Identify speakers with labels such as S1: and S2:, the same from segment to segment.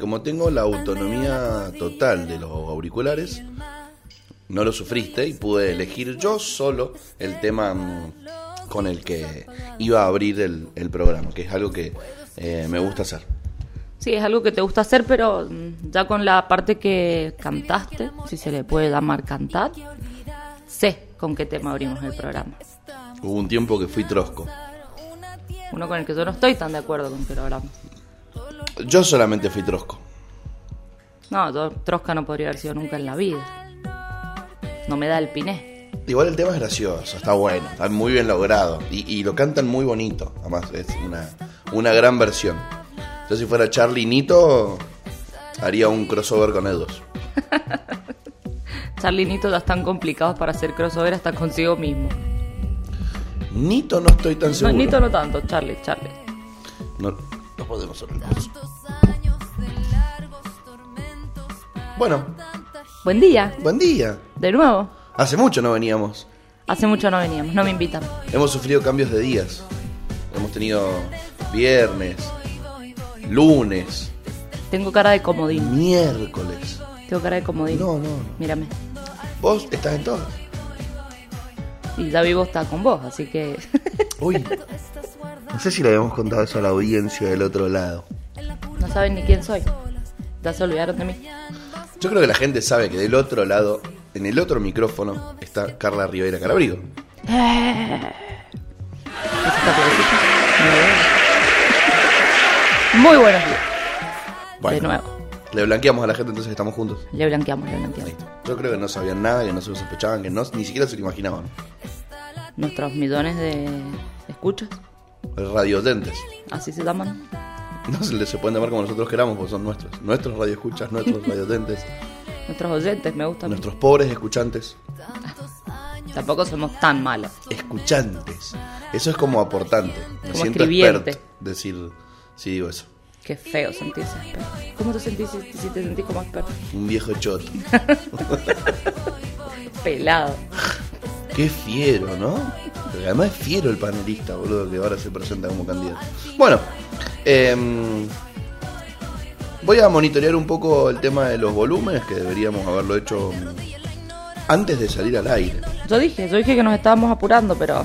S1: como tengo la autonomía total de los auriculares, no lo sufriste y pude elegir yo solo el tema mm, con el que iba a abrir el, el programa, que es algo que eh, me gusta hacer.
S2: Sí, es algo que te gusta hacer, pero mm, ya con la parte que cantaste, si se le puede llamar cantar, sé con qué tema abrimos el programa.
S1: Hubo un tiempo que fui trosco.
S2: Uno con el que yo no estoy tan de acuerdo con que lo hablamos.
S1: Yo solamente fui trosco.
S2: No, yo Trosca no podría haber sido nunca en la vida. No me da el piné.
S1: Igual el tema es gracioso, está bueno, está muy bien logrado. Y, y lo cantan muy bonito. Además, es una, una gran versión. Yo si fuera Charlie Nito, haría un crossover con ellos.
S2: Charlie y Nito ya están complicados para hacer crossover hasta consigo mismo.
S1: Nito no estoy tan
S2: No,
S1: seguro.
S2: Nito no tanto, Charlie, Charlie.
S1: No, no podemos hablar de eso. Bueno,
S2: Buen día,
S1: buen día.
S2: de nuevo.
S1: Hace mucho no veníamos.
S2: Hace mucho no veníamos, no me invitan.
S1: Hemos sufrido cambios de días. Hemos tenido viernes, lunes,
S2: Tengo cara de comodín.
S1: miércoles.
S2: Tengo cara de comodín.
S1: No, no, no.
S2: Mírame.
S1: Vos estás en todas.
S2: Y ya vivo está con vos, así que.
S1: Uy. No sé si le habíamos contado eso a la audiencia del otro lado.
S2: no saben ni quién soy. Ya se olvidaron de mí.
S1: Yo creo que la gente sabe que del otro lado, en el otro micrófono, está Carla Rivera Calabrigo.
S2: ¿Esa florecita? Muy buenos días.
S1: Bueno,
S2: De nuevo.
S1: Le blanqueamos a la gente entonces que estamos juntos.
S2: Le blanqueamos, le blanqueamos.
S1: Listo. Yo creo que no sabían nada, que no se lo sospechaban, que no, ni siquiera se lo imaginaban.
S2: Nuestros millones de escuchas,
S1: Radiotentes.
S2: así se llaman.
S1: No se les se pueden llamar como nosotros queramos, porque son nuestros. Nuestros radioescuchas, nuestros radiotentes,
S2: Nuestros oyentes, me gustan.
S1: nuestros pobres escuchantes.
S2: Tampoco somos tan malos.
S1: Escuchantes. Eso es como aportante. Me
S2: Como
S1: siento experto decir si digo eso.
S2: Qué feo sentirse experto. ¿Cómo te sentís si, te sentís como experto?
S1: Un viejo choto.
S2: Pelado.
S1: Qué fiero, ¿no? Pero además es fiero el panelista, boludo, que ahora se presenta como candidato. Bueno, em, voy a monitorear un poco el tema de los volúmenes, que deberíamos haberlo hecho antes de salir al aire.
S2: Yo dije, yo dije que nos estábamos apurando, pero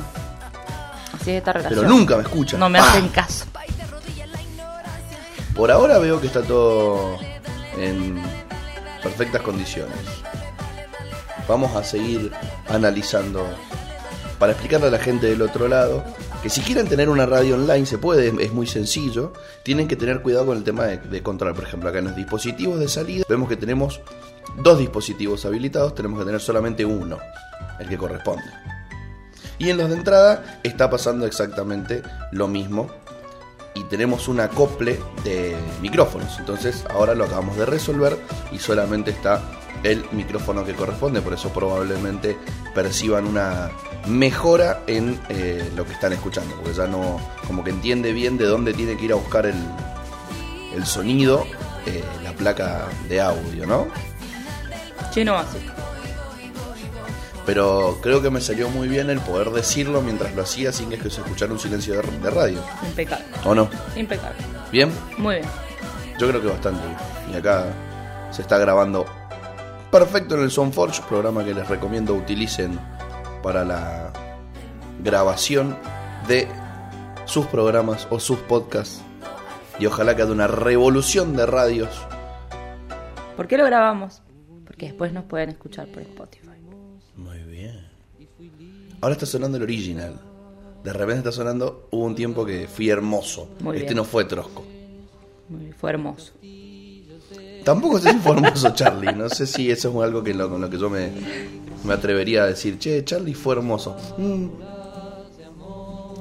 S2: así es esta relación.
S1: Pero nunca me escuchan.
S2: No me
S1: ¡Ah!
S2: hacen caso.
S1: Por ahora veo que está todo en perfectas condiciones. Vamos a seguir analizando para explicarle a la gente del otro lado que si quieren tener una radio online se puede, es muy sencillo. Tienen que tener cuidado con el tema de, control. Por ejemplo, acá en los dispositivos de salida vemos que tenemos dos dispositivos habilitados, tenemos que tener solamente uno, el que corresponde. Y en los de entrada está pasando exactamente lo mismo y tenemos un acople de micrófonos. Entonces ahora lo acabamos de resolver y solamente está el micrófono que corresponde. Por eso probablemente perciban una mejora en eh, lo que están escuchando. Porque ya no, como que entiende bien de dónde tiene que ir a buscar el, el sonido, eh, la placa de audio, ¿no?
S2: Chino básico.
S1: Pero creo que me salió muy bien el poder decirlo mientras lo hacía sin que se escuchara un silencio de, de radio.
S2: Impecable.
S1: ¿O no?
S2: Impecable.
S1: ¿Bien?
S2: Muy bien.
S1: Yo creo que bastante. Y acá se está grabando perfecto en el Soundforge, programa que les recomiendo utilicen para la grabación de sus programas o sus podcasts. Y ojalá que haga una revolución de radios.
S2: ¿Por qué lo grabamos? Porque después nos pueden escuchar por Spotify.
S1: Muy bien. Ahora está sonando el original. De repente está sonando, hubo un tiempo que fui hermoso.
S2: Muy
S1: este
S2: bien.
S1: no fue trosco.
S2: Muy- Fue hermoso.
S1: Tampoco sé si fue hermoso Charlie. No sé si eso es algo que lo- con lo que yo me, me atrevería a decir. Che, Charlie fue hermoso. Mm.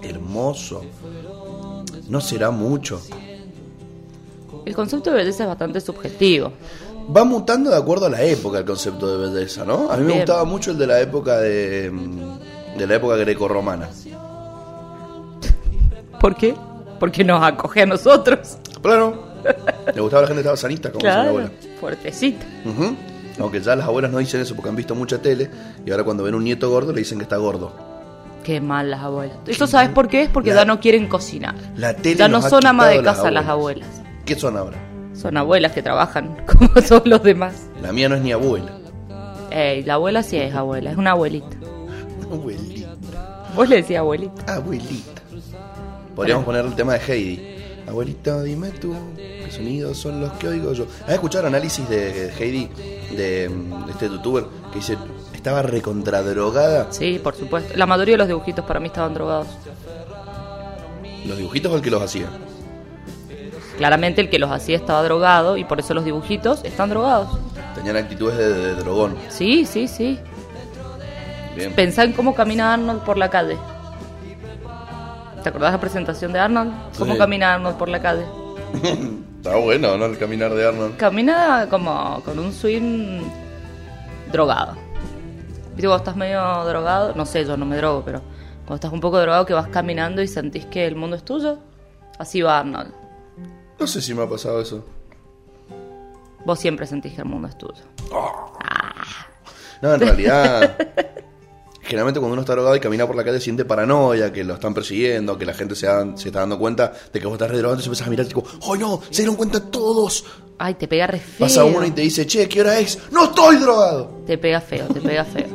S1: Hermoso. No será mucho.
S2: El concepto de belleza es bastante subjetivo.
S1: Va mutando de acuerdo a la época el concepto de belleza, ¿no? A mí me gustaba mucho el de la época de, mm, de la época grecorromana.
S2: ¿Por qué? Porque nos acoge a nosotros.
S1: Claro. Le gustaba a la gente que estaba sanita, como dice mi
S2: Claro.
S1: abuela.
S2: Fuertecita.
S1: Aunque ya las abuelas no dicen eso porque han visto mucha tele y ahora cuando ven un nieto gordo le dicen que está gordo.
S2: Qué mal las abuelas. ¿Eso sabes por qué? Es porque
S1: La-
S2: ya no quieren cocinar.
S1: La tele
S2: Ya no
S1: nos
S2: son ama de casa las abuelas.
S1: ¿Qué son ahora?
S2: Son abuelas que trabajan como todos los demás.
S1: La mía no es ni abuela.
S2: Ey, la abuela sí es abuela, es una abuelita.
S1: Abuelita.
S2: Vos le decís abuelita.
S1: Abuelita. Podríamos poner el tema de Heidi. Abuelita, dime tú, ¿qué sonidos son los que oigo yo? ¿Has escuchado el análisis de Heidi, de, de este youtuber, que dice, estaba recontradrogada?
S2: Sí, por supuesto. La mayoría de los dibujitos para mí estaban drogados.
S1: ¿Los dibujitos o el que los hacía?
S2: Claramente el que los hacía estaba drogado y por eso los dibujitos están drogados.
S1: Tenían actitudes de, de drogón.
S2: Sí, sí, sí.
S1: Bien.
S2: Pensá en cómo camina Arnold por la calle. ¿Te acordás la presentación de Arnold? ¿Cómo
S1: Sí.
S2: camina Arnold por la calle?
S1: Está bueno, ¿no? El caminar de Arnold.
S2: Camina como con un swing drogado. ¿Viste cuando estás medio drogado? No sé, yo no me drogo, pero cuando estás un poco drogado que vas caminando y sentís que el mundo es tuyo. Así va Arnold.
S1: No sé si me ha pasado eso.
S2: Vos siempre sentís que el mundo es tuyo.
S1: No, en realidad, generalmente cuando uno está drogado y camina por la calle siente paranoia, que lo están persiguiendo, que la gente se, dan- se está dando cuenta de que vos estás re drogado, entonces empiezas a mirar tipo, ¡oh no! ¡Se dieron cuenta todos!
S2: Ay, te pega re feo.
S1: Pasa uno y te dice, che, ¿qué hora es? ¡No estoy drogado!
S2: Te pega feo, te pega feo.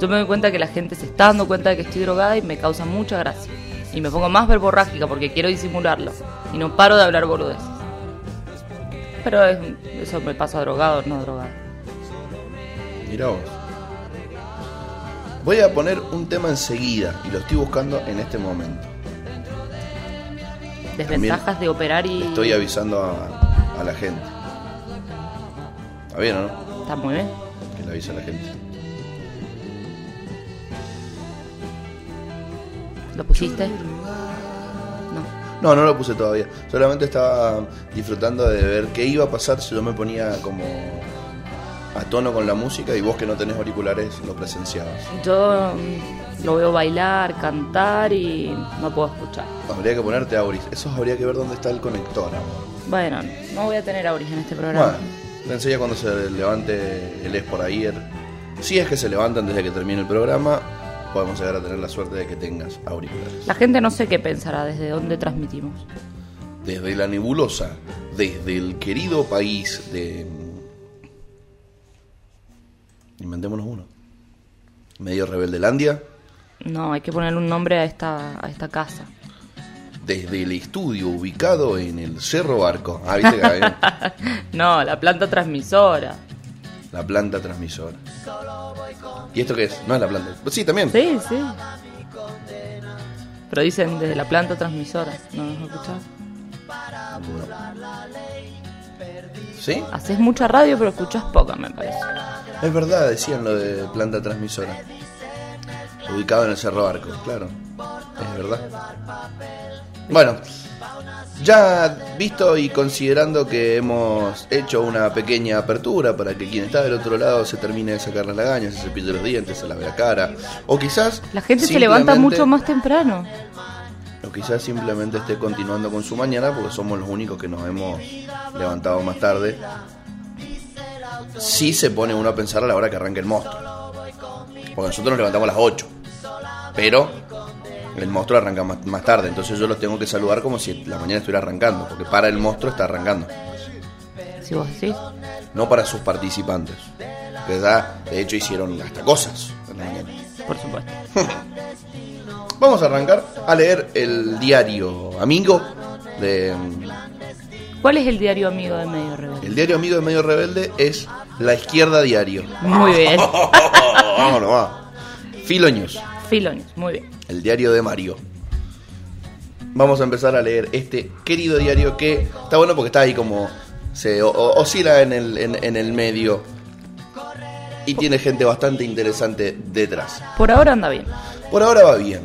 S2: Yo me doy cuenta que la gente se está dando cuenta de que estoy drogada y me causa mucha gracia. Y me pongo más verborrágica porque quiero disimularlo. Y no paro de hablar boludeces. Pero es- eso me pasa drogado, no drogado.
S1: Mirá vos. Voy a poner un tema enseguida y lo estoy buscando en este momento.
S2: Desventajas de operar y...
S1: Estoy avisando a, a la gente. Está bien, ¿o ¿no?
S2: Está muy bien.
S1: Que le avise a la gente.
S2: ¿Lo pusiste? No.
S1: No, lo puse todavía. Solamente estaba disfrutando de ver qué iba a pasar si yo me ponía como a tono con la música y vos que no tenés auriculares lo presenciabas.
S2: Yo mm, lo veo bailar, cantar y no puedo escuchar.
S1: Habría que ponerte auris. Eso habría que ver dónde está el conector, amor.
S2: Bueno, no voy a tener auris en este programa.
S1: Bueno, pensé ya cuando se levante el Es por ayer. Si es que se levantan desde que termine el programa, podemos llegar a tener la suerte de que tengas auriculares.
S2: La gente no sé qué pensará desde dónde transmitimos.
S1: Desde la nebulosa, desde el querido país de... Inventémonos uno. Medio Rebeldelandia,
S2: No, hay que ponerle un nombre a esta, a esta casa.
S1: desde el estudio ubicado en el Cerro Barco. Ah, viste que
S2: No, la planta transmisora.
S1: La planta transmisora. ¿Y esto qué es? No es la planta. Sí, también.
S2: Sí, sí. Pero dicen desde la planta transmisora. ¿No nos escuchás?
S1: ¿Sí?
S2: Haces mucha radio, pero escuchás poca, me parece.
S1: Es verdad, decían lo de planta transmisora. Ubicado en el Cerro Barco, claro. Es verdad. Bueno, ya visto y considerando que hemos hecho una pequeña apertura para que quien está del otro lado se termine de sacar las lagañas, se cepille los dientes, se lave la cara, o quizás
S2: La gente se levanta mucho más temprano.
S1: o quizás simplemente esté continuando con su mañana porque somos los únicos que nos hemos levantado más tarde. Si se pone uno a pensar a la hora que arranque el monstruo. Porque nosotros nos levantamos a las 8. Pero el monstruo arranca más, más tarde. Entonces yo los tengo que saludar como si la mañana estuviera arrancando. Porque para el monstruo está arrancando.
S2: Si vos decís.
S1: No para sus participantes. Que ya de hecho hicieron hasta cosas en la mañana.
S2: Por supuesto.
S1: Vamos a arrancar a leer el diario amigo de
S2: ¿Cuál es el diario amigo de Medio Rebelde?
S1: El diario amigo de Medio Rebelde es La Izquierda Diario.
S2: Muy bien.
S1: Vámonos, va. Filoños,
S2: muy bien.
S1: El diario de Mario. Vamos a empezar a leer este querido diario que está bueno porque está ahí como se o- o- oscila en el, en, en el medio y tiene gente bastante interesante detrás.
S2: Por ahora anda bien.
S1: Por ahora va bien.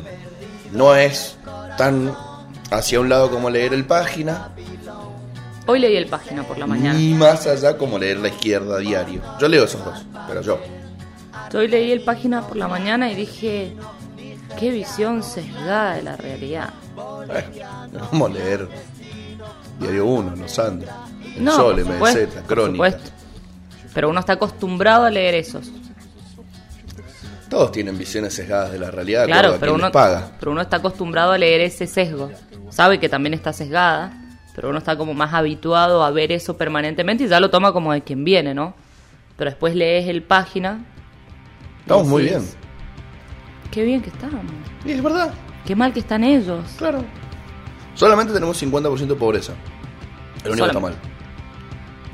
S1: No es tan hacia un lado como leer el página,
S2: Hoy leí el página por la mañana.
S1: ni más allá como leer la izquierda diario. Yo leo esos dos, pero yo.
S2: Yo hoy leí el página por la mañana y dije, qué visión sesgada de la realidad.
S1: Es como leer Diario 1, Los Andes, El
S2: No,
S1: Sol, MZ, Crónica.
S2: Pero uno está acostumbrado a leer esos.
S1: Todos tienen visiones sesgadas de la realidad,
S2: Claro,
S1: a
S2: pero uno,
S1: paga.
S2: pero uno está acostumbrado a leer ese sesgo. Sabe que también está sesgada, Pero uno está como más habituado a ver eso permanentemente y ya lo toma como de quien viene, ¿no? Pero después lees el página.
S1: Estamos muy bien.
S2: Qué bien que estamos.
S1: Y es verdad,
S2: Qué mal que están ellos.
S1: claro. Solamente tenemos 50% de pobreza. El único que está mal.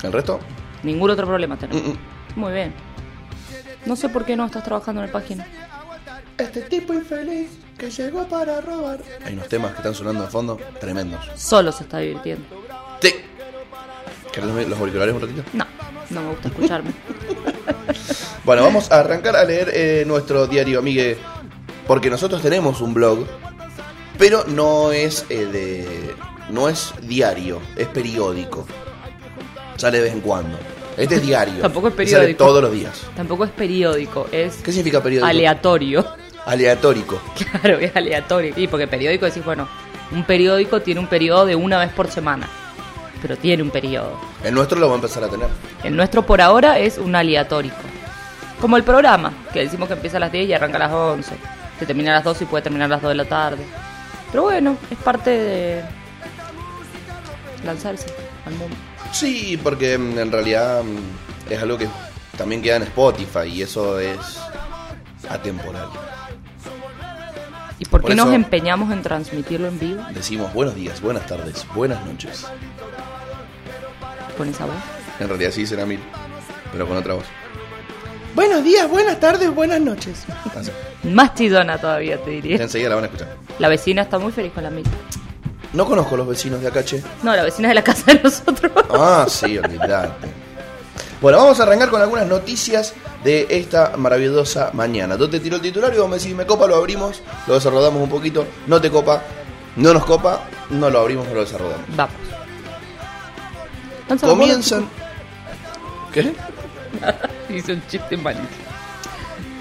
S1: ¿El resto?
S2: Ningún otro problema tenemos.
S1: Mm, mm.
S2: Muy bien. No sé por qué no estás trabajando en la página.
S1: Este tipo infeliz que llegó para robar. Hay unos temas que están sonando de fondo tremendos.
S2: Solo se está divirtiendo.
S1: Sí. ¿Querés los- los auriculares un ratito?
S2: No, no me gusta escucharme.
S1: Bueno, vamos a arrancar a leer eh, nuestro diario, amigue. Porque nosotros tenemos un blog, pero no es eh, de. No es diario, es periódico. Sale de vez en cuando. Este es diario.
S2: Tampoco es
S1: y Sale
S2: periódico.
S1: todos los días.
S2: Tampoco es periódico, es
S1: ¿Qué significa periódico?
S2: aleatorio.
S1: Aleatórico.
S2: Claro, es aleatorio. Y porque periódico decís, bueno, un periódico tiene un periodo de una vez por semana. Pero tiene un periodo.
S1: El nuestro lo va a empezar a tener.
S2: El nuestro por ahora es un aleatórico. Como el programa, que decimos que empieza a las 10 y arranca a las 11. Que termina a las 12 y puede terminar a las 2 de la tarde. Pero bueno, es parte de lanzarse al mundo.
S1: Sí, porque mm, en realidad mm, es algo que también queda en Spotify y eso es atemporal.
S2: ¿Y por
S1: Por
S2: qué nos empeñamos en transmitirlo en vivo
S1: Decimos buenos días, buenas tardes, buenas noches.
S2: con esa voz?
S1: En realidad sí será mil, pero con otra voz. Buenos días, buenas tardes, buenas noches.
S2: Más chillona todavía, te diría.
S1: Enseguida la van a escuchar.
S2: La vecina está muy feliz con la mía.
S1: No conozco los vecinos de acá, che.
S2: No, la vecina de la casa de nosotros.
S1: Ah, sí, olvidate. Bueno, vamos a arrancar con algunas noticias de esta maravillosa mañana. Tú te tiró el titular y vos me decís, me copa, lo abrimos, lo desarrollamos un poquito. No te copa, no nos copa, no lo abrimos, no lo desarrollamos.
S2: Vamos.
S1: Comienzan. ¿Qué?
S2: chico. Hice un chiste malísimo.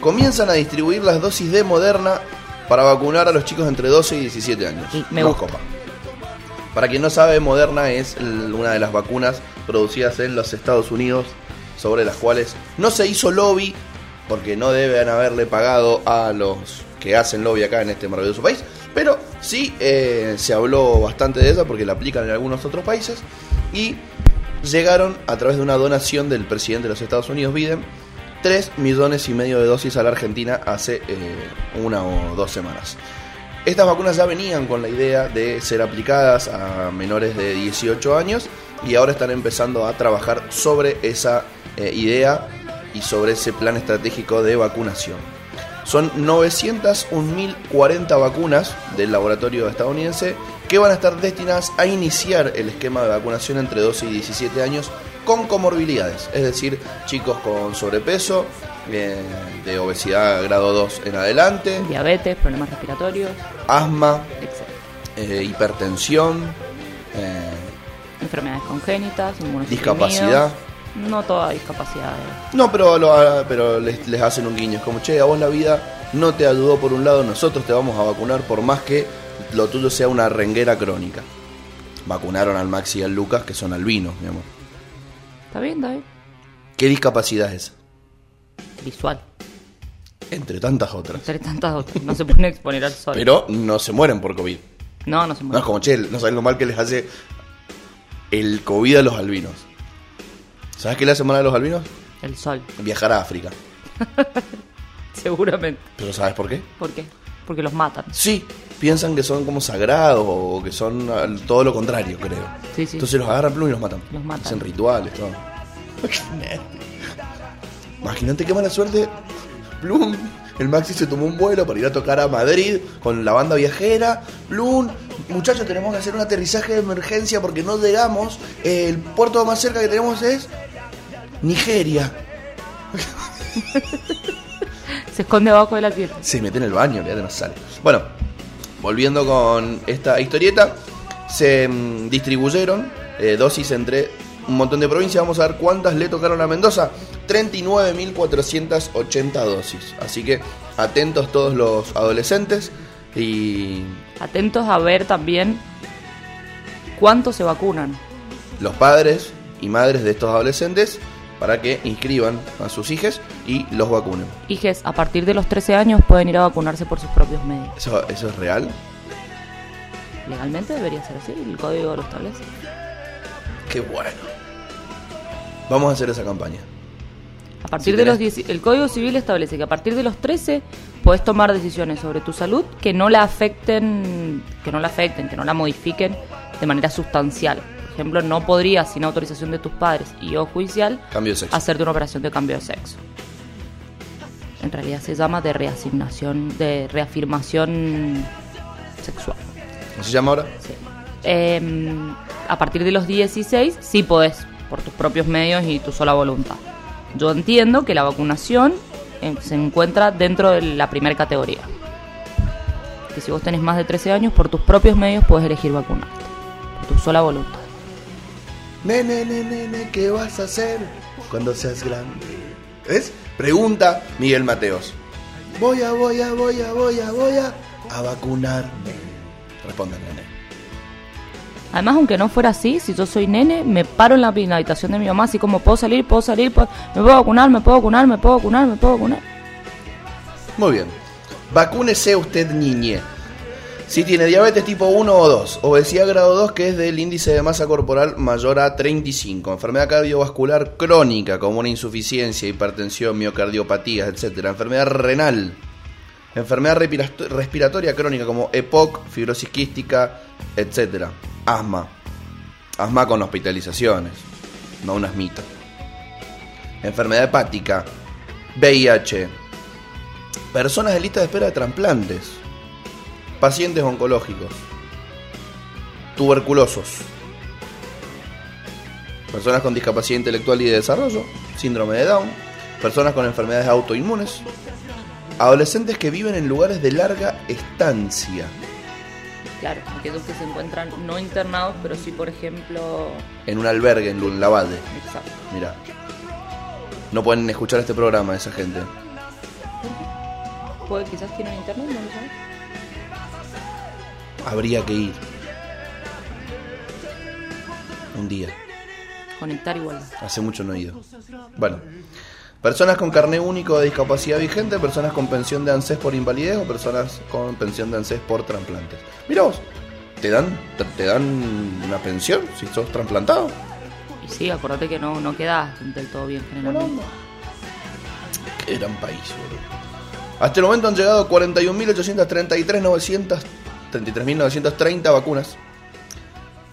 S1: Comienzan a distribuir las dosis de Moderna para vacunar a los chicos entre 12 y 17 años.
S2: Y me gusta.
S1: copa. Para quien no sabe, Moderna es una de las vacunas producidas en los Estados Unidos sobre las cuales no se hizo lobby porque no deben haberle pagado a los que hacen lobby acá en este maravilloso país, pero sí eh, se habló bastante de ella porque la aplican en algunos otros países y llegaron a través de una donación del presidente de los Estados Unidos, Biden, 3 millones y medio de dosis a la Argentina hace eh, una o dos semanas. Estas vacunas ya venían con la idea de ser aplicadas a menores de 18 años y ahora están empezando a trabajar sobre esa eh, idea y sobre ese plan estratégico de vacunación. Son 901.040 vacunas del laboratorio estadounidense que van a estar destinadas a iniciar el esquema de vacunación entre 12 y 17 años con comorbilidades, es decir, chicos con sobrepeso, eh, de obesidad grado 2 en adelante,
S2: Diabetes, problemas respiratorios,
S1: asma, eh, hipertensión, eh,
S2: Enfermedades congénitas,
S1: discapacidad.
S2: No toda discapacidad.
S1: No, pero, lo- pero les, les hacen un guiño. Es como, che, a vos la vida no te ayudó por un lado, nosotros te vamos a vacunar por más que lo tuyo sea una renguera crónica. Vacunaron al Maxi y al Lucas, que son albinos, mi amor.
S2: ¿Está bien, David?
S1: ¿Qué discapacidad es?
S2: Visual.
S1: Entre tantas otras.
S2: Entre tantas otras. No se pueden exponer al sol.
S1: Pero no se mueren por COVID.
S2: No, no se
S1: No
S2: muere.
S1: es como, che, no saben lo mal que les hace el COVID a los albinos. ¿Sabes qué le hace mal a los albinos?
S2: El sol.
S1: Viajar a África.
S2: Seguramente.
S1: ¿Pero sabes por qué?
S2: ¿Por qué? Porque los matan.
S1: Sí, piensan que son como sagrados o que son todo lo contrario, creo.
S2: Sí, sí.
S1: Entonces los agarran plum y los matan.
S2: Los matan.
S1: Hacen rituales, todo. Imagínate qué mala suerte. Plum, el Maxi se tomó un vuelo para ir a tocar a Madrid con la banda viajera. Plum, muchachos, tenemos que hacer un aterrizaje de emergencia porque no llegamos. El puerto más cerca que tenemos es Nigeria.
S2: Se esconde abajo de la tierra.
S1: se mete en el baño, ya no sale. Bueno, volviendo con esta historieta, se mm, distribuyeron eh, dosis entre un montón de provincias. Vamos a ver cuántas le tocaron a Mendoza. 39.480 dosis. Así que atentos todos los adolescentes y
S2: Atentos a ver también cuántos se vacunan.
S1: los padres y madres de estos adolescentes para que inscriban a sus hijos y los vacunen.
S2: Hijes, a partir de los 13 años pueden ir a vacunarse por sus propios medios.
S1: ¿Eso, eso es real?
S2: Legalmente debería ser así, el código lo establece.
S1: Qué bueno. Vamos a hacer esa campaña.
S2: A partir
S1: Si
S2: de los
S1: tenés-
S2: 10 el Código Civil establece que a partir de los 13 puedes tomar decisiones sobre tu salud que no la afecten, que no la afecten, que no la modifiquen de manera sustancial. Ejemplo, no podrías sin autorización de tus padres y o judicial
S1: Cambio de sexo.
S2: hacerte una operación de cambio de sexo. En realidad se llama de reasignación, de reafirmación sexual.
S1: ¿Cómo se llama ahora?
S2: Sí. Eh, a partir de los 16 sí podés, por tus propios medios y tu sola voluntad. Yo entiendo que la vacunación eh, se encuentra dentro de la primera categoría. Que si vos tenés más de 13 años, por tus propios medios puedes elegir vacunarte. Por tu sola voluntad.
S1: Nene, nene, nene, ¿qué vas a hacer cuando seas grande? ¿Ves? Pregunta Miguel Mateos. Voy a, voy a, voy a, voy a, voy a, a vacunarme. Responde, nene.
S2: Además, aunque no fuera así, si yo soy nene, me paro en la, en la habitación de mi mamá, así como puedo salir, puedo salir, puedo- me puedo vacunar, me puedo vacunar, me puedo vacunar, me puedo vacunar.
S1: Muy bien. Vacúnese usted, niñe. Si tiene diabetes tipo 1 o 2, obesidad grado 2, que es del índice de masa corporal mayor a 35, enfermedad cardiovascular crónica, como una insuficiencia, hipertensión, miocardiopatías, etc. Enfermedad renal, enfermedad respira- respiratoria crónica, como EPOC, fibrosis quística, etc. Asma. Asma con hospitalizaciones, no un asmita. Enfermedad hepática, VIH, Personas en lista de espera de trasplantes. Pacientes oncológicos. Tuberculosos. Personas con discapacidad intelectual y de desarrollo. Síndrome de Down. Personas con enfermedades autoinmunes. Adolescentes que viven en lugares de larga estancia.
S2: Claro, aquellos que se encuentran no internados, pero sí, por ejemplo,
S1: En un albergue en Lunlavade.
S2: exacto.
S1: Mira. No pueden escuchar este programa esa gente.
S2: Puede, quizás tienen internet, no lo sabes.
S1: Habría que ir. Un día.
S2: Conectar igualdad.
S1: Hace mucho no he ido. Bueno. Personas con carné único de discapacidad vigente, personas con pensión de ANSES por invalidez o personas con pensión de ANSES por trasplantes. Mira vos, ¿te dan, te, te dan una pensión si sos trasplantado?
S2: Y sí, acordate que no, no quedas del todo bien generalmente.
S1: Qué gran país, boludo. Hasta el momento han llegado 41.833.900 33.930 vacunas.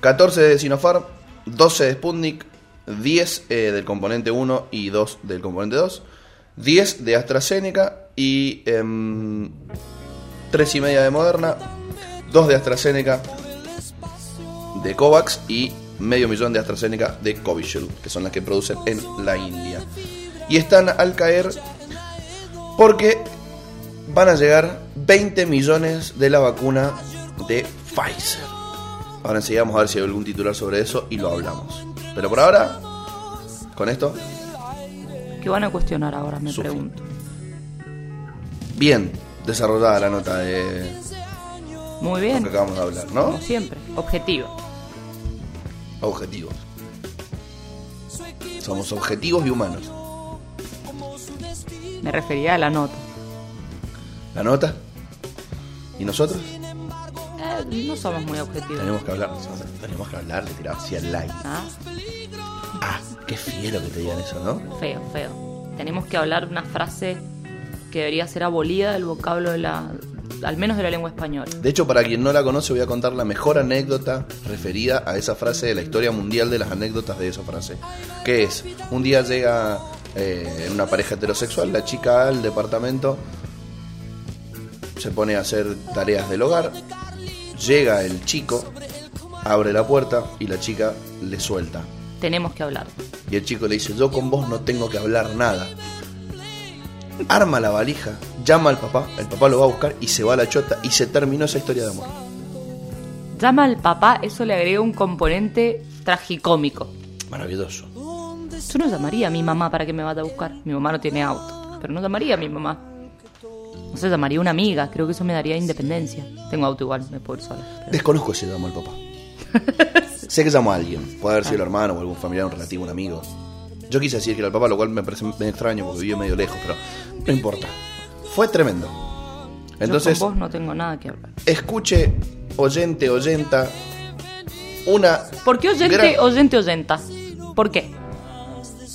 S1: 14 de Sinopharm, 12 de Sputnik, 10 eh, del componente 1 y 2 del componente 2, 10 de AstraZeneca y 3 y media de Moderna, 2 de AstraZeneca de Covax y medio millón de AstraZeneca de Covishield, que son las que producen en la India. Y están al caer porque van a llegar 20 millones de la vacuna de Pfizer. Ahora enseguida vamos a ver si hay algún titular sobre eso y lo hablamos. Pero por ahora, con esto,
S2: ¿Qué van a cuestionar ahora, me
S1: Sufi.
S2: pregunto?
S1: bien desarrollada la nota de
S2: Muy
S1: lo
S2: bien,
S1: que acabamos de hablar, ¿no?
S2: como siempre, objetiva.
S1: Objetivos. Somos objetivos y humanos.
S2: Me refería a la nota.
S1: ¿La nota? ¿Y nosotros?
S2: No somos muy objetivos.
S1: Tenemos que hablar, tenemos que hablar de el like.
S2: Ah,
S1: Ah, qué fiero que te digan eso, ¿no?
S2: feo, feo. Tenemos que hablar una frase que debería ser abolida del vocablo de la, al menos de la lengua española.
S1: De hecho, para quien no la conoce, voy a contar la mejor anécdota referida a esa frase de la historia mundial de las anécdotas de esa frase. Que es, un día llega eh, una pareja heterosexual, la chica al departamento, se pone a hacer tareas del hogar, llega el chico, abre la puerta y la chica le suelta.
S2: Tenemos que hablar.
S1: Y el chico le dice, yo con vos no tengo que hablar nada. Arma la valija, llama al papá, el papá lo va a buscar y se va a la chota y se terminó esa historia de amor.
S2: Llama al papá, eso le agrega un componente tragicómico.
S1: Maravilloso.
S2: Yo no llamaría a mi mamá para que me vaya a buscar. Mi mamá no tiene auto. Pero no llamaría a mi mamá. No sé, llamaría una amiga. Creo que eso me daría independencia. Tengo auto igual, me puedo ir sola. Pero-
S1: Desconozco si llamó al papá. sé que llamó a alguien. Puede haber sido el hermano o algún familiar, un relativo, un amigo. Yo quise decir que era el papá, lo cual me parece medio extraño porque vive medio lejos, pero no importa. Fue tremendo. Entonces,
S2: con vos no tengo nada que hablar.
S1: escuche oyente, oyenta, una...
S2: ¿Por qué oyente,
S1: gran-
S2: oyente, oyenta? ¿Por qué?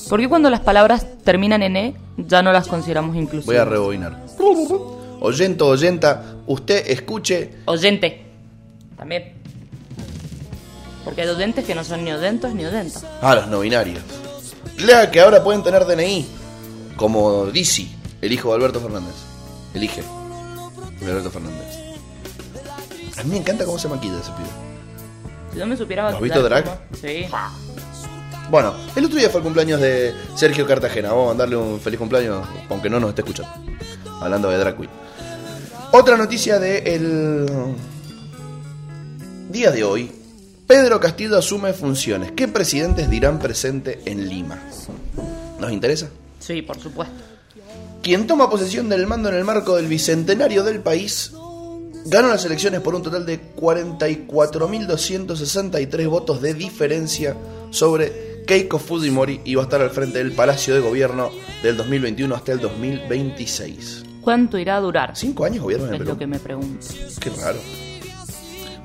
S2: ¿Por qué cuando las palabras terminan en E ya no las consideramos inclusivas?
S1: Voy a rebobinar. Oyento, oyenta, usted escuche
S2: Oyente. También. Porque hay oyentes que no son ni oyentos ni oyentas.
S1: a los no binarios. Lea que ahora pueden tener DNI, como Dizzy, el hijo de Alberto Fernández. Elige. De Alberto Fernández. A mí me encanta cómo se maquilla ese pibe.
S2: Si yo me supiera
S1: ¿Lo has visto drag?
S2: Sí.
S1: Bueno, el otro día fue el cumpleaños de Sergio Cartagena. Vamos a mandarle un feliz cumpleaños, aunque no nos esté escuchando. Hablando de Drag Queen. Otra noticia del día de hoy. Pedro Castillo asume funciones. ¿Qué presidentes dirán presente en Lima? ¿Nos interesa?
S2: Sí, por supuesto.
S1: Quien toma posesión del mando en el marco del bicentenario del país ganó las elecciones por un total de 44.263 votos de diferencia sobre Keiko Fujimori va a estar al frente del Palacio de Gobierno del 2021 hasta el 2026.
S2: ¿Cuánto irá a durar?
S1: ¿Cinco años gobierno en el
S2: Es
S1: Perú?
S2: lo que me pregunto.
S1: Qué raro.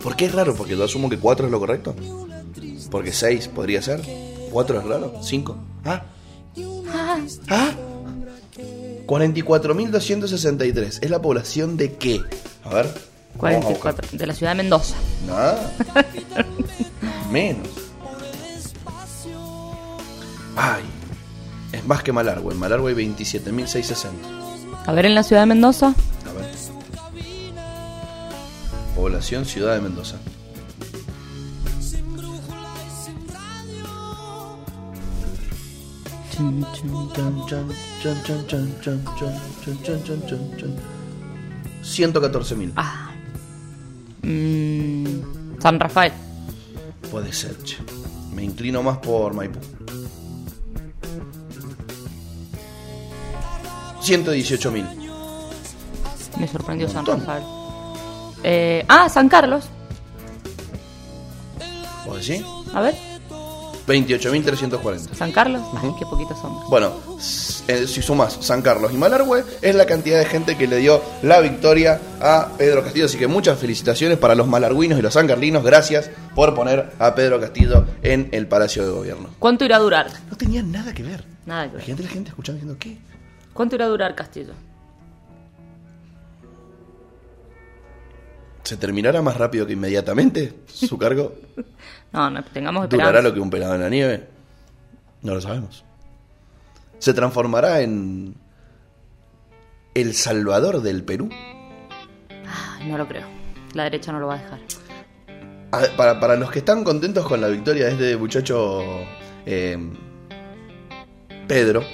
S1: ¿Por qué es raro? Porque yo asumo que cuatro es lo correcto. Porque seis podría ser. ¿Cuatro es raro? ¿Cinco? ¿Ah? ¿Ah? 44.263. ¿Es la población de qué? A ver. vamos a buscar.
S2: 44. De la ciudad de Mendoza.
S1: Nada. Menos. Ay, es más que Malargüe. Malargüe 27.660.
S2: A ver, en la ciudad de Mendoza.
S1: A ver. Población Ciudad de Mendoza. ...114.000...
S2: Ah. San Rafael.
S1: Puede ser, che. Me inclino más por Maipú. 118.000.
S2: Me sorprendió San. Rafael. Eh, ah, San Carlos.
S1: ¿Vos decís?
S2: A ver,
S1: 28.340.
S2: San Carlos. Ay,
S1: Ujú.
S2: qué poquitos hombres.
S1: Bueno, eh, si sumas San Carlos y Malargüe, es la cantidad de gente que le dio la victoria a Pedro Castillo. Así que muchas felicitaciones para los malarguinos y los sancarlinos. Gracias por poner a Pedro Castillo en el Palacio de Gobierno.
S2: ¿Cuánto irá a durar?
S1: No tenía nada que ver.
S2: Nada que ver.
S1: Imagínate la gente escuchando diciendo, ¿qué?
S2: ¿Cuánto irá a durar Castillo?
S1: ¿Se terminará más rápido que inmediatamente su cargo?
S2: No, no tengamos
S1: ¿Durará
S2: esperanza.
S1: lo que un pelado en la nieve? No lo sabemos. ¿Se transformará en el salvador del Perú?
S2: Ay, no lo creo. La derecha no lo va a dejar.
S1: A- para, para los que están contentos con la victoria de este muchacho eh, Pedro,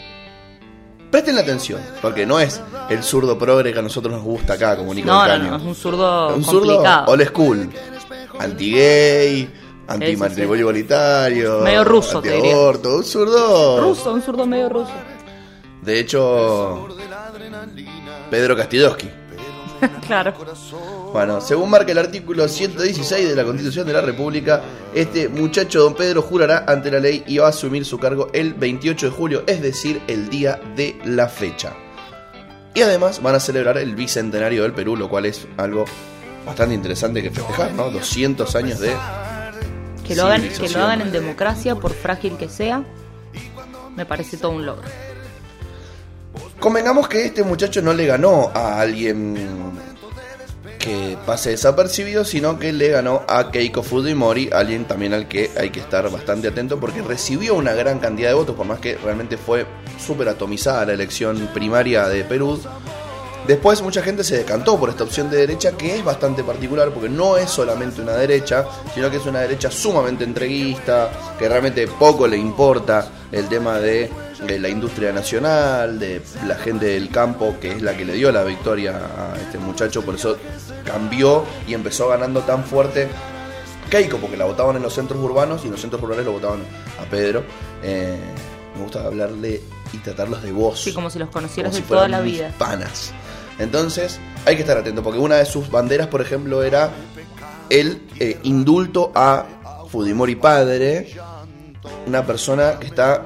S1: presten la atención, porque no es el zurdo progre que a nosotros nos gusta acá, como Nico
S2: No, no, no, es un zurdo
S1: un zurdo
S2: complicado.
S1: old school, anti-gay, anti-matrimonio igualitario,
S2: Medio ruso, te diría.
S1: un zurdo.
S2: Ruso, un zurdo medio ruso.
S1: De hecho, Pedro Castillowski.
S2: claro.
S1: Bueno, según marca el artículo 116 de la Constitución de la República, este muchacho don Pedro jurará ante la ley y va a asumir su cargo el 28 de julio, es decir, el día de la fecha. Y además van a celebrar el bicentenario del Perú, lo cual es algo bastante interesante que festejar, ¿no? 200 años de...
S2: Que lo, hagan, que lo hagan en democracia, por frágil que sea, me parece todo un logro.
S1: Convengamos que este muchacho no le ganó a alguien que pase desapercibido, sino que le ganó a Keiko Fujimori, alguien también al que hay que estar bastante atento porque recibió una gran cantidad de votos, por más que realmente fue súper atomizada la elección primaria de Perú. Después mucha gente se decantó por esta opción de derecha que es bastante particular porque no es solamente una derecha, sino que es una derecha sumamente entreguista, que realmente poco le importa el tema de, de la industria nacional, de la gente del campo, que es la que le dio la victoria a este muchacho, por eso cambió y empezó ganando tan fuerte Keiko, porque la votaban en los centros urbanos y en los centros rurales lo votaban a Pedro. Eh, me gusta hablarle y tratarlos de voz
S2: Sí, como si los conocieras de
S1: si
S2: toda la vida.
S1: panas. Entonces, hay que estar atento, porque una de sus banderas, por ejemplo, era el eh, indulto a Fujimori padre, una persona que está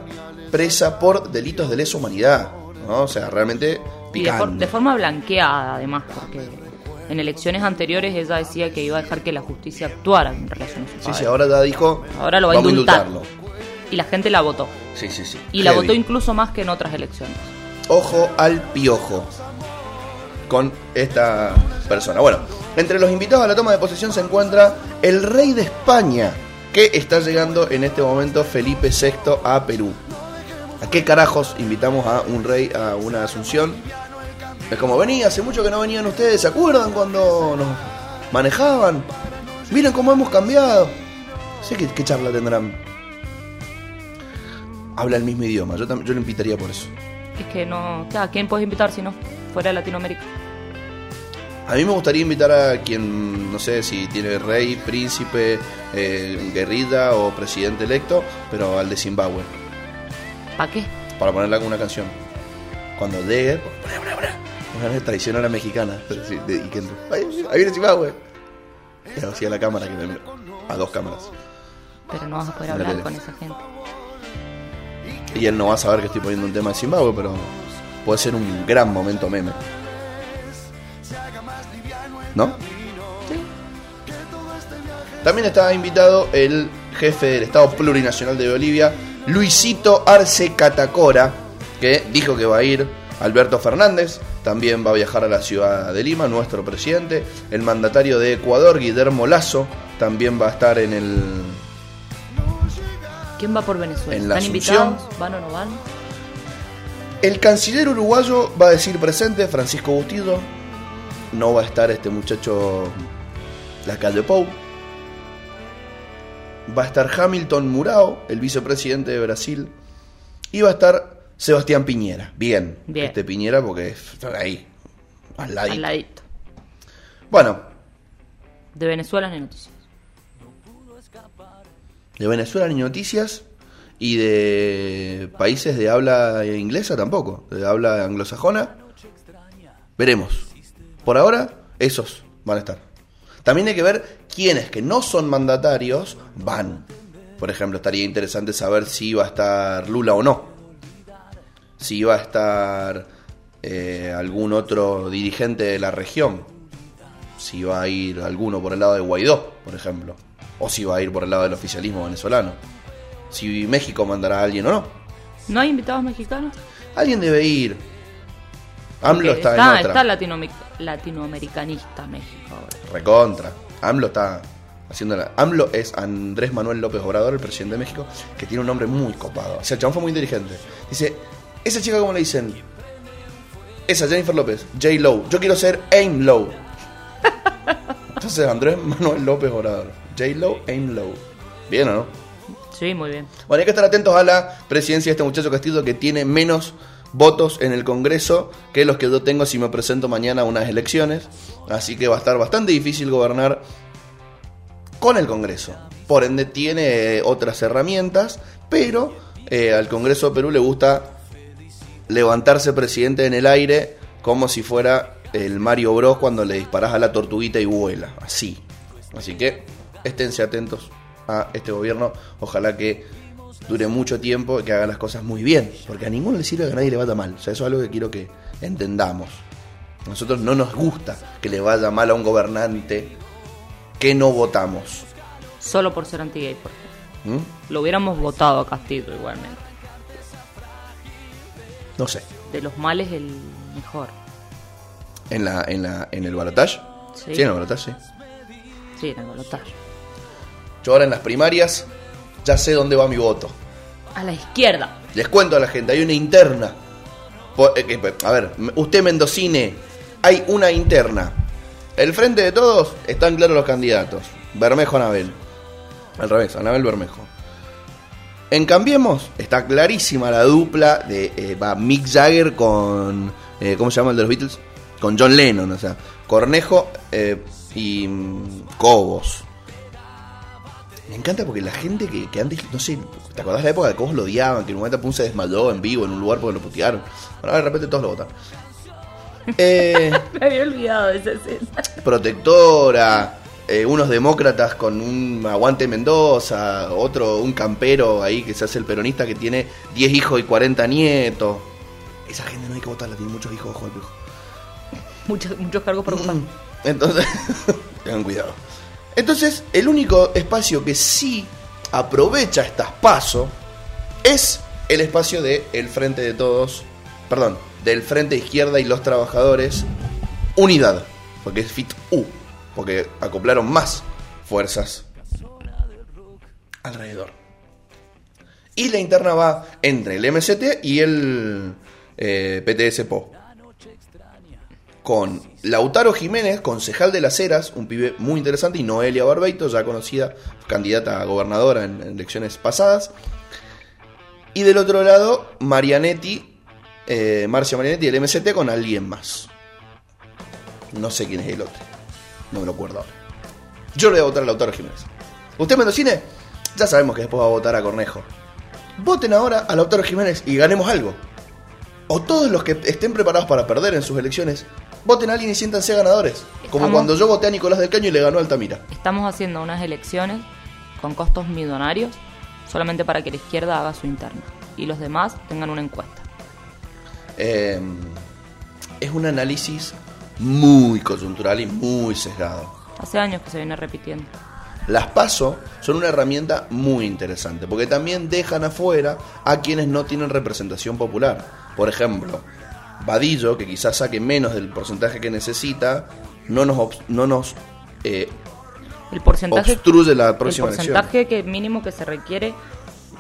S1: presa por delitos de lesa humanidad, ¿no? O sea, realmente
S2: Y de, for-
S1: picante.
S2: de forma blanqueada, además, porque En elecciones anteriores ella decía que iba a dejar que la justicia actuara en relación a su
S1: Sí,
S2: padre.
S1: sí, ahora ya dijo.
S2: Ahora lo va a indultar.
S1: indultarlo.
S2: Y la gente la votó.
S1: Sí, sí, sí.
S2: Y la votó incluso más que en otras elecciones.
S1: Ojo al piojo con esta persona. Bueno, entre los invitados a la toma de posesión se encuentra el rey de España, que está llegando en este momento Felipe VI a Perú. ¿A qué carajos invitamos a un rey a una asunción? Es como, venía, hace mucho que no venían ustedes, ¿se acuerdan cuando nos manejaban? Miren cómo hemos cambiado. Sé que qué charla tendrán. Habla el mismo idioma, yo, yo lo invitaría por eso.
S2: Es que no. Claro, ¿a quién puedes invitar si no? Fuera de Latinoamérica.
S1: A mí me gustaría invitar a quien, no sé si tiene rey, príncipe, eh, guerrilla o presidente electo, pero al de Zimbabue,
S2: ¿Para qué?
S1: para ponerle alguna canción. Cuando llegue, una traición a la mexicana. pero sí, de- y que, "Ay, ahí viene Zimbabue. Y así a la cámara, que me- a dos cámaras.
S2: Pero no vas a poder hablar con esa gente.
S1: Y él no va a saber que estoy poniendo un tema de Zimbabue, pero puede ser un gran momento meme. ¿No?
S2: Sí.
S1: También está invitado el jefe del Estado Plurinacional de Bolivia, Luisito Arce Catacora, que dijo que va a ir Alberto Fernández, también va a viajar a la ciudad de Lima, nuestro presidente, el mandatario de Ecuador, Guillermo Lazo, también va a estar en el...
S2: ¿Quién va por Venezuela?
S1: En la
S2: ¿Están
S1: Asunción.
S2: invitados? ¿Van o no van?
S1: El canciller uruguayo va a decir presente, Francisco Bustillo, no va a estar este muchacho la calle Pou. Va a estar Hamilton Murao, el vicepresidente de Brasil. Y va a estar Sebastián Piñera. Bien.
S2: Bien.
S1: Este Piñera porque está ahí. Al lado.
S2: Al ladito.
S1: Bueno,
S2: De Venezuela ni noticias.
S1: de Venezuela ni noticias. Y de países de habla inglesa tampoco. De habla anglosajona. Veremos. Por ahora, esos van a estar. También hay que ver quiénes que no son mandatarios van. Por ejemplo, estaría interesante saber si va a estar Lula o no. Si va a estar eh, algún otro dirigente de la región. Si va a ir alguno por el lado de Guaidó, por ejemplo. O si va a ir por el lado del oficialismo venezolano. Si México mandará a alguien o no.
S2: ¿No hay invitados mexicanos?
S1: Alguien debe ir. AMLO está,
S2: está,
S1: en otra.
S2: está latinoamericanista México ahora.
S1: Recontra. AMLO está haciendo la... AMLO es Andrés Manuel López Obrador, el presidente de México, que tiene un nombre muy copado. O sea, el chabón fue muy inteligente. Dice, esa chica, ¿cómo le dicen? Esa, Jennifer López, J. Low. Yo quiero ser Aim Low. Entonces, Andrés Manuel López Obrador. J. Low, Aim Low. ¿Bien o no?
S2: Sí, muy bien.
S1: Bueno, hay que estar atentos a la presidencia de este muchacho Castillo que tiene menos votos en el Congreso que los que yo tengo si me presento mañana a unas elecciones. Así que va a estar bastante difícil gobernar con el Congreso. Por ende tiene eh, otras herramientas, pero eh, al Congreso de Perú le gusta levantarse presidente en el aire como si fuera el Mario Bros cuando le disparas a la tortuguita y vuela. Así. Así que esténse atentos a este gobierno. Ojalá que dure mucho tiempo y que haga las cosas muy bien. Porque a ninguno le sirve que a nadie le vaya mal. O sea, eso es algo que quiero que entendamos. A nosotros no nos gusta que le vaya mal a un gobernante que no votamos.
S2: Solo por ser anti-gay, por ejemplo.
S1: ¿Mm?
S2: Lo hubiéramos votado a Castillo igualmente.
S1: No sé.
S2: De los males, el mejor.
S1: En, la, en, la, en el balotaje.
S2: Sí.
S1: Sí, en el balotaje, sí.
S2: Sí, en el balotaje.
S1: Yo ahora en las primarias ya sé dónde va mi voto.
S2: A la izquierda.
S1: Les cuento a la gente, hay una interna. Eh, que, A ver, usted Mendocine, hay una interna. El frente de todos están claros los candidatos. Bermejo Anabel. Al revés, Anabel Bermejo. En Cambiemos está clarísima la dupla de eh, va Mick Jagger con. eh, ¿Cómo se llama el de los Beatles? Con John Lennon, o sea, Cornejo eh, y mm, Cobos. Me encanta porque la gente que, que antes, no sé, ¿te acordás de la época de cómo lo odiaban? Que en un momento Pum se desmayó en vivo en un lugar porque lo putearon. Bueno, ahora de repente todos lo votaron. Eh,
S2: Me había olvidado de esa escena.
S1: protectora, eh, unos demócratas con un aguante Mendoza, otro, un campero ahí que se hace el peronista que tiene 10 hijos y 40 nietos. Esa gente no hay que votarla, tiene muchos hijos, ojo al.
S2: Muchos, muchos cargos por ocupar.
S1: Entonces, tengan cuidado. Entonces, el único espacio que sí aprovecha estas pasos es el espacio el Frente de Todos, perdón, del Frente Izquierda y los Trabajadores, Unidad, porque es FIT U, porque acoplaron más fuerzas alrededor. Y la interna va entre el MST y el eh, PTS-PO. Con Lautaro Jiménez, concejal de las Heras, un pibe muy interesante, y Noelia Barbeito, ya conocida candidata a gobernadora en, elecciones pasadas. Y del otro lado, Marianetti, eh, Marcia Marianetti del MST con alguien más. No sé quién es el otro. No me lo acuerdo ahora. Yo le voy a votar a Lautaro Jiménez. ¿Usted Mendocine? Ya sabemos que después va a votar a Cornejo. Voten ahora a Lautaro Jiménez y ganemos algo. O todos los que estén preparados para perder en sus elecciones, voten a alguien y siéntanse ganadores. Como cuando yo voté a Nicolás del Caño y le ganó a Altamira.
S2: Estamos haciendo unas elecciones con costos millonarios solamente para que la izquierda haga su interna y los demás tengan una encuesta.
S1: Eh, es un análisis muy coyuntural y muy sesgado.
S2: Hace años que se viene repitiendo.
S1: Las PASO son una herramienta muy interesante porque también dejan afuera a quienes no tienen representación popular. Por ejemplo, Vadillo, que quizás saque menos del porcentaje que necesita, no nos, no nos eh,
S2: El porcentaje,
S1: obstruye la
S2: el
S1: próxima elección.
S2: porcentaje que mínimo que se requiere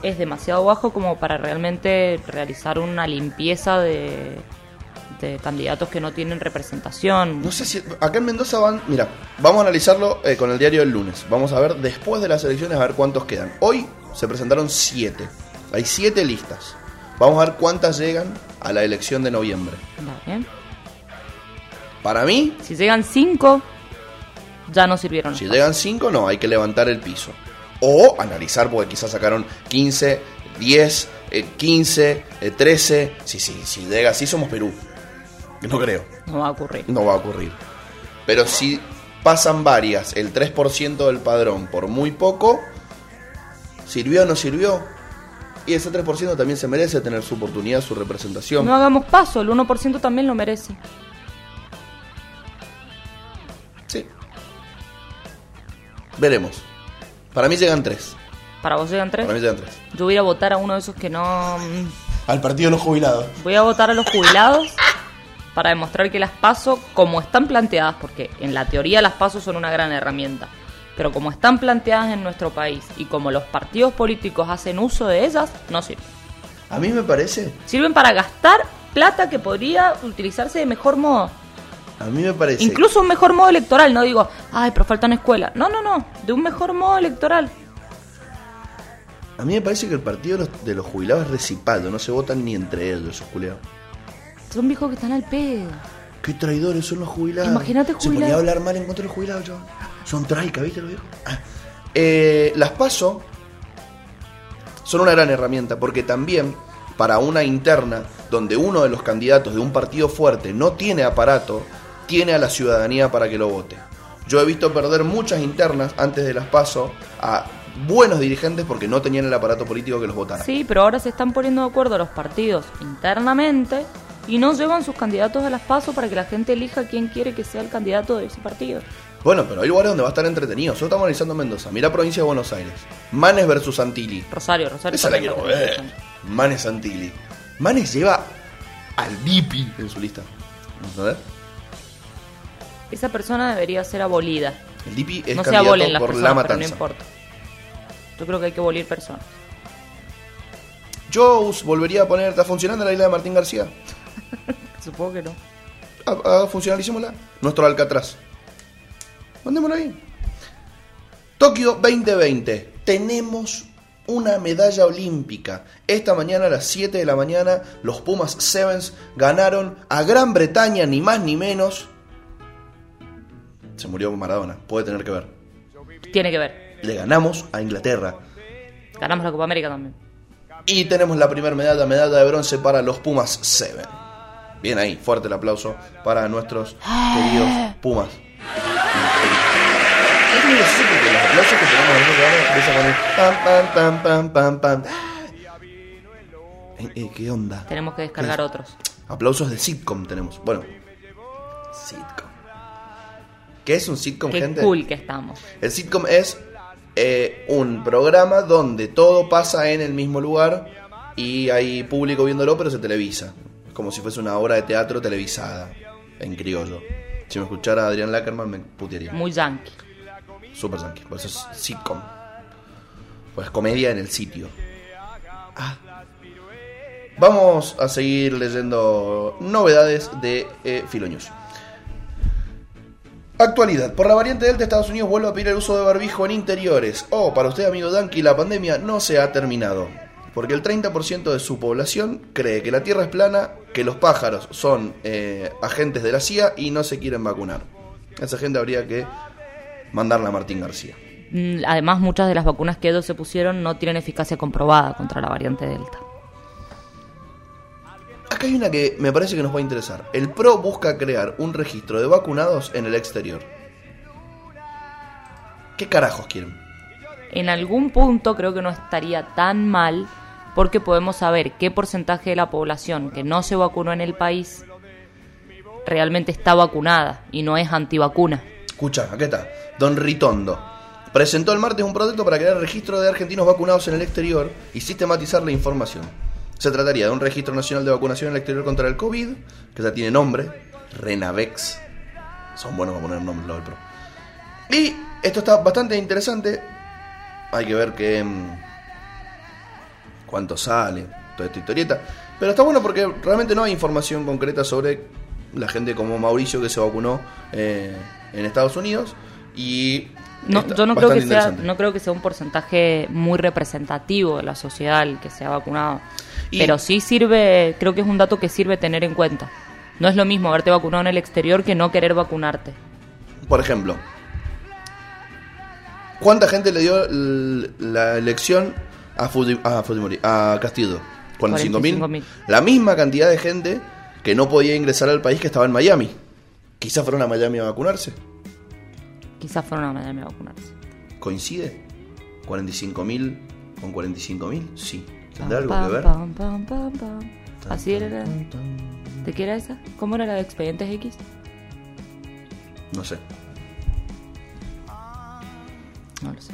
S2: es demasiado bajo como para realmente realizar una limpieza de, de candidatos que no tienen representación.
S1: No sé si. Acá en Mendoza van. Mira, vamos a analizarlo eh, con el diario del lunes. Vamos a ver después de las elecciones a ver cuántos quedan. Hoy se presentaron siete. Hay siete listas. Vamos a ver cuántas llegan a la elección de noviembre. Para mí,
S2: Si llegan cinco, ya no sirvieron.
S1: si llegan cinco, no, hay que levantar el piso. O analizar, porque quizás sacaron 15, 10, eh, 15, eh, 13. Sí, sí, si llega así, somos Perú. No creo.
S2: No va a ocurrir.
S1: no va a ocurrir. Pero si pasan varias, el 3% del padrón por muy poco, ¿sirvió o no sirvió? Y ese 3% también se merece tener su oportunidad, su representación.
S2: No hagamos paso, el 1% también lo merece.
S1: Sí. Veremos. Para mí llegan tres.
S2: Para vos llegan tres.
S1: Para mí llegan tres.
S2: Yo voy a votar a uno de esos que no. mm,
S1: Al partido de los jubilados.
S2: Voy a votar a los jubilados para demostrar que las paso, como están planteadas, porque en la teoría las pasos son una gran herramienta, pero como están planteadas en nuestro país y como los partidos políticos hacen uso de ellas, no sirven.
S1: A mí me parece,
S2: Sirven para gastar plata que podría utilizarse de mejor modo.
S1: a mí me parece.
S2: Incluso un mejor modo electoral, no digo, ay, pero faltan escuelas. No, no, no, de un mejor modo electoral.
S1: A mí me parece que el partido de los, de los jubilados es recipado, no se votan ni entre ellos, esos culeados.
S2: Son viejos que están al pedo.
S1: Qué traidores son los jubilados.
S2: Imagínate
S1: Se ponía a hablar mal en contra de los jubilados, chaval. Son traica, ¿viste los viejos? Ah. Eh, las PASO son una gran herramienta porque también para una interna donde uno de los candidatos de un partido fuerte no tiene aparato, tiene a la ciudadanía para que lo vote. Yo he visto perder muchas internas antes de las PASO a buenos dirigentes porque no tenían el aparato político que los votara.
S2: Sí, pero ahora se están poniendo de acuerdo los partidos internamente y no llevan sus candidatos a las pasos para que la gente elija quién quiere que sea el candidato de ese partido.
S1: Bueno, pero hay lugares donde va a estar entretenido. Nosotros estamos analizando Mendoza. Mira provincia de Buenos Aires. Manes versus Santilli.
S2: Rosario, Rosario.
S1: Esa la quiero ver. Manes Santilli. Manes lleva al Dipi en su lista. ¿Vamos a ver?
S2: Esa persona debería ser abolida.
S1: El Dipi es
S2: no se
S1: candidato
S2: abolen las
S1: por
S2: personas,
S1: la
S2: pero no
S1: matanza.
S2: importa. Yo creo que hay que abolir personas.
S1: Yo volvería a poner. ¿Está funcionando la isla de Martín García?
S2: Supongo que no.
S1: Ah, ah, funcionalicémosla. Nuestro Alcatraz. Mandémoslo ahí. Tokio 2020. Tenemos una medalla olímpica. Esta mañana a las 7 de la mañana, los Pumas Sevens ganaron a Gran Bretaña, ni más ni menos. Se murió Maradona, puede tener que ver.
S2: Tiene que ver.
S1: Le ganamos a Inglaterra.
S2: Ganamos la Copa América también.
S1: Y tenemos la primera medalla, medalla de bronce para los Pumas Seven. Bien ahí, fuerte el aplauso para nuestros queridos Pumas. Es muy gracioso porque los aplausos que tenemos en programa empiezan con el pam, pam, pam, pam, pam, pam. Eh, eh, ¿Qué onda?
S2: Tenemos que descargar otros.
S1: Aplausos de sitcom tenemos. Bueno, sitcom. ¿Qué es un sitcom,
S2: Qué
S1: gente?
S2: cool que estamos.
S1: El sitcom es eh, un programa donde todo pasa en el mismo lugar y hay público viéndolo, pero se televisa. Es como si fuese una obra de teatro televisada, en criollo. Si me escuchara Adrián Lackerman me putearía.
S2: Muy yankee.
S1: Super yankee, por eso es sitcom. Pues comedia en el sitio. Ah. Vamos a seguir leyendo novedades de eh, Filonews. Actualidad. Por la variante Delta, Estados Unidos vuelve a pedir el uso de barbijo en interiores. Oh, para usted, amigo Danky, la pandemia no se ha terminado. Porque el 30% de su población cree que la Tierra es plana, que los pájaros son eh, agentes de la CIA y no se quieren vacunar. A esa gente habría que mandarla a Martín García.
S2: Mm, Además, muchas de las vacunas que ellos se pusieron no tienen eficacia comprobada contra la variante Delta.
S1: Acá hay una que me parece que nos va a interesar. El PRO busca crear un registro de vacunados en el exterior. ¿Qué carajos quieren?
S2: En algún punto creo que no estaría tan mal porque podemos saber qué porcentaje de la población que no se vacunó en el país realmente está vacunada y no es antivacuna.
S1: Escucha, acá está. Don Ritondo. Presentó el martes un proyecto para crear registro de argentinos vacunados en el exterior y sistematizar la información. Se trataría de un registro nacional de vacunación en el exterior contra el COVID, que ya tiene nombre, Renavex. Son buenos para poner nombres los del PRO. Y esto está bastante interesante. Hay que ver qué, mm, cuánto sale, toda esta historieta. Pero está bueno porque realmente no hay información concreta sobre la gente como Mauricio que se vacunó eh, en Estados Unidos. Y
S2: No, yo no creo, que sea, no creo que sea un porcentaje muy representativo de la sociedad el que se ha vacunado.
S1: Y-
S2: Pero sí sirve, creo que es un dato que sirve tener en cuenta. No es lo mismo haberte vacunado en el exterior que no querer vacunarte.
S1: Por ejemplo, ¿cuánta gente le dio la elección a, Fuji- a, Fujimori, a Castillo? 45.000.
S2: 45.000.
S1: La misma cantidad de gente que no podía ingresar al país que estaba en Miami. Quizás fueron a Miami a vacunarse.
S2: Quizás fueron a Miami a vacunarse.
S1: ¿Coincide? ¿45.000 con 45.000? Sí. ¿Tendrá
S2: Pam,
S1: algo que ver?
S2: pam, pam, pam, pam. Así era. la- ¿De qué era esa? ¿Cómo era la de Expedientes X?
S1: No sé.
S2: No lo sé.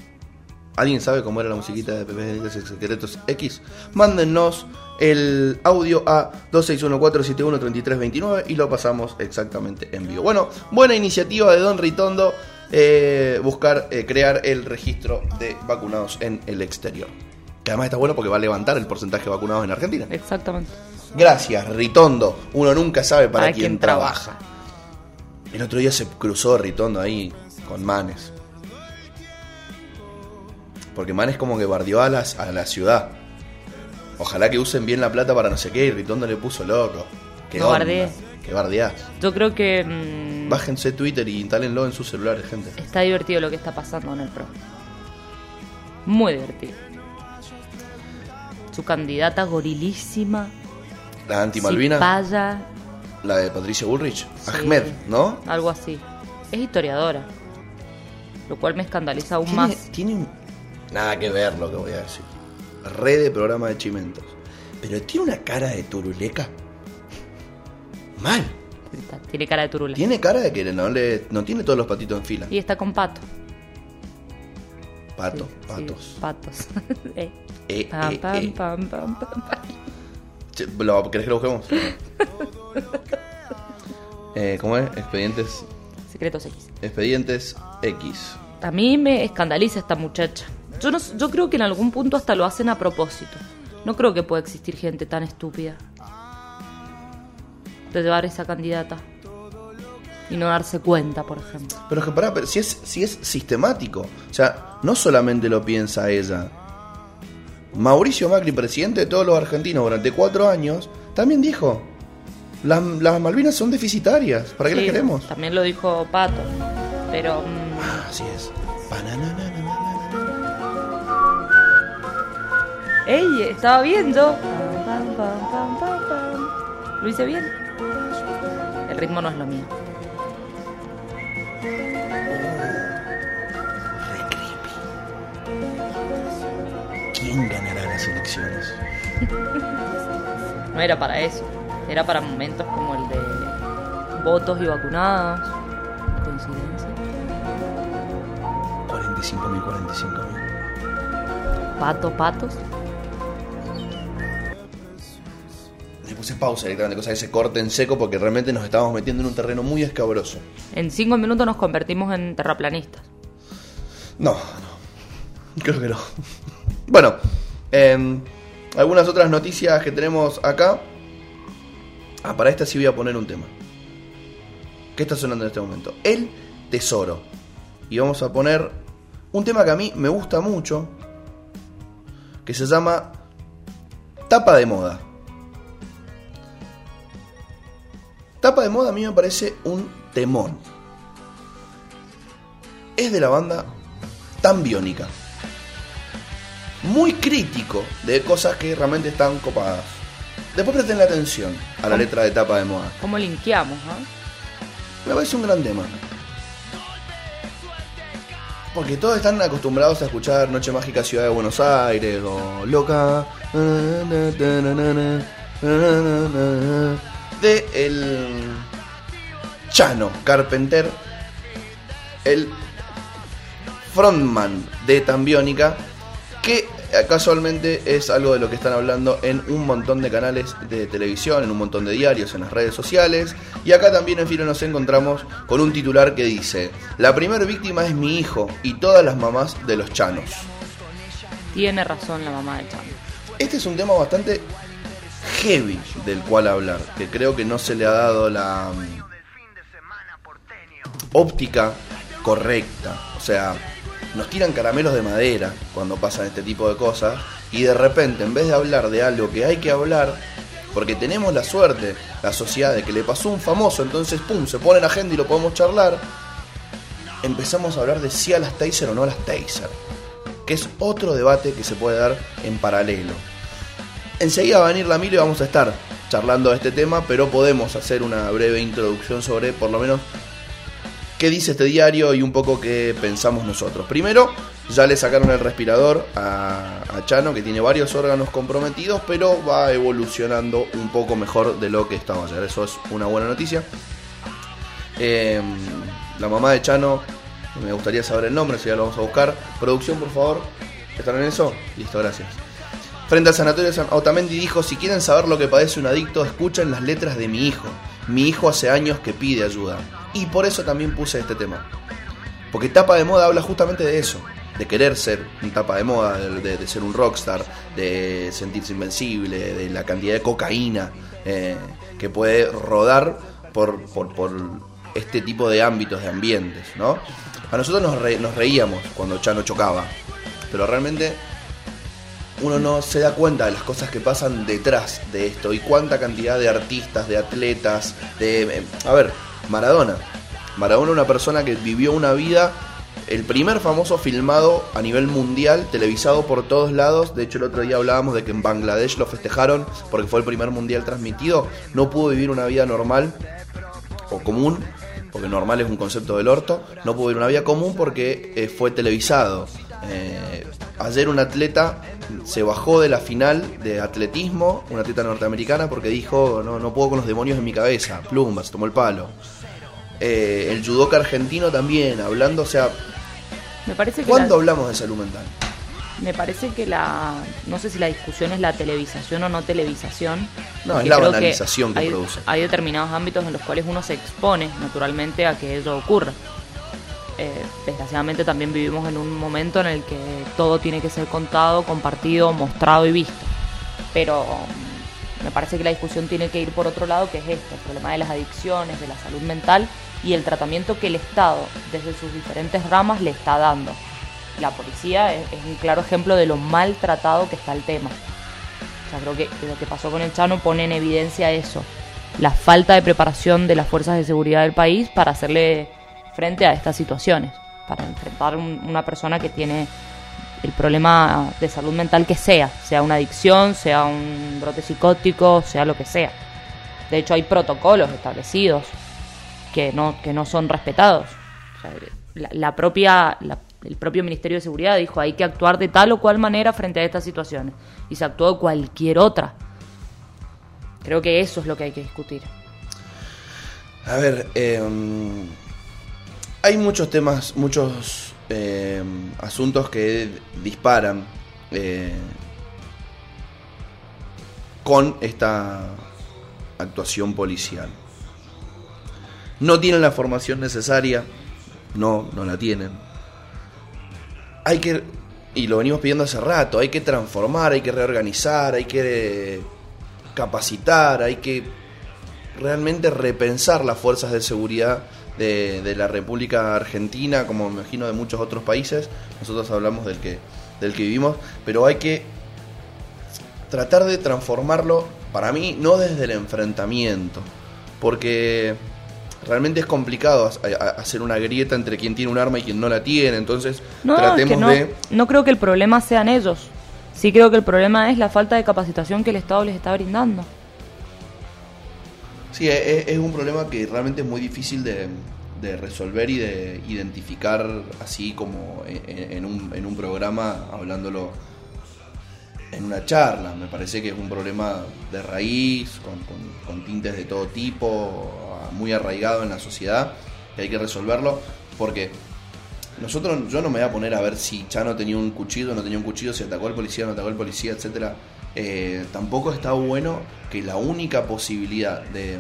S1: ¿Alguien sabe cómo era la musiquita de Pepe Secretos X? Mándennos el audio a 2614713329 y lo pasamos exactamente en vivo. Bueno, buena iniciativa de Don Ritondo eh, buscar eh, crear el registro de vacunados en el exterior. Que además está bueno porque va a levantar el porcentaje de vacunados en Argentina.
S2: Exactamente.
S1: Gracias, Ritondo. Uno nunca sabe para,
S2: Para
S1: quién,
S2: quién
S1: trabaja. El otro día se cruzó Ritondo ahí con Manes. Porque Manes como que bardeó a, las, a la ciudad. Ojalá que usen bien la plata para no sé qué. Y Ritondo le puso loco. ¿Qué
S2: No bardees.
S1: Que bardeás.
S2: Yo creo que mm,
S1: Bájense Twitter y instálenlo en sus celulares, gente.
S2: está divertido lo que está pasando en el PRO. Muy divertido. Su candidata gorilísima.
S1: La anti-Malvina,
S2: Cipaya,
S1: la de Patricia Bullrich.
S2: Sí.
S1: Ahmed, ¿no?
S2: algo así. Es historiadora. Lo cual me escandaliza aún
S1: Tiene,
S2: más.
S1: tiene un- nada que ver lo que voy a decir. Red de programa de chimentos. Pero tiene una cara de turuleca. Mal.
S2: Está- Tiene cara de turula.
S1: Tiene cara de que no, le, no tiene todos los patitos en fila.
S2: Y está con pato.
S1: Pato,
S2: Sí, sí,
S1: patos.
S2: patos. Eh.
S1: Eh,
S2: Pam,
S1: eh,
S2: pam,
S1: eh.
S2: pam, pam, pam, pam.
S1: ¿lo- ¿Querés que lo busquemos? eh, ¿Cómo es? Expedientes,
S2: Secretos X.
S1: expedientes X.
S2: A mí me escandaliza esta muchacha. Yo, no, yo creo que en algún punto hasta lo hacen a propósito. No creo que pueda existir gente tan estúpida de llevar esa candidata y no darse cuenta, por ejemplo.
S1: Pero es que pará, pero si es, si es sistemático. O sea, no solamente lo piensa ella. Mauricio Macri, presidente de todos los argentinos durante cuatro años, también dijo: las, las Malvinas son deficitarias. ¿Para qué las
S2: Sí,
S1: queremos?
S2: También lo dijo Pato. Pero mm,
S1: Ah, Así es. Banananananana.
S2: ¡Ey! Estaba viendo. Pam, pam, pam, pam, pam. ¿Lo hice bien? El ritmo no es lo mío.
S1: ¿Quién ganará las elecciones?
S2: No era para eso. Era para momentos como el de votos y vacunados. Coincidencia.
S1: 45.000, 45.000.
S2: Pato, patos.
S1: Puse pausa directamente, cosa que se corte en seco porque realmente nos estábamos metiendo en un terreno muy escabroso.
S2: En cinco minutos nos convertimos en terraplanistas.
S1: No, no. Creo que no. Bueno, em, algunas otras noticias que tenemos acá. Ah, para esta sí voy a poner un tema. ¿Qué está sonando en este momento? El Tesoro. Y vamos a poner un tema que a mí me gusta mucho. Que se llama Tapa de Moda. Tapa de Moda a mí me parece un temón. Es de la banda tan biónica. Muy crítico de cosas que realmente están copadas. Después presten atención a la letra de tapa de moda.
S2: ¿Cómo linkeamos, no?
S1: Me parece un gran tema. Porque todos están acostumbrados a escuchar Noche Mágica Ciudad de Buenos Aires o Loca. De el Chano Carpenter, el frontman de Tambiónica, que casualmente es algo de lo que están hablando en un montón de canales de televisión, en un montón de diarios, en las redes sociales. Y acá también en Filo nos encontramos con un titular que dice, la primera víctima es mi hijo y todas las mamás de los chanos.
S2: Tiene razón la mamá de Chano.
S1: Este es un tema bastante heavy del cual hablar, que creo que no se le ha dado la mm, óptica correcta. O sea, nos tiran caramelos de madera cuando pasan este tipo de cosas y de repente en vez de hablar de algo que hay que hablar, porque tenemos la suerte, la sociedad de que le pasó un famoso, entonces pum, se pone en agenda y lo podemos charlar, empezamos a hablar de si a las taser o no a las taser, que es otro debate que se puede dar en paralelo. Enseguida va a venir la Milo y vamos a estar charlando de este tema, pero podemos hacer una breve introducción sobre por lo menos qué dice este diario y un poco qué pensamos nosotros. Primero, ya le sacaron el respirador a, Chano, que tiene varios órganos comprometidos, pero va evolucionando un poco mejor de lo que estaba ayer. Eso es una buena noticia. Eh, la mamá de Chano, me gustaría saber el nombre, si ya lo vamos a buscar. Producción, por favor. ¿Están en eso? Listo, gracias. Frente al sanatorio San Otamendi dijo, si quieren saber lo que padece un adicto, escuchen las letras de mi hijo. Mi hijo hace años que pide ayuda. Y por eso también puse este tema. Porque tapa de moda habla justamente de eso. De querer ser un tapa de moda, de, de ser un rockstar, de sentirse invencible, de la cantidad de cocaína eh, que puede rodar por, por, por, este tipo de ámbitos, de ambientes, ¿no? A nosotros nos, re, nos reíamos cuando Chano chocaba. Pero realmente uno no se da cuenta de las cosas que pasan detrás de esto y cuánta cantidad de artistas, de atletas, de... A ver, Maradona. Maradona una persona que vivió una vida, el primer famoso filmado a nivel mundial, televisado por todos lados. De hecho, el otro día hablábamos de que en Bangladesh lo festejaron porque fue el primer mundial transmitido. No pudo vivir una vida normal o común, porque normal es un concepto del orto. No pudo vivir una vida común porque eh, fue televisado. Eh, ayer un atleta se bajó de la final de atletismo, una atleta norteamericana, porque dijo, no, no puedo con los demonios en mi cabeza, plumba, se tomó el palo. Eh, el judoka argentino también, hablando, o sea...
S2: Me parece que
S1: ¿Cuándo
S2: la-
S1: hablamos de salud mental?
S2: Me parece que la. No sé si la discusión es la televisación o no televisación.
S1: No, es la banalización que
S2: hay,
S1: produce.
S2: Hay determinados ámbitos en los cuales uno se expone naturalmente a que ello ocurra. Eh, desgraciadamente también vivimos en un momento en el que todo tiene que ser contado, compartido, mostrado y visto. Pero mm, me parece que la discusión tiene que ir por otro lado, que es esto, el problema de las adicciones, de la salud mental y el tratamiento que el Estado, desde sus diferentes ramas, le está dando. La policía es, es un claro ejemplo de lo maltratado que está el tema. O sea, creo que lo que pasó con el Chano pone en evidencia eso, la falta de preparación de las fuerzas de seguridad del país para hacerle frente a estas situaciones, para enfrentar un- una persona que tiene el problema de salud mental que sea, sea una adicción, sea un brote psicótico, sea lo que sea. De hecho, hay protocolos establecidos que no, que no son respetados. La, propia, el propio Ministerio de Seguridad dijo hay que actuar de tal o cual manera frente a estas situaciones. Y se actuó de cualquier otra. Creo que eso es lo que hay que discutir.
S1: A ver, eh, hay muchos temas, muchos eh, asuntos que disparan eh, con esta actuación policial. No tienen la formación necesaria, no, no la tienen. Hay que, y lo venimos pidiendo hace rato, hay que transformar, hay que reorganizar, hay que capacitar, hay que realmente repensar las fuerzas de seguridad de, de, la República Argentina, como me imagino de muchos otros países. Nosotros hablamos del que, del que vivimos, pero hay que tratar de transformarlo, para mí, no desde el enfrentamiento, porque realmente es complicado hacer una grieta entre quien tiene un arma y quien no la tiene, entonces
S2: no,
S1: tratemos
S2: no,
S1: de...
S2: No creo que el problema sean ellos, sí creo que el problema es la falta de capacitación que el Estado les está brindando.
S1: Sí, es, es un problema que realmente es muy difícil de, resolver y de identificar así como en, en, un, en un programa hablándolo en una charla. Me parece que es un problema de raíz, con, con, con, tintes de todo tipo, muy arraigado en la sociedad, que hay que resolverlo, porque nosotros, yo no me voy a poner a ver si Chano tenía un cuchillo, no tenía un cuchillo, si atacó al policía, no atacó al policía, etcétera. Eh, tampoco está bueno que la única posibilidad de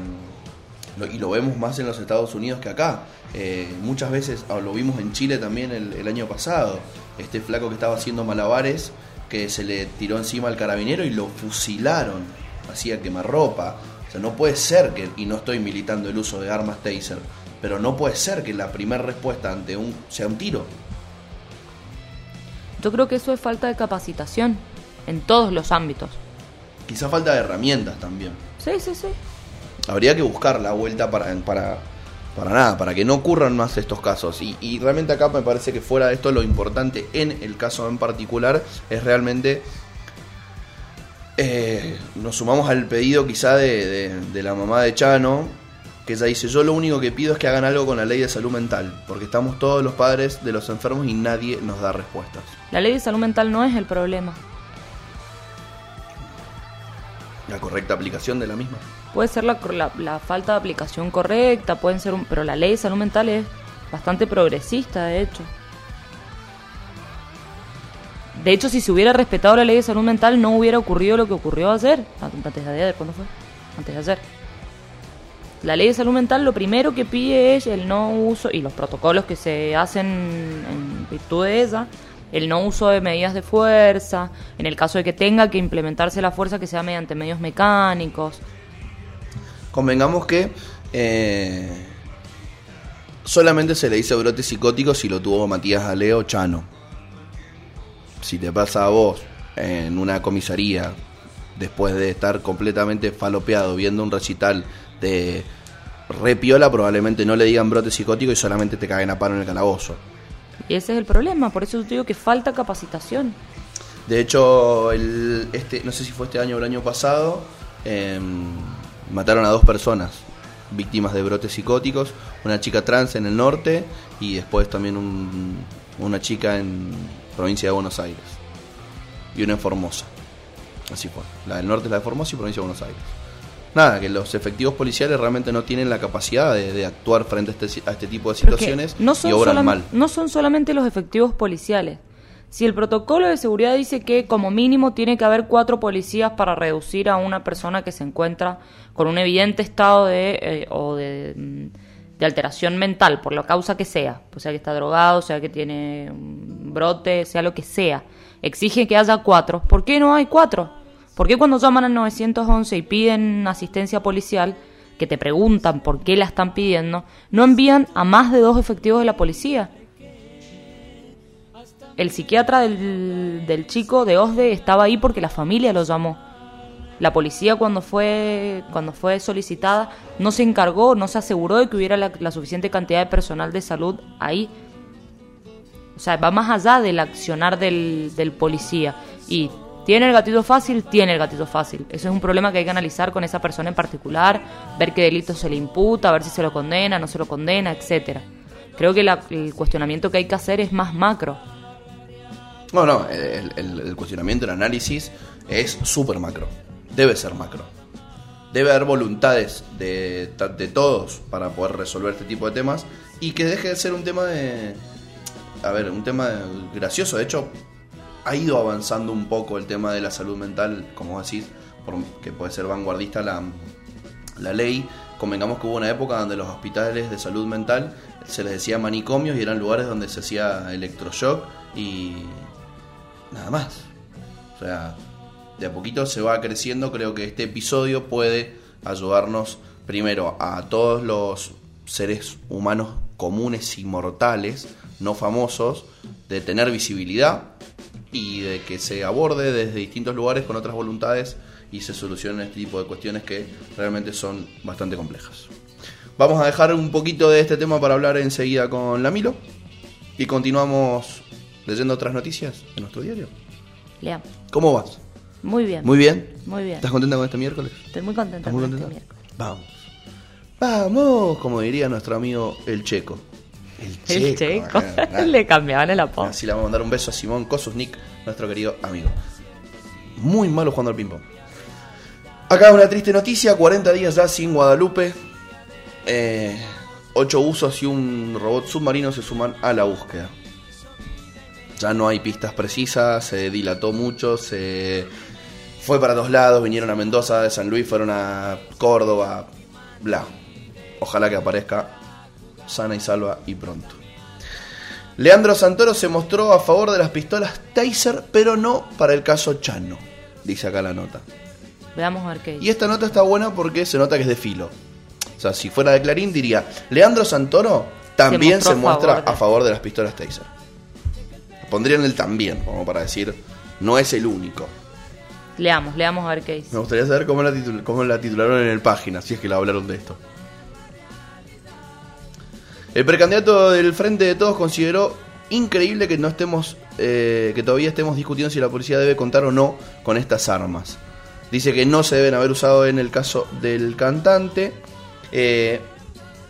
S1: y lo vemos más en los Estados Unidos que acá. Eh, muchas veces lo vimos en Chile también el, el, año pasado. Este flaco que estaba haciendo malabares, que se le tiró encima al carabinero y lo fusilaron. Hacía quemarropa. O sea, no puede ser que, y no estoy militando el uso de armas taser, pero no puede ser que la primera respuesta ante un sea un tiro.
S2: Yo creo que eso es falta de capacitación en todos los ámbitos.
S1: Quizá falta de herramientas también.
S2: Sí, sí, sí
S1: habría que buscar la vuelta para, para, para nada, para que no ocurran más estos casos. Y, y, realmente acá me parece que fuera de esto lo importante en el caso en particular es realmente... Eh, nos sumamos al pedido quizá de, de, de, la mamá de Chano, que ella dice, yo lo único que pido es que hagan algo con la ley de salud mental, porque estamos todos los padres de los enfermos y nadie nos da respuestas.
S2: La ley de salud mental no es el problema.
S1: La correcta aplicación de la misma
S2: puede ser la, la, la, falta de aplicación correcta, pueden ser un, pero la ley de salud mental es bastante progresista, de hecho. De hecho, si se hubiera respetado la ley de salud mental, no hubiera ocurrido lo que ocurrió ayer. Antes de ayer, ¿cuándo fue? Antes de ayer. La ley de salud mental lo primero que pide es el no uso, y los protocolos que se hacen en virtud de ella, el no uso de medidas de fuerza, en el caso de que tenga que implementarse la fuerza que sea mediante medios mecánicos,
S1: convengamos que eh, solamente se le dice brote psicótico si lo tuvo Matías Aleo Chano. Si te pasa a vos en una comisaría después de estar completamente falopeado viendo un recital de repiola, probablemente no le digan brote psicótico y solamente te caguen a paro en el calabozo.
S2: Y ese es el problema, por eso te digo que falta capacitación.
S1: De hecho, el, este, no sé si fue este año o el año pasado, eh, mataron a dos personas víctimas de brotes psicóticos, una chica trans en el norte y después también un, una chica en provincia de Buenos Aires y una en Formosa. Así fue. La del norte es la de Formosa y provincia de Buenos Aires. Nada, que los efectivos policiales realmente no tienen la capacidad de, de actuar frente a este, a este, tipo de situaciones
S2: no son
S1: y obran mal.
S2: No son solamente los efectivos policiales. Si el protocolo de seguridad dice que como mínimo tiene que haber cuatro policías para reducir a una persona que se encuentra con un evidente estado de eh, o de, de, alteración mental por la causa que sea, o sea que está drogado, sea que tiene un brote, sea lo que sea, exige que haya cuatro. ¿Por qué no hay cuatro? ¿Por qué cuando llaman al 911 y piden asistencia policial, que te preguntan por qué la están pidiendo, no envían a más de dos efectivos de la policía? El psiquiatra del, del chico de Osde estaba ahí porque la familia lo llamó. La policía cuando fue, cuando fue solicitada no se encargó, no se aseguró de que hubiera la, suficiente cantidad de personal de salud ahí. O sea, va más allá del accionar del, del policía. Y tiene el gatito fácil, tiene el gatito fácil. Eso es un problema que hay que analizar con esa persona en particular, ver qué delito se le imputa, ver si se lo condena, no se lo condena, etcétera. Creo que la, el cuestionamiento que hay que hacer es más macro.
S1: No, no, el, cuestionamiento, el análisis es súper macro. Debe ser macro. debe haber voluntades de, de todos para poder resolver este tipo de temas y que deje de ser un tema de... A ver, un tema gracioso. De hecho, ha ido avanzando un poco el tema de la salud mental, como decís, por- que puede ser vanguardista la, la ley. Convengamos que hubo una época donde los hospitales de salud mental se les decía manicomios y eran lugares donde se hacía electroshock y nada más. O sea, de a poquito se va creciendo. Creo que este episodio puede ayudarnos primero a todos los seres humanos comunes y mortales, no famosos, de tener visibilidad y de que se aborde desde distintos lugares con otras voluntades y se solucionen este tipo de cuestiones que realmente son bastante complejas. Vamos a dejar un poquito de este tema para hablar enseguida con la Milo y continuamos leyendo otras noticias en nuestro diario.
S2: Leamos.
S1: ¿Cómo vas?
S2: Muy bien.
S1: Muy bien.
S2: Muy bien.
S1: ¿Estás contenta con este miércoles?
S2: Estoy muy contenta
S1: ¿Estás muy
S2: con
S1: contenta?
S2: este miércoles.
S1: Vamos. Vamos, como diría nuestro amigo el Checo.
S2: El checo.
S1: acá,
S2: Le cambiaban el apodo.
S1: Así le vamos a mandar un beso a Simón Kosusnik, nuestro querido amigo. Muy malo jugando al ping-pong. Acá una triste noticia: 40 días ya sin Guadalupe. Eh, ocho usos y un robot submarino se suman a la búsqueda. Ya no hay pistas precisas, se dilató mucho, se fue para dos lados, vinieron a Mendoza, de San Luis, fueron a Córdoba, bla. Ojalá que aparezca sana y salva y pronto. Leandro Santoro se mostró a favor de las pistolas Taser, pero no para el caso Chano, dice acá la nota.
S2: Veamos a ver qué
S1: Y esta nota está buena porque se nota que es de filo. O sea, si fuera de Clarín diría, Leandro Santoro también
S2: Se
S1: muestra
S2: favor de-
S1: a favor de las pistolas Taser. Pondrían el también, como para decir, no es el único.
S2: Leamos, leamos a ver qué dice.
S1: Me gustaría saber cómo la, cómo la titularon en el página, si es que la hablaron de esto. El precandidato del Frente de Todos consideró increíble que no estemos, eh, que todavía estemos discutiendo si la policía debe contar o no con estas armas. Dice que no se deben haber usado en el caso del cantante, eh,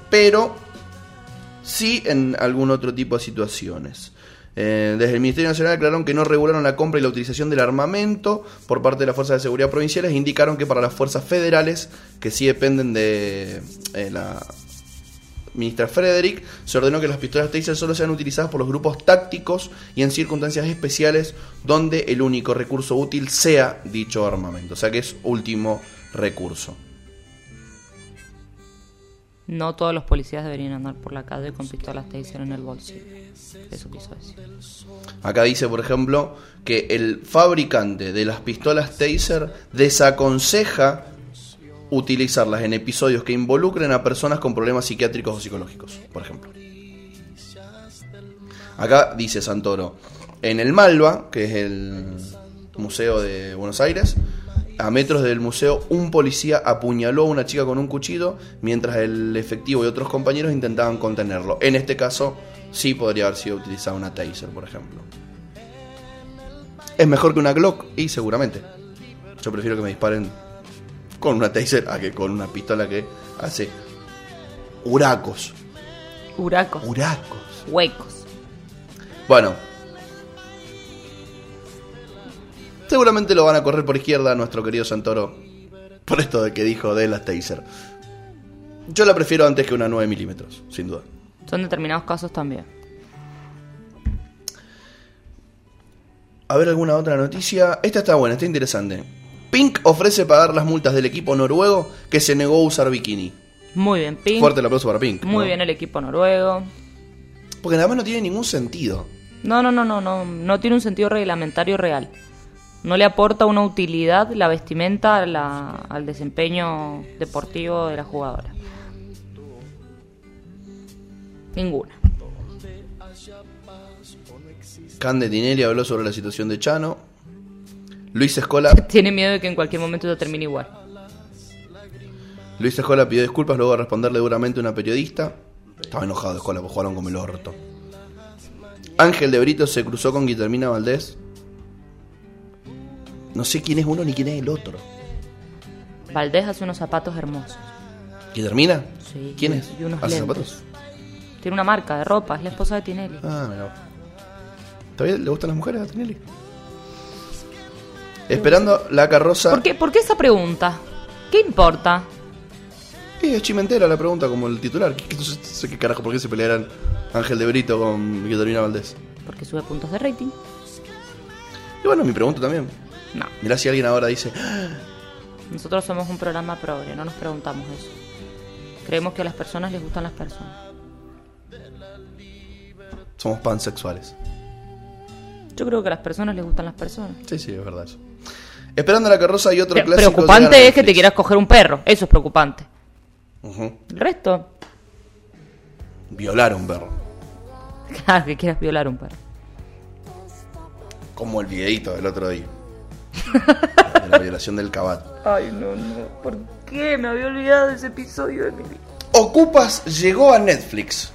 S1: pero sí en algún otro tipo de situaciones. Eh, desde el Ministerio Nacional aclararon que no regularon la compra y la utilización del armamento por parte de las fuerzas de seguridad provinciales e indicaron que para las fuerzas federales, que sí dependen de la ministra Frederick, se ordenó que las pistolas Taser solo sean utilizadas por los grupos tácticos y en circunstancias especiales donde el único recurso útil sea dicho armamento. O sea que es último recurso.
S2: No todos los policías deberían andar por la calle con pistolas taser en el bolsillo. Eso quiso decir.
S1: Acá dice, por ejemplo, que el fabricante de las pistolas Taser desaconseja utilizarlas en episodios que involucren a personas con problemas psiquiátricos o psicológicos, por ejemplo. Acá dice Santoro, en el Malva, que es el museo de Buenos Aires, a metros del museo un policía apuñaló a una chica con un cuchillo mientras el efectivo y otros compañeros intentaban contenerlo. En este caso, sí podría haber sido utilizada una taser, por ejemplo. ¿Es mejor que una Glock? Y seguramente. Yo prefiero que me disparen con una taser a que con una pistola que hace huracos.
S2: Huracos.
S1: Huracos.
S2: Huecos.
S1: Bueno. Seguramente lo van a correr por izquierda a nuestro querido Santoro. Por esto de que dijo de las taser. Yo la prefiero antes que una 9 milímetros, sin duda.
S2: Son determinados casos también.
S1: A ver alguna otra noticia. Esta está buena, está interesante. Pink ofrece pagar las multas del equipo noruego que se negó a usar bikini.
S2: Muy bien, Pink.
S1: Fuerte el aplauso para Pink.
S2: Muy
S1: ¿no?
S2: bien el equipo noruego.
S1: Porque nada más no tiene ningún sentido.
S2: No, no, no, no, no, no tiene un sentido reglamentario real. No le aporta una utilidad la vestimenta a la- al desempeño deportivo de la jugadora. Ninguna.
S1: Cande Tinelli habló sobre la situación de Chano. Luis Escola,
S2: Tiene miedo de que en cualquier momento yo termine igual.
S1: Luis Escola pidió disculpas luego de responderle duramente a una periodista. Estaba enojado de Escola porque jugaron como el orto. Ángel de Brito se cruzó con Guillermina Valdés. No sé quién es uno ni quién es el otro.
S2: Valdés hace unos zapatos hermosos.
S1: ¿Guillermina?
S2: Sí,
S1: ¿Quién es?
S2: y unos
S1: ¿Hace
S2: lentes.
S1: zapatos?
S2: Tiene una marca de ropa, es la esposa de Tinelli.
S1: Ah, mira. ¿Todavía le gustan las mujeres a Tinelli? Esperando la carroza.
S2: ¿Por qué, por qué esa pregunta? ¿Qué importa?
S1: Es chimentera la pregunta, como el titular. ¿Qué, qué- no sé- sé qué carajo por qué se pelearan Ángel de Brito con Guillermina Valdés?
S2: Porque sube puntos de rating.
S1: Y bueno, mi pregunta también.
S2: No.
S1: Mirá si alguien ahora dice,
S2: Nosotros somos un programa progre, no nos preguntamos eso. Creemos que a las personas les gustan las personas.
S1: somos pansexuales.
S2: Yo creo que a las personas les gustan las personas.
S1: Sí, sí, es verdad eso. Esperando la carroza y otro
S2: Pre-
S1: clásico.
S2: preocupante
S1: a
S2: es que te quieras coger un perro. Eso es preocupante. El resto,
S1: Violar a un perro.
S2: claro que quieras violar un perro.
S1: Como el videito del otro día. de la violación del caballo.
S2: Ay, no, no. ¿Por qué? Me había olvidado de ese episodio de mi vida.
S1: Ocupas llegó a Netflix.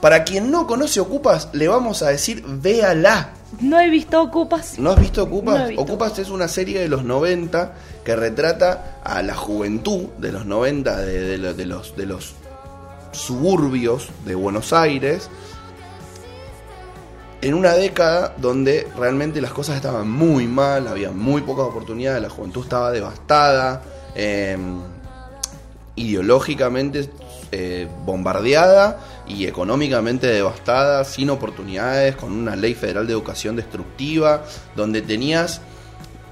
S1: Para quien no conoce Ocupas, le vamos a decir véala.
S2: No he visto Ocupas.
S1: ¿No has visto Ocupas?
S2: No he visto.
S1: Ocupas es una serie de los 90 que retrata a la juventud de los 90 de, de de los, de los suburbios de Buenos Aires en una década donde realmente las cosas estaban muy mal, había muy pocas oportunidades, la juventud estaba devastada, eh, ideológicamente eh, bombardeada y económicamente devastada, sin oportunidades, con una ley federal de educación destructiva, donde tenías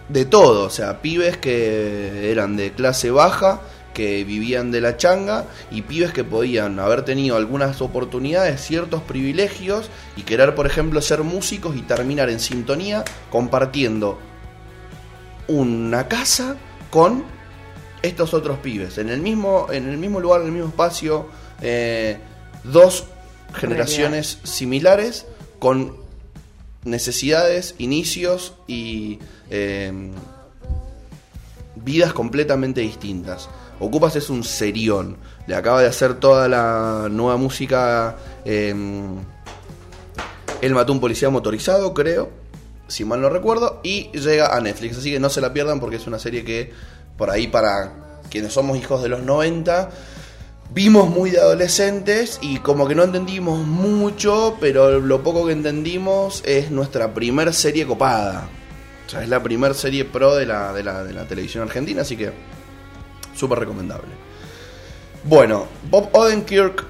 S1: de todo, o sea, pibes que eran de clase baja, que vivían de la changa, y pibes que podían haber tenido algunas oportunidades, ciertos privilegios, y querer, por ejemplo, ser músicos y terminar en sintonía compartiendo una casa con estos otros pibes, en el mismo, en el mismo lugar, en el mismo espacio, eh, dos generaciones similares con necesidades, inicios y eh, vidas completamente distintas. Ocupas es un serión. Le acaba de hacer toda la nueva música. eh, él mató a un policía motorizado, creo. Si mal no recuerdo. Y llega a Netflix. Así que no se la pierdan porque es una serie que por ahí para quienes somos hijos de los 90 vimos muy de adolescentes y como que no entendimos mucho, pero lo poco que entendimos es nuestra primer serie copada. O sea, es la primer serie pro de la, de la, de la televisión argentina, así que súper recomendable. Bueno, Bob Odenkirk,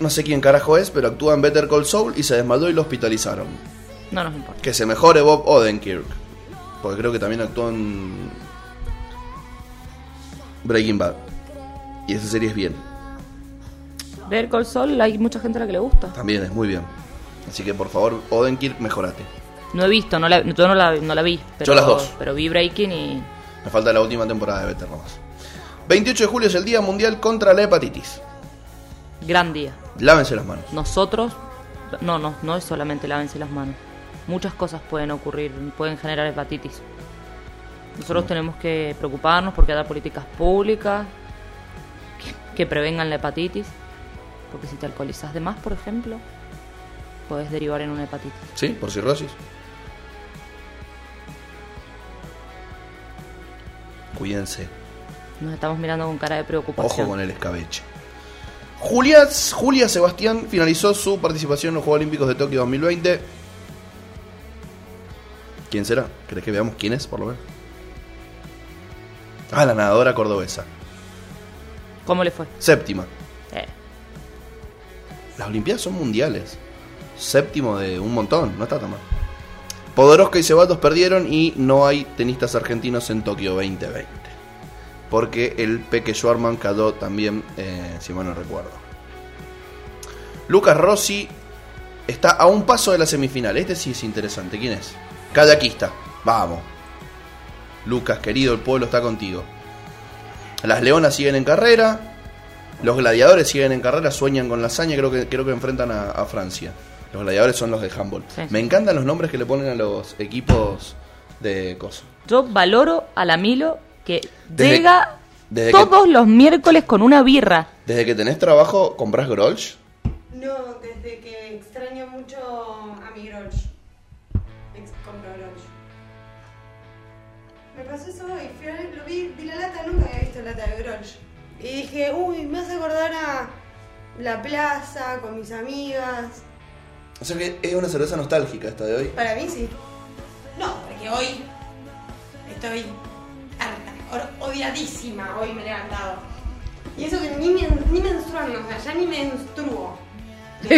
S1: no sé quién carajo es, pero actúa en Better Call Saul y se desmayó y lo hospitalizaron.
S2: No nos importa.
S1: Que se mejore Bob Odenkirk, porque creo que también actuó en Breaking Bad. Y esa serie es bien.
S2: Ver Call Sol hay mucha gente a la que le gusta.
S1: También es muy bien. Así que por favor, Odenkirk, mejorate.
S2: No he visto, no la, yo no la, no la vi. Pero,
S1: Yo las dos.
S2: Pero vi Breaking y.
S1: Me falta la última temporada de Better nomás. 28 de julio es el Día Mundial contra la Hepatitis.
S2: Gran día.
S1: Lávense las manos.
S2: Nosotros. No, no, no es solamente lávense las manos. Muchas cosas pueden ocurrir, pueden generar hepatitis. Nosotros tenemos que preocuparnos porque haya políticas públicas que, que prevengan la hepatitis. Porque si te alcoholizas de más, por ejemplo, puedes derivar en una hepatitis.
S1: ¿Sí? Por cirrosis. Cuídense.
S2: Nos estamos mirando con cara de preocupación.
S1: Ojo con el escabeche. Julia, Julia Sebastián finalizó su participación en los Juegos Olímpicos de Tokio 2020. ¿Quién será? ¿Crees que veamos quién es, por lo menos? Ah, la nadadora cordobesa.
S2: ¿Cómo le fue?
S1: Séptima.
S2: Eh,
S1: Las Olimpiadas son mundiales. Séptimo de un montón, no está tan mal. Podoroska y Ceballos perdieron y no hay tenistas argentinos en Tokio 2020. Porque el Peque Schwarman cayó también, eh, si mal no recuerdo. Lucas Rossi está a un paso de la semifinal. Este sí es interesante. ¿Quién es? Kayakista. Vamos. Lucas, querido, el pueblo está contigo. Las leonas siguen en carrera. Los gladiadores siguen en carrera, sueñan con la hazaña, creo que, creo que enfrentan a, a Francia. Los gladiadores son los de handball.
S2: Sí.
S1: Me encantan los nombres que le ponen a los equipos de cosas.
S2: yo valoro a la Milo que
S1: Desde-
S2: llega
S1: desde que-
S2: todos los miércoles con una birra.
S1: Desde que tenés trabajo, compras Grolsch.
S3: No, desde que extraño mucho a mi Grolsch. Compro Grolsch. Me pasó eso hoy, fui a lo vi, vi la lata, nunca había visto lata de Grolsch. Y dije, uy, me hace acordar a la plaza, con mis amigas.
S1: O sea que es una cerveza nostálgica esta de hoy.
S3: Para mí sí. No, porque hoy estoy harta odiadísima hoy me he levantado. Y eso que ni, me, ni menstruando, o sea, ya ni menstruo.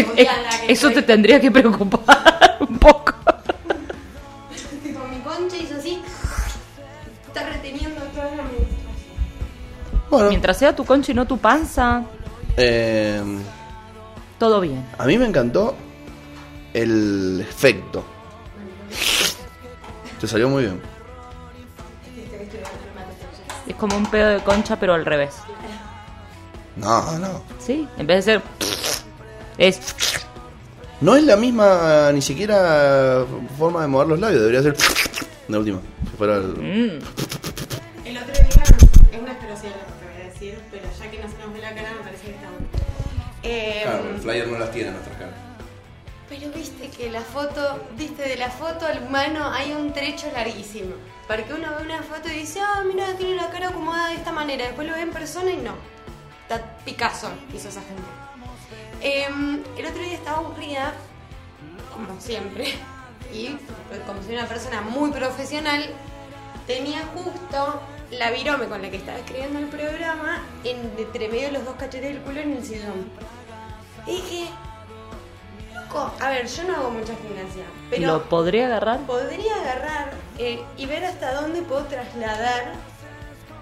S2: Eso
S3: estoy.
S2: te tendría que preocupar un poco.
S3: Tipo, mi concha hizo así. Está reteniendo toda la menstruación.
S1: Bueno,
S2: Mientras sea tu concha y no tu panza,
S1: eh,
S2: todo bien.
S1: a mí me encantó el efecto. Te salió muy bien.
S2: Es como un pedo de concha, pero al revés.
S1: No, no.
S2: ¿Sí? En vez de ser. Es.
S1: No es la misma ni siquiera forma de mover los labios, debería ser la última. Si fuera el-
S2: Mm.
S1: Claro, el flyer no las tiene en nuestras caras.
S3: Pero viste que la foto, viste, de la foto al humano hay un trecho larguísimo. Porque uno ve una foto y dice, ah, mira, tiene la cara acomodada de esta manera. Después lo ve en persona y no. Está Picasso, hizo esa gente. Em, el otro día estaba aburrida, como siempre, y como soy una persona muy profesional, tenía justo la virome con la que estaba escribiendo el programa en, entre medio de los dos cachetes del culo en el sillón. Y dije, loco, a ver, yo no hago mucha gimnasia, pero
S2: ¿Lo podría agarrar?
S3: podría agarrar eh, y ver hasta dónde puedo trasladar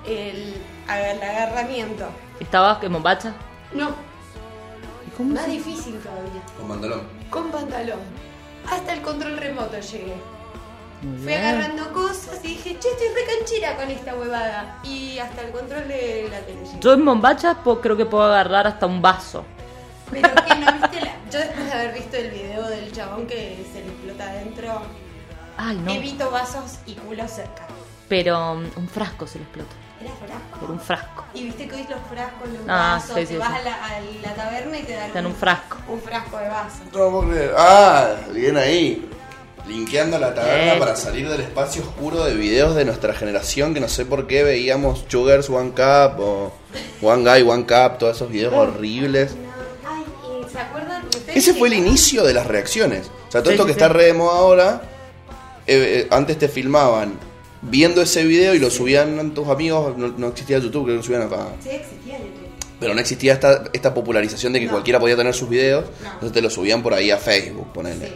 S3: el, el agarramiento.
S2: ¿Estabas en bombacha?
S3: No,
S2: ¿Y cómo
S3: más
S2: se-
S3: difícil todavía.
S1: Con mandalón.
S3: Con pantalón. Hasta el control remoto llegué. Fui agarrando cosas y dije, che, estoy re canchera con esta huevada. Y hasta el control de la tele.
S2: Yo en bombacha creo que puedo agarrar hasta un vaso.
S3: Pero que no viste la... Yo después de haber visto el video del chabón que se le explota adentro,
S2: Ay, no.
S3: evito vasos y culo cerca.
S2: Pero um, un frasco se lo explota.
S3: Era frasco.
S2: Por un frasco.
S3: Y viste que hoy los frascos, los
S2: Ah,
S3: vasos,
S2: sí,
S3: te
S2: sí,
S3: vas
S2: sí.
S3: A, la, a la taberna y te dan
S2: Te dan un frasco.
S3: un frasco de vaso.
S1: No lo puedo creer. Ah, bien ahí. Linkeando la taberna
S2: Eh.
S1: para salir del espacio oscuro de videos de nuestra generación que no sé por qué veíamos Sugars One Cup o One Guy One Cup, todos esos videos horribles.
S3: Ay, ¿y ¿se acuerdan? ustedes
S1: Ese fue el inicio de las reacciones. O sea, todo
S2: Sí,
S1: esto
S2: sí,
S1: que
S2: sí.
S1: está re de moda ahora, eh, eh, antes te filmaban viendo ese video y lo subían a tus amigos, no, no existía YouTube, creo que lo subían acá.
S3: Sí, existía YouTube.
S1: Pero no existía esta, esta popularización de que
S3: No.
S1: cualquiera podía tener sus videos,
S3: No.
S1: entonces te lo subían por ahí a Facebook, ponele.
S3: Sí.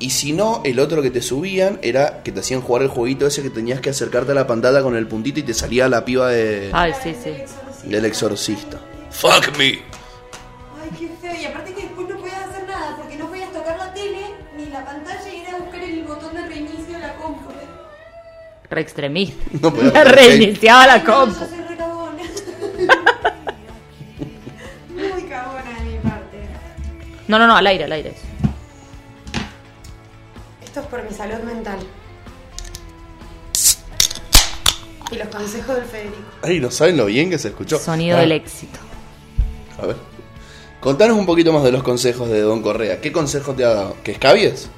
S1: Y si no, el otro que te subían era que te hacían jugar el jueguito ese que tenías que acercarte a la pantalla con el puntito y te salía la piba de,
S2: Ay, sí, sí.
S1: del exorcista. Fuck me.
S2: Re extremista.
S1: No podía
S2: Me
S1: hacer
S2: reiniciaba la compu.
S3: Yo soy re cagona. Muy cagona de mi parte.
S2: No, no, no, al aire, al aire.
S3: Esto es por mi salud mental. Y los consejos del Federico.
S1: Ay, no saben lo bien que se escuchó.
S2: Sonido
S1: Ah,
S2: del éxito.
S1: A ver. Contanos un poquito más de los consejos de Don Correa. ¿Qué consejos te ha dado? ¿Que escabies?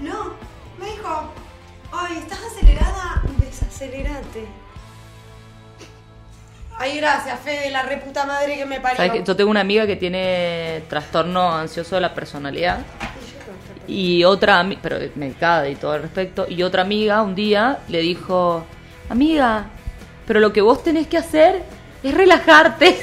S3: No, Ay, gracias, Fede, la reputa madre que me parió.
S2: ¿Sabes que Yo tengo una amiga que tiene trastorno ansioso de la personalidad. Y otra, ami- pero medicada y todo al respecto. Y otra amiga un día le dijo, amiga, pero lo que vos tenés que hacer es relajarte.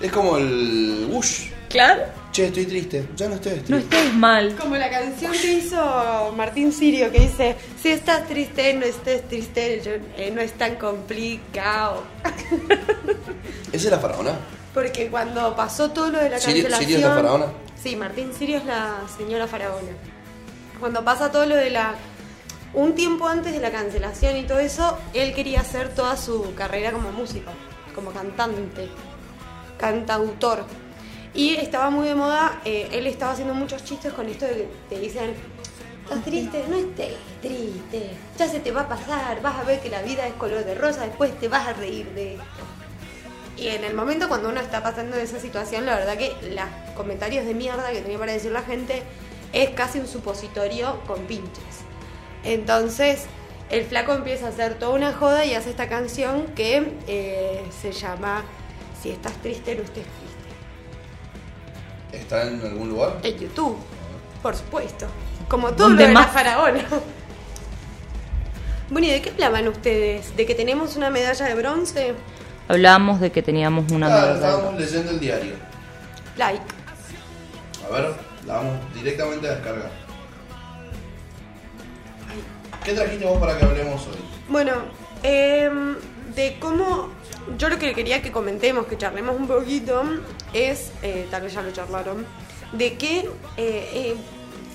S1: Es como el... Ush.
S2: Claro.
S1: Che, estoy triste. Ya no estoy triste.
S2: No estés mal.
S3: Como la canción que hizo Martín Sirio que dice, si estás triste, no estés triste, yo- eh, no es tan complicado.
S1: ¿Esa es la faraona?
S3: Porque cuando pasó todo lo de la
S1: Sirio-
S3: cancelación...
S1: Sirio es la faraona.
S3: Sí, Martín Sirio es la señora faraona. Cuando pasa todo lo de la... Un tiempo antes de la cancelación y todo eso, él quería hacer toda su carrera como músico, como cantante, cantautor. Y estaba muy de moda, eh, él estaba haciendo muchos chistes con esto de que te dicen, ¿estás triste? No estés triste, ya se te va a pasar, vas a ver que la vida es color de rosa, después te vas a reír de esto. Y en el momento cuando uno está pasando esa situación, la verdad que los comentarios de mierda que tenía para decir la gente es casi un supositorio con pinches. Entonces, el flaco empieza a hacer toda una joda y hace esta canción que eh, se llama Si estás triste, no estés.
S1: ¿Está en algún lugar?
S3: En YouTube, por supuesto. Como todo lo
S2: ¿Dónde
S3: de la
S2: más?
S3: faraona. Bueno, ¿y de qué hablaban ustedes? ¿De que tenemos una medalla de bronce?
S2: Hablábamos de que teníamos una
S1: Claro,
S2: medalla de
S1: estábamos leyendo el diario.
S3: Like.
S1: A ver, la vamos directamente a descargar. ¿Qué trajiste vos para que hablemos hoy?
S3: Bueno, em, de cómo. Yo lo que quería que comentemos, que charlemos un poquito, es, eh, tal vez ya lo charlaron, de qué eh, eh,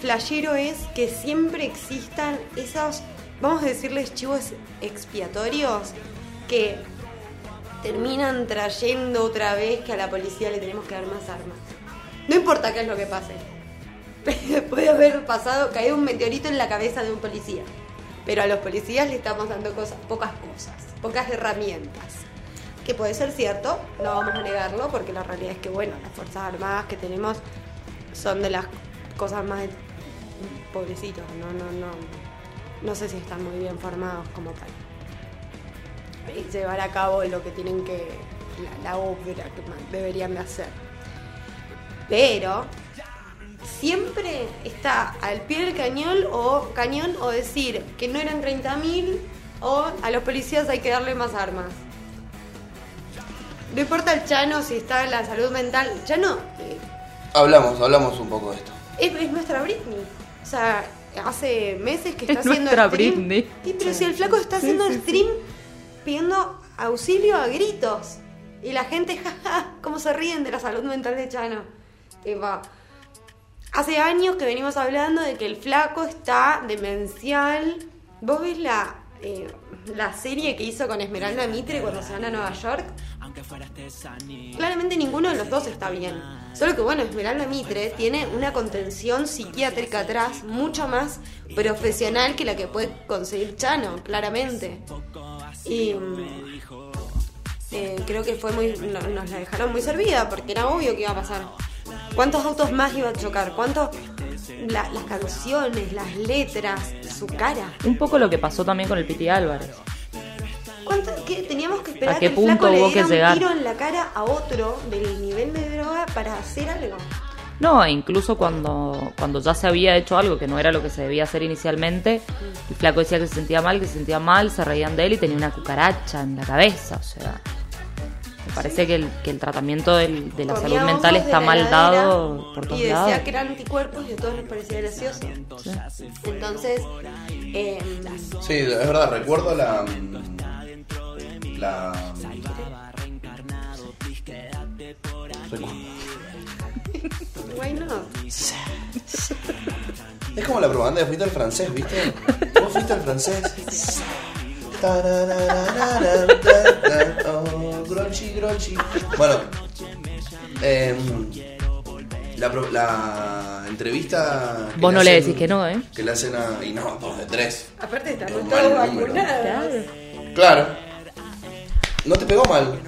S3: es que siempre existan esos, vamos a decirles, chivos expiatorios que terminan trayendo otra vez que a la policía le tenemos que dar más armas. No importa qué es lo que pase. Puede haber pasado, caído un meteorito en la cabeza de un policía. Pero a los policías le estamos dando cosas, pocas cosas, pocas herramientas. Que puede ser cierto, no vamos a negarlo, porque la realidad es que, bueno, las Fuerzas Armadas que tenemos son de las cosas más pobrecitos, no, no, no. No sé si están muy bien formados como tal. Y llevar a cabo lo que tienen que, la, la obra que deberían de hacer. Pero siempre está al pie del cañón o cañón o decir que no eran 30.000 o a los policías hay que darle más armas. No importa el Chano si está en la salud mental. Chano eh,
S1: Hablamos, hablamos un poco de esto.
S3: es, es nuestra Britney. O sea, hace meses que está
S2: Es
S3: haciendo
S2: nuestra
S3: stream.
S2: Britney.
S3: Sí, pero si el flaco está
S2: Sí,
S3: haciendo
S2: sí, sí.
S3: stream pidiendo auxilio a gritos. Y la gente, jaja, cómo se ríen de la salud mental de Chano. Tipo, hace años que venimos hablando de que el flaco está demencial. ¿Vos ves la, eh, la serie que hizo con Esmeralda Mitre cuando se van a Nueva York? Claramente ninguno de los dos está bien. Solo que bueno, Esmeralda Mitre tiene una contención psiquiátrica atrás mucho más profesional que la que puede conseguir Chano, claramente. Y mm, eh, creo que fue muy. no- nos la dejaron muy servida porque era obvio que iba a pasar. ¿Cuántos autos más iba a chocar? ¿Cuántos? la- las canciones, las letras, su cara.
S2: Un poco lo que pasó también con el Piti Álvarez.
S3: ¿Cuánto, qué, teníamos que esperar
S2: ¿A qué
S3: que el flaco
S2: punto
S3: le
S2: que
S3: un
S2: llegar?
S3: tiro en la cara a otro del nivel de droga para hacer algo?
S2: No, e incluso cuando, cuando ya se había hecho algo que no era lo que se debía hacer inicialmente, el flaco decía que se sentía mal, que se sentía mal, se reían de él y tenía una cucaracha en la cabeza. O sea, me parece que el, que el tratamiento del- de la
S3: Comía
S2: salud mental está mal dado por todos
S3: Y decía
S2: lados.
S3: que eran anticuerpos y a todos les parecía gracioso. Entonces, eh,
S1: Sí, es verdad, recuerdo la. La. Recu-
S3: why not?
S1: Es como la propaganda de fuiste al francés, ¿viste? ¿Vos fuiste al francés? Oh. Bueno, la, pro- la entrevista.
S2: Vos no
S1: hacen-
S2: le decís que no, ¿eh?
S1: Que le hacen a. Y no, dos de tres.
S3: Aparte
S1: Es
S3: estamos
S1: un
S3: todos
S1: mal número.
S3: vacunados.
S1: Claro. No te pegó mal.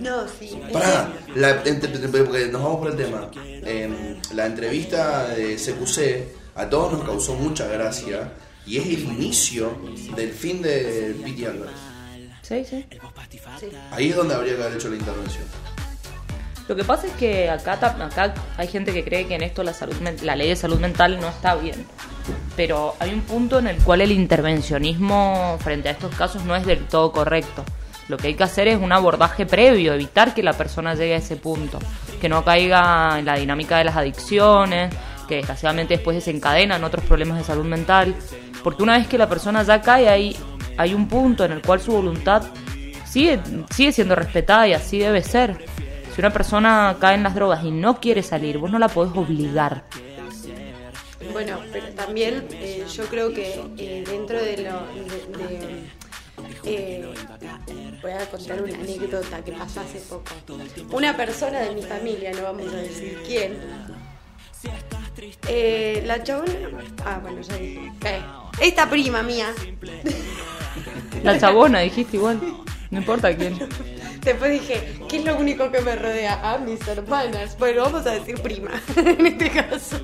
S3: No, sí. es
S1: Pará, la, entre- porque nos vamos por el tema. Em, la entrevista de CQC a todos nos causó mucha gracia y es el inicio del fin de Piti Álvarez.
S2: Sí, sí.
S1: Ahí es donde habría que haber hecho la intervención.
S2: Lo que pasa es que acá, acá hay gente que cree que en esto la, salud, la ley de salud mental no está bien. Pero hay un punto en el cual el intervencionismo frente a estos casos no es del todo correcto. Lo que hay que hacer es un abordaje previo, evitar que la persona llegue a ese punto, que no caiga en la dinámica de las adicciones, que desgraciadamente después desencadenan otros problemas de salud mental, porque una vez que la persona ya cae ahí, hay un punto en el cual su voluntad sigue, sigue siendo respetada y así debe ser. Si una persona cae en las drogas y no quiere salir, vos no la podés obligar.
S3: Bueno, pero también eh, yo creo que eh, dentro de lo. eh, voy a contar una anécdota que pasó hace poco. Una persona de mi familia, no vamos a decir quién. Eh, la chabona. Ah, bueno, ya dije. Eh, esta prima mía.
S2: La chabona, dijiste igual. No importa quién.
S3: Después dije, ¿qué es lo único que me rodea? A mis hermanas. Bueno, vamos a decir prima, en este caso.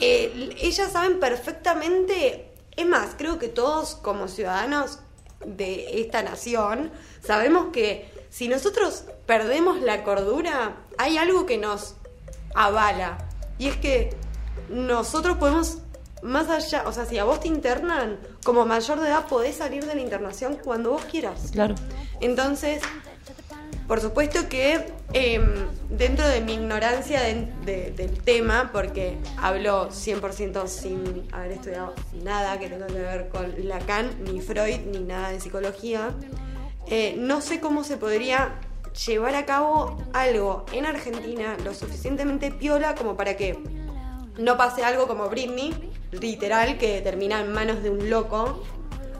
S3: Eh, ellas saben perfectamente, es más, creo que todos como ciudadanos de esta nación sabemos que si nosotros perdemos la cordura, hay algo que nos avala. Y es que nosotros podemos más allá, o sea, si a vos te internan, como mayor de edad podés salir de la internación cuando vos quieras.
S2: Claro.
S3: Entonces, por supuesto que em, dentro de mi ignorancia de- de- del tema, porque hablo 100% sin haber estudiado nada que tenga que ver con Lacan, ni Freud, ni nada de psicología, eh, no sé cómo se podría llevar a cabo algo en Argentina lo suficientemente piola como para que no pase algo como Britney, literal, que termina en manos de un loco,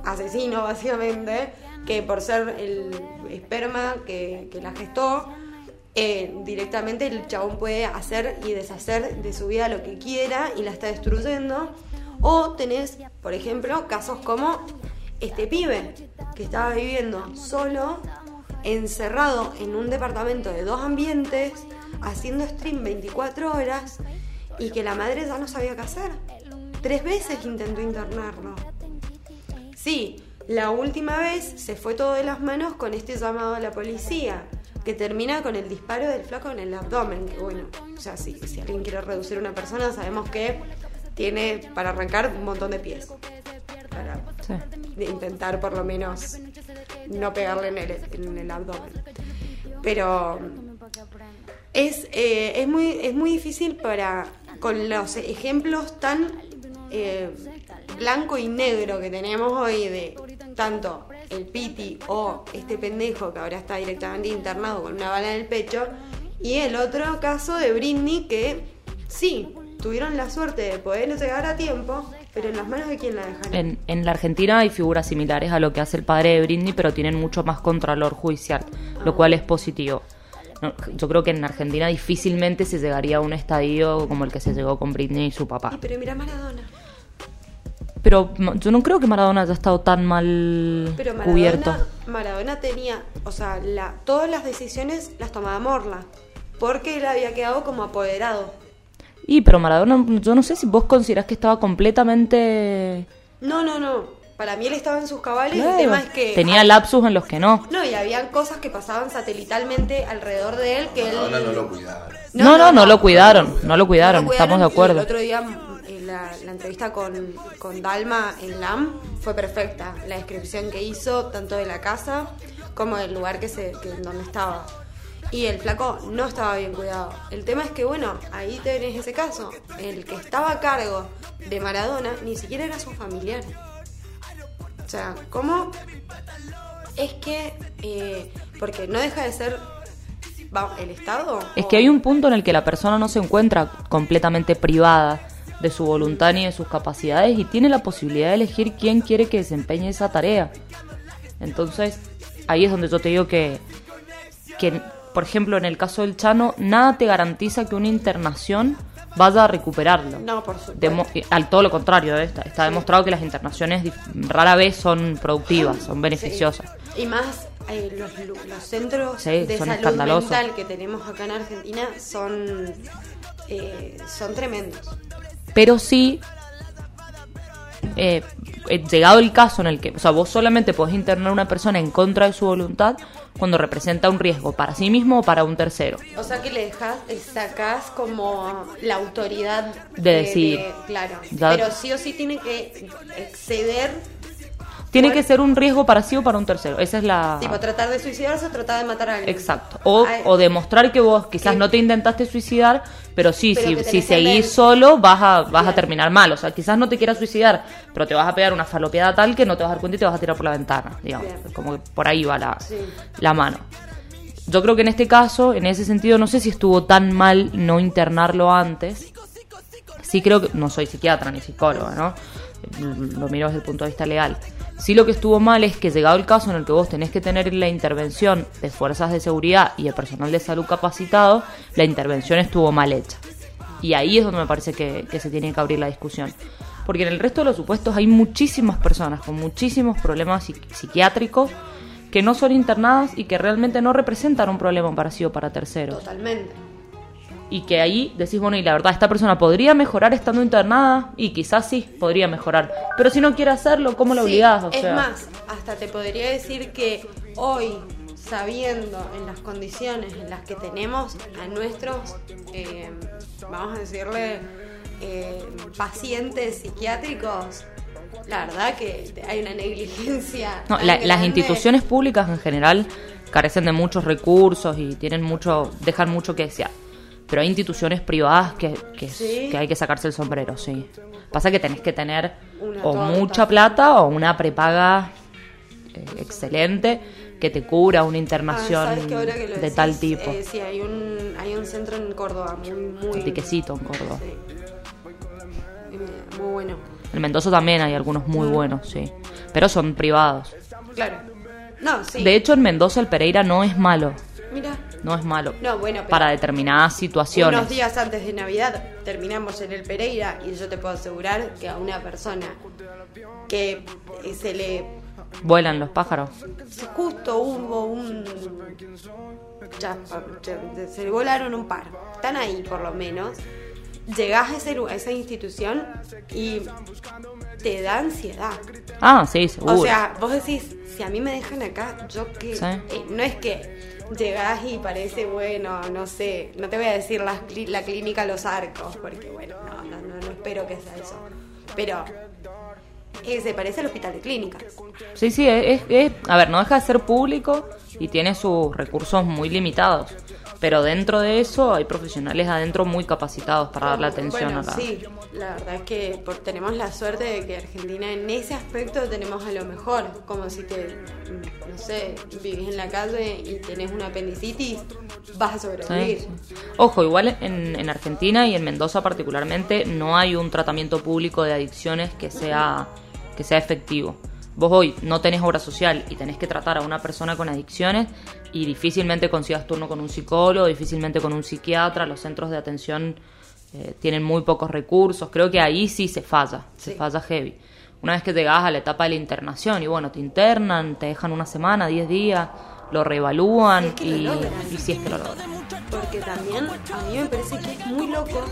S3: asesino básicamente, que por ser el esperma que, que la gestó, eh, directamente el chabón puede hacer y deshacer de su vida lo que quiera y la está destruyendo. O tenés, por ejemplo, casos como este pibe que estaba viviendo solo, encerrado en un departamento de dos ambientes, haciendo stream 24 horas y que la madre ya no sabía qué hacer. Tres veces intentó internarlo. Sí, la última vez se fue todo de las manos con este llamado a la policía, que termina con el disparo del flaco en el abdomen. Que bueno, o sea, si, si alguien quiere reducir a una persona, sabemos que tiene para arrancar un montón de pies. Para
S2: Sí.
S3: intentar por lo menos no pegarle en el, en el abdomen. Pero es, eh, es, muy, es muy difícil para, con los ejemplos tan eh, blanco y negro que tenemos hoy de tanto el Piti o este pendejo que ahora está directamente internado con una bala en el pecho, y el otro caso de Britney que sí, tuvieron la suerte de poder llegar a tiempo, pero en las manos de quién la dejaron.
S2: En, en la Argentina hay figuras similares a lo que hace el padre de Britney, pero tienen mucho más contralor judicial, lo cual es positivo. No, yo creo que en Argentina difícilmente se llegaría a un estadio como el que se llegó con Britney y su papá.
S3: pero mira Maradona.
S2: Pero yo no creo que Maradona haya estado tan mal
S3: Pero
S2: cubierto.
S3: Maradona, Maradona tenía, o sea, la, todas las decisiones las tomaba Morla, porque él había quedado como apoderado.
S2: Y pero Maradona, yo no sé si vos considerás que estaba completamente...
S3: No, no, no. Para mí él estaba en sus cabales.
S2: Claro,
S3: El tema es que.
S2: tenía lapsus en los que no.
S3: No, y habían cosas que pasaban satelitalmente alrededor de él que él.
S1: Maradona no lo cuidaba.
S2: No, no, no, lo cuidaron, no lo cuidaron,
S3: No lo
S2: estamos de
S3: cuidaron,
S2: acuerdo.
S3: El otro día, eh, la, la entrevista con, con Dalma en LAM fue perfecta. La descripción que hizo, tanto de la casa como del lugar que se, que, donde estaba. Y el flaco no estaba bien cuidado. El tema es que, bueno, ahí tenés ese caso. El que estaba a cargo de Maradona ni siquiera era su familiar. O sea, ¿cómo? Es que, eh, porque no deja de ser el Estado.
S2: Es que hay un punto en el que la persona no se encuentra completamente privada de su voluntad ni de sus capacidades y tiene la posibilidad de elegir quién quiere que desempeñe esa tarea. Entonces, ahí es donde yo te digo que, que por ejemplo, en el caso del Chano, nada te garantiza que una internación vaya a recuperarlo.
S3: No, por supuesto.
S2: Demo- al todo lo contrario, ¿eh? está, está demostrado que las internaciones rara vez son productivas, son beneficiosas.
S3: Sí. Y más eh, los, los centros
S2: Sí,
S3: de salud mental que tenemos acá en Argentina son, eh, son tremendos.
S2: pero sí eh, eh, llegado el caso en el que, o sea, vos solamente podés internar a una persona en contra de su voluntad cuando representa un riesgo para sí mismo o para un tercero.
S3: O sea que le dejas, sacás como la autoridad
S2: De decidir.
S3: claro. Pero sí o sí tiene que exceder,
S2: Tiene que ser un riesgo para sí o para un tercero. Esa es la...
S3: tipo tratar de suicidarse o tratar de matar a alguien.
S2: Exacto. O,
S3: Ay,
S2: o demostrar que vos quizás no te intentaste suicidar, pero sí,
S3: Pero
S2: si, si seguís solo vas a, vas a terminar mal. O sea, quizás no te quieras suicidar, pero te vas a pegar una falopeada tal que no te vas a dar cuenta y te vas a tirar por la ventana. Digamos.
S3: Bien.
S2: Como que por ahí va la,
S3: Sí.
S2: la mano. Yo creo que en este caso, en ese sentido, no sé si estuvo tan mal no internarlo antes. Sí creo que, no soy psiquiatra ni psicóloga, ¿no? Lo miro desde el punto de vista legal. Sí lo que estuvo mal es que llegado el caso en el que vos tenés que tener la intervención de fuerzas de seguridad y de personal de salud capacitado, la intervención estuvo mal hecha. Y ahí es donde me parece que, se tiene que abrir la discusión. Porque en el resto de los supuestos hay muchísimas personas con muchísimos problemas psiqui- psiquiátricos que no son internadas y que realmente no representan un problema para sí o para terceros.
S3: Totalmente.
S2: Y que ahí decís, bueno, y la verdad, esta persona podría mejorar estando internada y quizás sí, podría mejorar. Pero si no quiere hacerlo, ¿cómo la
S3: Sí,
S2: obligás? O
S3: es
S2: sea,
S3: más, hasta te podría decir que hoy, sabiendo en las condiciones en las que tenemos a nuestros, eh, vamos a decirle, eh, pacientes psiquiátricos, la verdad que hay una negligencia.
S2: No, la- las instituciones públicas en general carecen de muchos recursos y tienen mucho, dejan mucho que desear. Pero hay instituciones privadas que, que,
S3: Sí.
S2: que hay que sacarse el sombrero, sí. Pasa que tenés que tener
S3: Una
S2: o
S3: torta.
S2: mucha plata o una prepaga eh, excelente que te cubra una
S3: Ah,
S2: internación
S3: ¿sabes que ahora que lo
S2: de
S3: decís,
S2: tal tipo.
S3: eh, sí, hay un, hay un centro en Córdoba muy, muy.
S2: Tiquecito en Córdoba.
S3: Sí. Eh, Muy bueno.
S2: En Mendoza también hay algunos muy
S3: Mm.
S2: buenos, sí. Pero son privados.
S3: Claro. No, sí.
S2: De hecho, en Mendoza el Pereira no es malo.
S3: Mira.
S2: No es malo.
S3: No, bueno, pero
S2: Para determinadas situaciones.
S3: Unos días antes de Navidad terminamos en el Pereira y yo te puedo asegurar que a una persona que se le
S2: Vuelan los pájaros.
S3: justo hubo un se le volaron un par están ahí por lo menos llegás a, ese a esa institución y te da ansiedad
S2: Ah, sí, seguro.
S3: o sea vos decís si a mí me dejan acá yo que
S2: Sí.
S3: eh, no es que llegás y parece bueno no sé no te voy a decir la, clínica Los Arcos porque bueno no, no, no, no espero que sea eso pero eh, se parece al hospital de clínicas
S2: Sí, sí, es, es- a ver, no deja de ser público y tiene sus recursos muy limitados. Pero dentro de eso hay profesionales adentro muy capacitados para darle atención
S3: bueno,
S2: a la...
S3: Sí, la verdad es que por- tenemos la suerte de que Argentina en ese aspecto tenemos a lo mejor, como si te, no sé, vivís en la calle y tenés una apendicitis, vas a sobrevivir.
S2: Sí, sí. Ojo, igual en, en Argentina y en Mendoza particularmente no hay un tratamiento público de adicciones que sea, que sea efectivo. Vos hoy no tenés obra social y tenés que tratar a una persona con adicciones y difícilmente consigas turno con un psicólogo, difícilmente con un psiquiatra, los centros de atención eh, tienen muy pocos recursos, creo que ahí sí se falla, se falla heavy. Una vez que llegas a la etapa de la internación y bueno, te internan, te dejan una semana, 10 días, lo reevalúan
S3: Si es que lo
S2: y,
S3: logran.
S2: y si es que lo logran.
S3: Porque también a mí me parece que es muy loco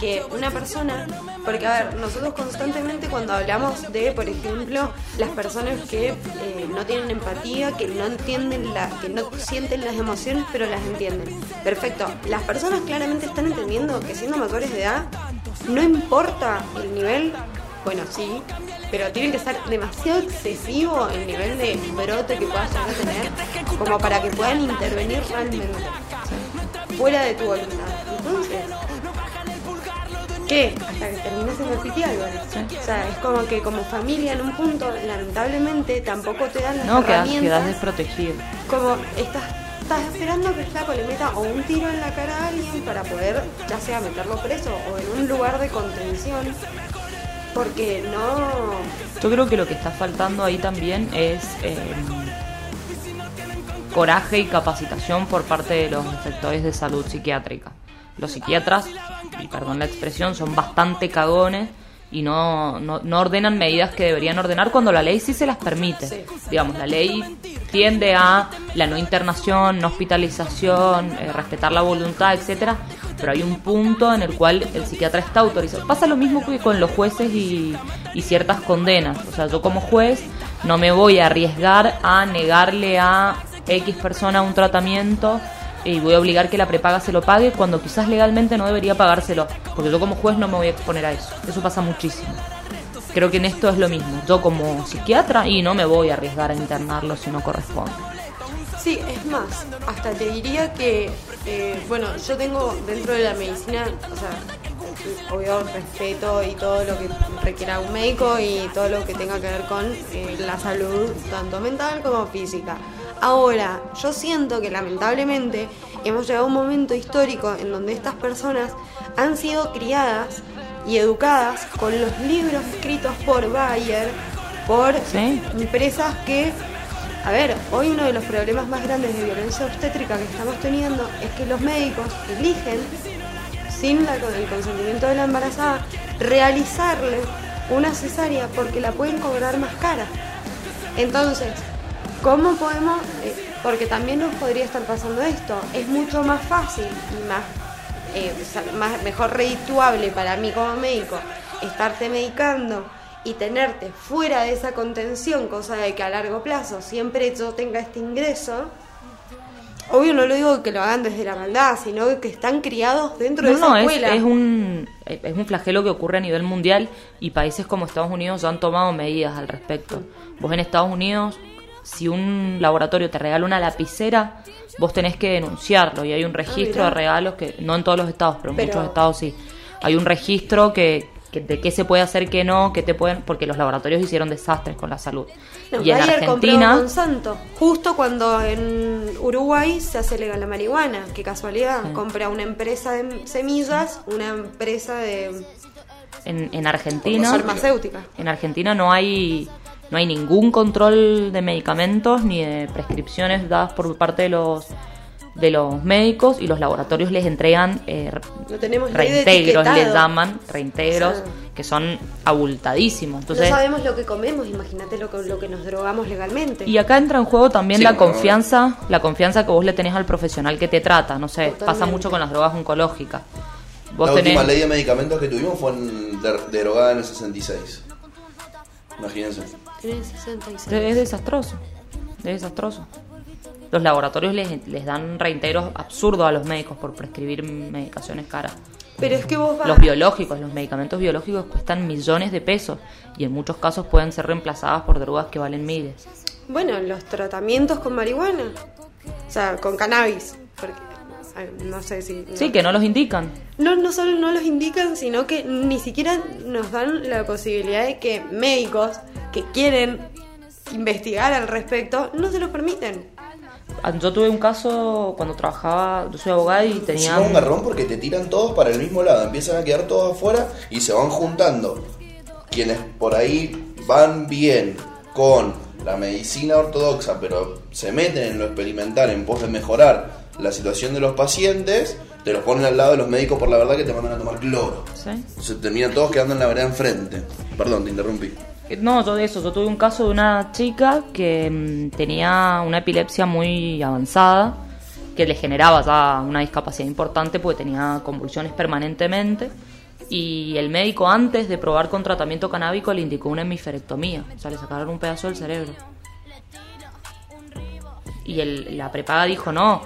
S3: que una persona, porque a ver, nosotros constantemente cuando hablamos de, por ejemplo, las personas que eh, no tienen empatía, que no entienden la, que no sienten las emociones, pero las entienden. Perfecto. Las personas claramente están entendiendo que siendo mayores de edad, no importa el nivel, bueno sí, pero tiene que ser demasiado excesivo el nivel de brote que puedas llegar a tener como para que puedan intervenir realmente fuera de tu voluntad. Entonces, ¿qué? Hasta que termines en el pitial, O sea, es como que como familia en un punto, lamentablemente, tampoco te dan las
S2: No,
S3: herramientas.
S2: desprotegido.
S3: Como estás, estás esperando que el flaco le meta o un tiro en la cara a alguien para poder, ya sea meterlo preso o en un lugar de contención. Porque no.
S2: Yo creo que lo que está faltando ahí también es eh, coraje y capacitación por parte de los inspectores de salud psiquiátrica. Los psiquiatras, y perdón la expresión, son bastante cagones y no, no, no ordenan medidas que deberían ordenar cuando la ley sí se las permite. Digamos, la ley tiende a la no internación, no hospitalización, eh, respetar la voluntad, etcétera, pero hay un punto en el cual el psiquiatra está autorizado. Pasa lo mismo que con los jueces y, y ciertas condenas. O sea, yo como juez no me voy a arriesgar a negarle a X persona un tratamiento y voy a obligar que la prepaga se lo pague cuando quizás legalmente no debería pagárselo, porque yo como juez no me voy a exponer a eso. Eso pasa muchísimo. Creo que en esto es lo mismo. Yo como psiquiatra y no me voy a arriesgar a internarlo si no corresponde.
S3: Sí, es más, hasta te diría que, eh, bueno, yo tengo dentro de la medicina, o sea, obvio respeto y todo lo que requiera un médico y todo lo que tenga que ver con eh, la salud, tanto mental como física. Ahora, yo siento que lamentablemente hemos llegado a un momento histórico en donde estas personas han sido criadas y educadas con los libros escritos por Bayer, por
S2: Sí.
S3: empresas que a ver, hoy uno de los problemas más grandes de violencia obstétrica que estamos teniendo es que los médicos eligen, sin la- el consentimiento de la embarazada, realizarle una cesárea porque la pueden cobrar más cara. Entonces, ¿cómo podemos? eh, porque también nos podría estar pasando esto. Es mucho más fácil y más, eh, más mejor redituable para mí como médico estarte medicando y tenerte fuera de esa contención, cosa de que a largo plazo siempre yo tenga este ingreso, Obvio no lo digo que lo hagan desde la maldad, sino que están criados dentro de esa
S2: no, es,
S3: escuela.
S2: es un, es un flagelo que ocurre a nivel mundial y países como Estados Unidos ya han tomado medidas al respecto. Vos en Estados Unidos, si un laboratorio te regala una lapicera, vos tenés que denunciarlo y hay un registro
S3: Ah, mirá.
S2: de regalos que, no en todos los estados, pero en
S3: Pero-
S2: muchos estados sí. Hay un registro que, que- de qué se puede hacer, qué no, qué te pueden, porque los laboratorios hicieron desastres con la salud.
S3: No,
S2: y en Argentina,
S3: Monsanto, justo cuando en Uruguay se hace legal la marihuana. Qué casualidad.
S2: Sí.
S3: Compra una empresa de semillas, una empresa de
S2: en, en Argentina,
S3: farmacéutica.
S2: En Argentina no hay no hay ningún control de medicamentos ni de prescripciones dadas por parte de los de los médicos y los laboratorios les entregan eh,
S3: No tenemos
S2: reintegros, les llaman reintegros,
S3: O sea,
S2: que son abultadísimos. Entonces,
S3: no sabemos lo que comemos, imagínate lo que, lo que nos drogamos legalmente.
S2: y acá entra en juego también
S1: Sí,
S2: la confianza, la confianza que vos le tenés al profesional que te trata. No sé, pasa mucho con las drogas oncológicas. Vos
S1: la
S2: tenés,
S1: última ley de medicamentos que tuvimos fue en- de- derogada en el 66. Imagínense.
S3: Tenés 66.
S2: Es desastroso, es desastroso. Los laboratorios les, les dan reintegros absurdos a los médicos por prescribir medicaciones caras.
S3: Pero es que vos vas...
S2: Los biológicos, los medicamentos biológicos cuestan millones de pesos y en muchos casos pueden ser reemplazadas por drogas que valen miles.
S3: Bueno, los tratamientos con marihuana. O sea, con cannabis. Porque, no sé si...
S2: Sí, que no los indican.
S3: No, no solo no los indican, sino que ni siquiera nos dan la posibilidad de que médicos que quieren investigar al respecto no se los permiten.
S2: Ah, Yo tuve un caso cuando trabajaba, yo soy abogada y tenía...
S1: Encima un garrón porque te tiran todos para el mismo lado, empiezan a quedar todos afuera y se van juntando. Quienes por ahí van bien con la medicina ortodoxa, pero se meten en lo experimental en pos de mejorar la situación de los pacientes, te los ponen al lado de los médicos por la verdad que te mandan a tomar cloro.
S2: ¿Sí?
S1: Se terminan todos quedando en la vereda enfrente. Perdón, te interrumpí.
S2: Eh, No, yo de eso, yo tuve un caso de una chica que mm, tenía una epilepsia muy avanzada, que le generaba ya una discapacidad importante porque tenía convulsiones permanentemente. Y el médico antes de probar con tratamiento canábico le indicó una hemisferectomía, o sea, le sacaron un pedazo del cerebro. Y el- la prepaga dijo, no,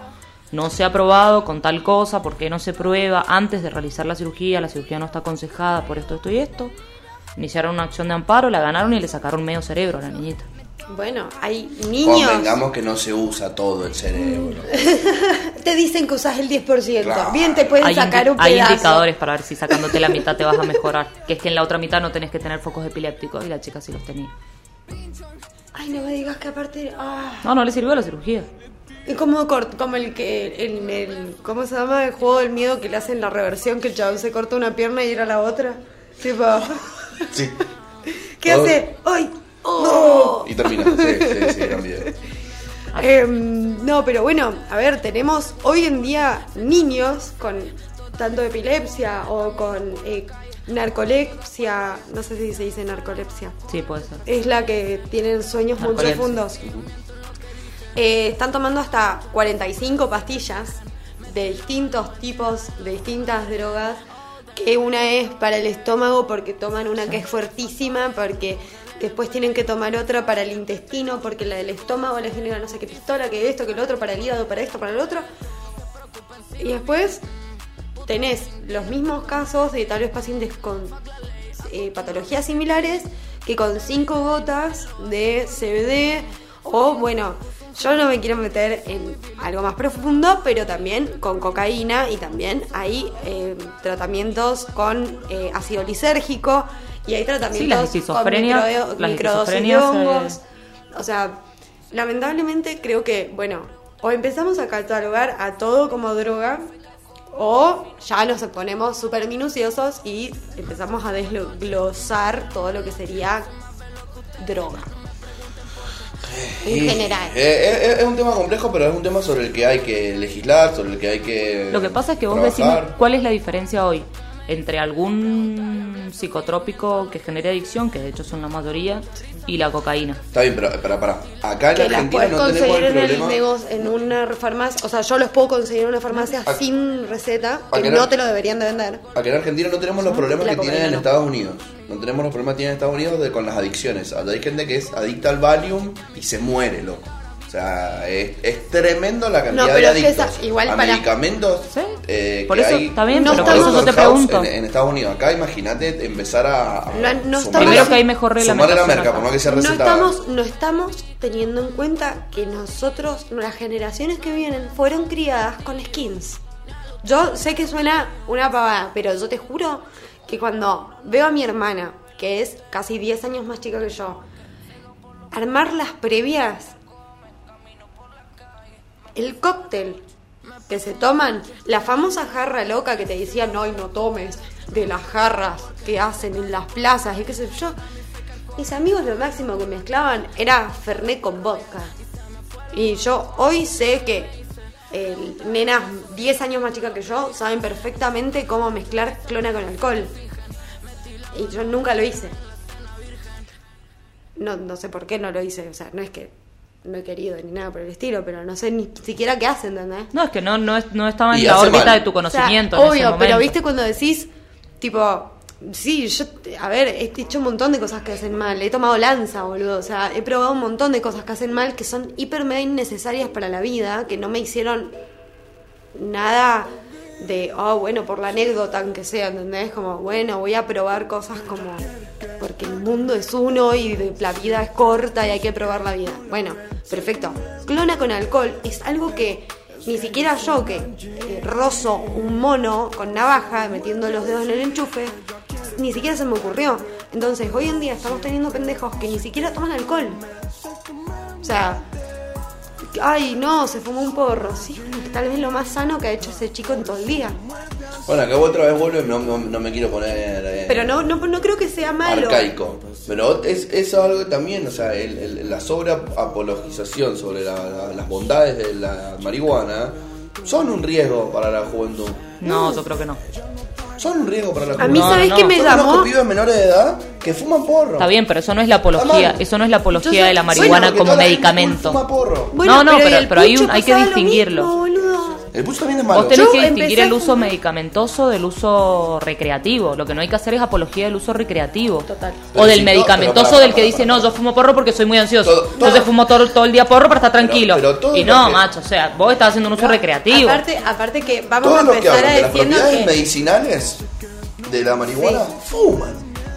S2: no se ha probado con tal cosa, porque no se prueba antes de realizar la cirugía? La cirugía no está aconsejada por esto, esto y esto. Iniciaron una acción de amparo, la ganaron y le sacaron medio cerebro a la niñita.
S3: Bueno, hay niños...
S1: Convengamos que no se usa todo el cerebro.
S3: Te dicen que usas el 10%.
S1: Claro.
S3: Bien, te pueden
S2: Hay,
S3: sacar un
S2: hay
S3: pedazo.
S2: indicadores para ver si sacándote la mitad te vas a mejorar. Que es que en la otra mitad no tenés que tener focos epilépticos y la chica sí los tenía.
S3: Ay, no me digas que aparte... Ah,
S2: No, no le sirvió la cirugía.
S3: Es como, como el que... El, el- ¿Cómo se llama? El juego del miedo que le hacen la reversión, que el chabón se corta una pierna y era la otra. Tipo...
S1: Sí.
S3: ¿Qué hace? ¡Ay! ¡Oh!
S1: Y termina. Sí, sí, sí.
S3: Em, no, pero bueno, a ver, tenemos hoy en día niños con tanto epilepsia o con eh, narcolepsia, no sé si se dice narcolepsia,
S2: Sí, puede ser.
S3: es la que tienen sueños muy profundos. Eh, están tomando hasta 45 pastillas de distintos tipos, de distintas drogas, que una es para el estómago porque toman una que es fuertísima, porque después tienen que tomar otra para el intestino, porque la del estómago les genera no sé qué pistola, que esto, que lo otro, para el hígado, para esto, para el otro. Y después tenés los mismos casos de tal vez pacientes con eh, patologías similares que con cinco gotas de CBD o bueno, yo no me quiero meter en algo más profundo, pero también con cocaína y también hay eh, tratamientos con eh, ácido lisérgico y hay tratamientos
S2: Sí, las
S3: con micro- microdosis de hongos.
S2: eh,
S3: O sea, lamentablemente creo que, bueno, o empezamos a catalogar a todo como droga, o ya nos ponemos súper minuciosos y empezamos a desglosar todo lo que sería droga. En general.
S1: Eh, eh, es un tema complejo, pero es un tema sobre el que hay que legislar, sobre el que hay que.
S2: Lo que pasa es que vos
S1: trabajar.
S2: decís cuál es la diferencia hoy entre algún psicotrópico que genere adicción, que de hecho son la mayoría, y la cocaína.
S1: Está bien, pero para, para. Acá en
S3: Que
S1: Argentina no tenemos
S3: conseguir
S1: el
S3: en, el
S1: problema.
S3: negocio, en una farmacia, o sea, yo los puedo conseguir en una farmacia
S1: Ac-
S3: sin receta, que no te lo deberían de vender.
S1: Acá en Argentina no tenemos los problemas
S3: La
S1: que tienen en
S3: no.
S1: Estados Unidos. No tenemos los problemas que tienen en Estados Unidos de, con las adicciones. Allá hay gente que es adicta al Valium y se muere, loco. O sea, es, es tremendo la cantidad
S3: No, pero
S1: de
S3: es que
S1: adictos
S3: esa- igual
S1: a
S3: para-
S1: medicamentos.
S2: Sí.
S1: eh,
S2: Por
S1: que
S2: eso,
S1: hay
S2: bien,
S3: No
S1: en
S3: pero por eso
S1: Doctor
S2: yo te pregunto.
S1: En, en Estados Unidos, acá imagínate empezar a, a
S3: No- no estamos-
S2: Primero que hay mejor
S1: sumarle la
S2: reglamentación
S1: merca,
S2: acá.
S1: por más que sea
S3: No estamos, no estamos teniendo en cuenta que nosotros, las generaciones que vienen, fueron criadas con skins. Yo sé que suena una pavada, pero yo te juro que cuando veo a mi hermana, que es casi 10 años más chica que yo, armar las previas, el cóctel que se toman, la famosa jarra loca que te decía no y no tomes de las jarras que hacen en las plazas y qué sé yo. Mis amigos lo máximo que mezclaban era Fernet con vodka. Y yo hoy sé que eh, nenas 10 años más chicas que yo saben perfectamente cómo mezclar clona con alcohol. Y yo nunca lo hice. No, no sé por qué no lo hice. O sea, no es que no he querido ni nada por el estilo, pero no sé ni siquiera qué hacen, ¿entendés?
S2: No, es que no, no, es- no estaba en
S1: Y
S2: la órbita
S1: mal.
S2: de tu
S3: O sea,
S2: conocimiento. ese
S3: obvio, pero viste cuando decís, tipo, sí, yo, a ver, he hecho un montón de cosas que hacen mal. He tomado lanza, boludo. O sea, he probado un montón de cosas que hacen mal que son hiper mega innecesarias para la vida, que no me hicieron nada de, oh, bueno, por la anécdota, aunque sea, ¿entendés? Como, bueno, voy a probar cosas como, porque el mundo es uno y la vida es corta y hay que probar la vida. Bueno, perfecto. Clona con alcohol es algo que ni siquiera yo, que rozo un mono con navaja metiendo los dedos en el enchufe, ni siquiera se me ocurrió. Entonces, hoy en día estamos teniendo pendejos que ni siquiera toman alcohol. O sea, ay, no, se fumó un porro. Sí, tal vez lo más sano que ha hecho ese chico en todo el día.
S1: Bueno, acá otra vez vuelvo y no, no- no me quiero poner eh,
S3: Pero no, no, no creo que sea malo.
S1: arcaico. Pero es, es algo también, o sea, el- el- la sobreapologización sobre la- la- las bondades de la marihuana son un riesgo para la juventud.
S2: No, yo creo que no.
S1: Son un riesgo para la
S3: A
S1: juventud.
S3: mí,
S2: No,
S3: ¿sabés
S2: no,
S3: qué
S2: no.
S3: me
S1: Yo
S3: llamó?
S1: conozco pibes menores de edad que fuman porro.
S2: Está bien, pero eso no es la apología, eso no es la apología
S1: Entonces,
S2: de la
S1: bueno,
S2: marihuana como medicamento.
S1: Fuma porro.
S2: No, no,
S3: y
S2: pero-
S3: el
S2: pero hay un- hay que distinguirlo.
S3: mismo, boludo.
S1: El pucho también es malo.
S2: Vos tenés
S3: Yo
S2: que distinguir el uso medicamentoso del uso recreativo. Lo que no hay que hacer es apología del uso recreativo.
S3: Total.
S1: Pero
S2: O del
S1: si
S2: medicamentoso
S1: para,
S2: del que
S1: para,
S2: dice,
S1: para.
S2: no, yo fumo porro porque soy muy ansioso.
S1: Todo- todo-
S2: Entonces fumo todo, todo el día porro para estar tranquilo.
S1: pero todo
S2: y no,
S1: que-
S2: macho, o sea, vos estás haciendo un uso recreativo.
S3: Aparte, aparte que vamos a
S1: que
S3: empezar
S1: hablan
S3: a
S1: de las
S3: decirnos
S1: propiedades
S3: que...
S1: medicinales de la marihuana fuman.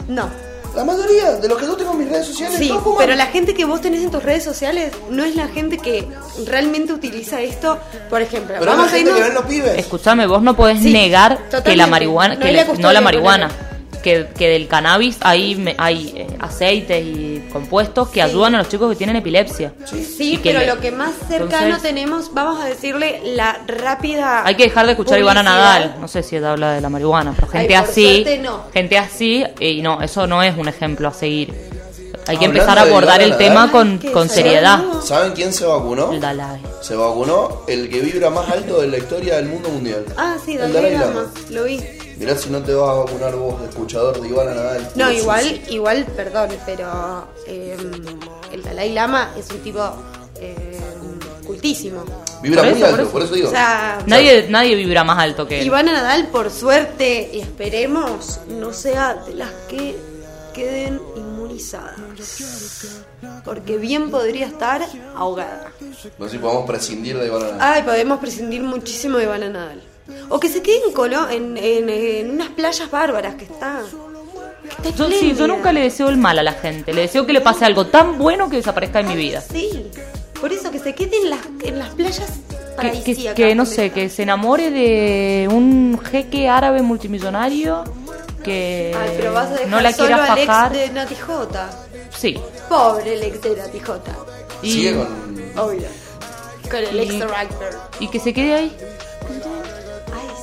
S3: No.
S1: La mayoría de los que yo tengo en mis redes sociales
S3: Sí,
S1: todos
S3: pero la gente que vos tenés en tus redes sociales no es la gente que realmente utiliza esto. Por ejemplo,
S1: Pero
S3: vamos
S1: la
S3: a irnos...
S2: Escúchame, vos no podés
S3: Sí,
S2: negar que la marihuana,
S3: No
S2: que
S3: la
S2: no
S3: custodia,
S2: la marihuana. Que, que del cannabis hay, me- hay eh, aceites y compuestos que
S3: Sí.
S2: ayudan a los chicos que tienen epilepsia.
S3: Sí, pero
S2: le-
S3: lo que más cercano
S2: Entonces-
S3: tenemos, vamos a decirle la rápida.
S2: Hay que dejar de escuchar a Ivana
S3: publicidad.
S2: Nadal. No sé si ella habla de la marihuana, pero gente
S3: Ay, por
S2: así,
S3: no.
S2: gente así, y no, eso no es un ejemplo a seguir. Hay que
S1: Hablando
S2: empezar a abordar el tema con, con
S3: ¿Se
S2: seriedad.
S1: ¿Saben quién se vacunó?
S2: El Dalai.
S1: Se vacunó el que vibra más alto de la historia del mundo mundial.
S3: Ah, sí,
S1: el
S3: Dalai
S1: Dalai
S3: Lama,
S1: Lama.
S3: lo vi.
S1: Mirá si no te vas a vacunar vos, escuchador de Ivana Nadal.
S3: No, igual,
S1: sucio.
S3: igual, perdón, pero eh, el Dalai Lama es un tipo eh, cultísimo.
S1: Vibra
S2: Por
S1: muy
S2: eso, por
S1: alto,
S2: eso.
S1: por eso digo.
S3: O sea,
S2: Nadie, nadie vibra más alto que él.
S3: Ivana Nadal, por suerte, y esperemos, no sea de las que queden inmunizadas. Porque bien podría estar ahogada.
S1: No sé si podemos prescindir de Ivana Nadal.
S3: Ay, podemos prescindir muchísimo de Ivana Nadal. O que se quede en, Colo- en, en- en unas playas bárbaras que está. que está
S2: Yo, sí, yo nunca le deseo el mal a la gente. Le deseo que le pase algo tan bueno que desaparezca de mi vida.
S3: Sí, por eso que se quede en las, en las playas
S2: Que, que, que, no sé, que se enamore de un jeque árabe multimillonario que
S3: Ay, pero vas a dejar
S2: no la
S3: solo
S2: quiera
S3: al ex
S2: fajar.
S3: de Nati J.
S2: Sí.
S3: Pobre el ex de Nati J.
S2: Y,
S1: Sigue con.
S3: Obvio. Con el
S2: Y-
S3: ex de
S2: y que se quede ahí.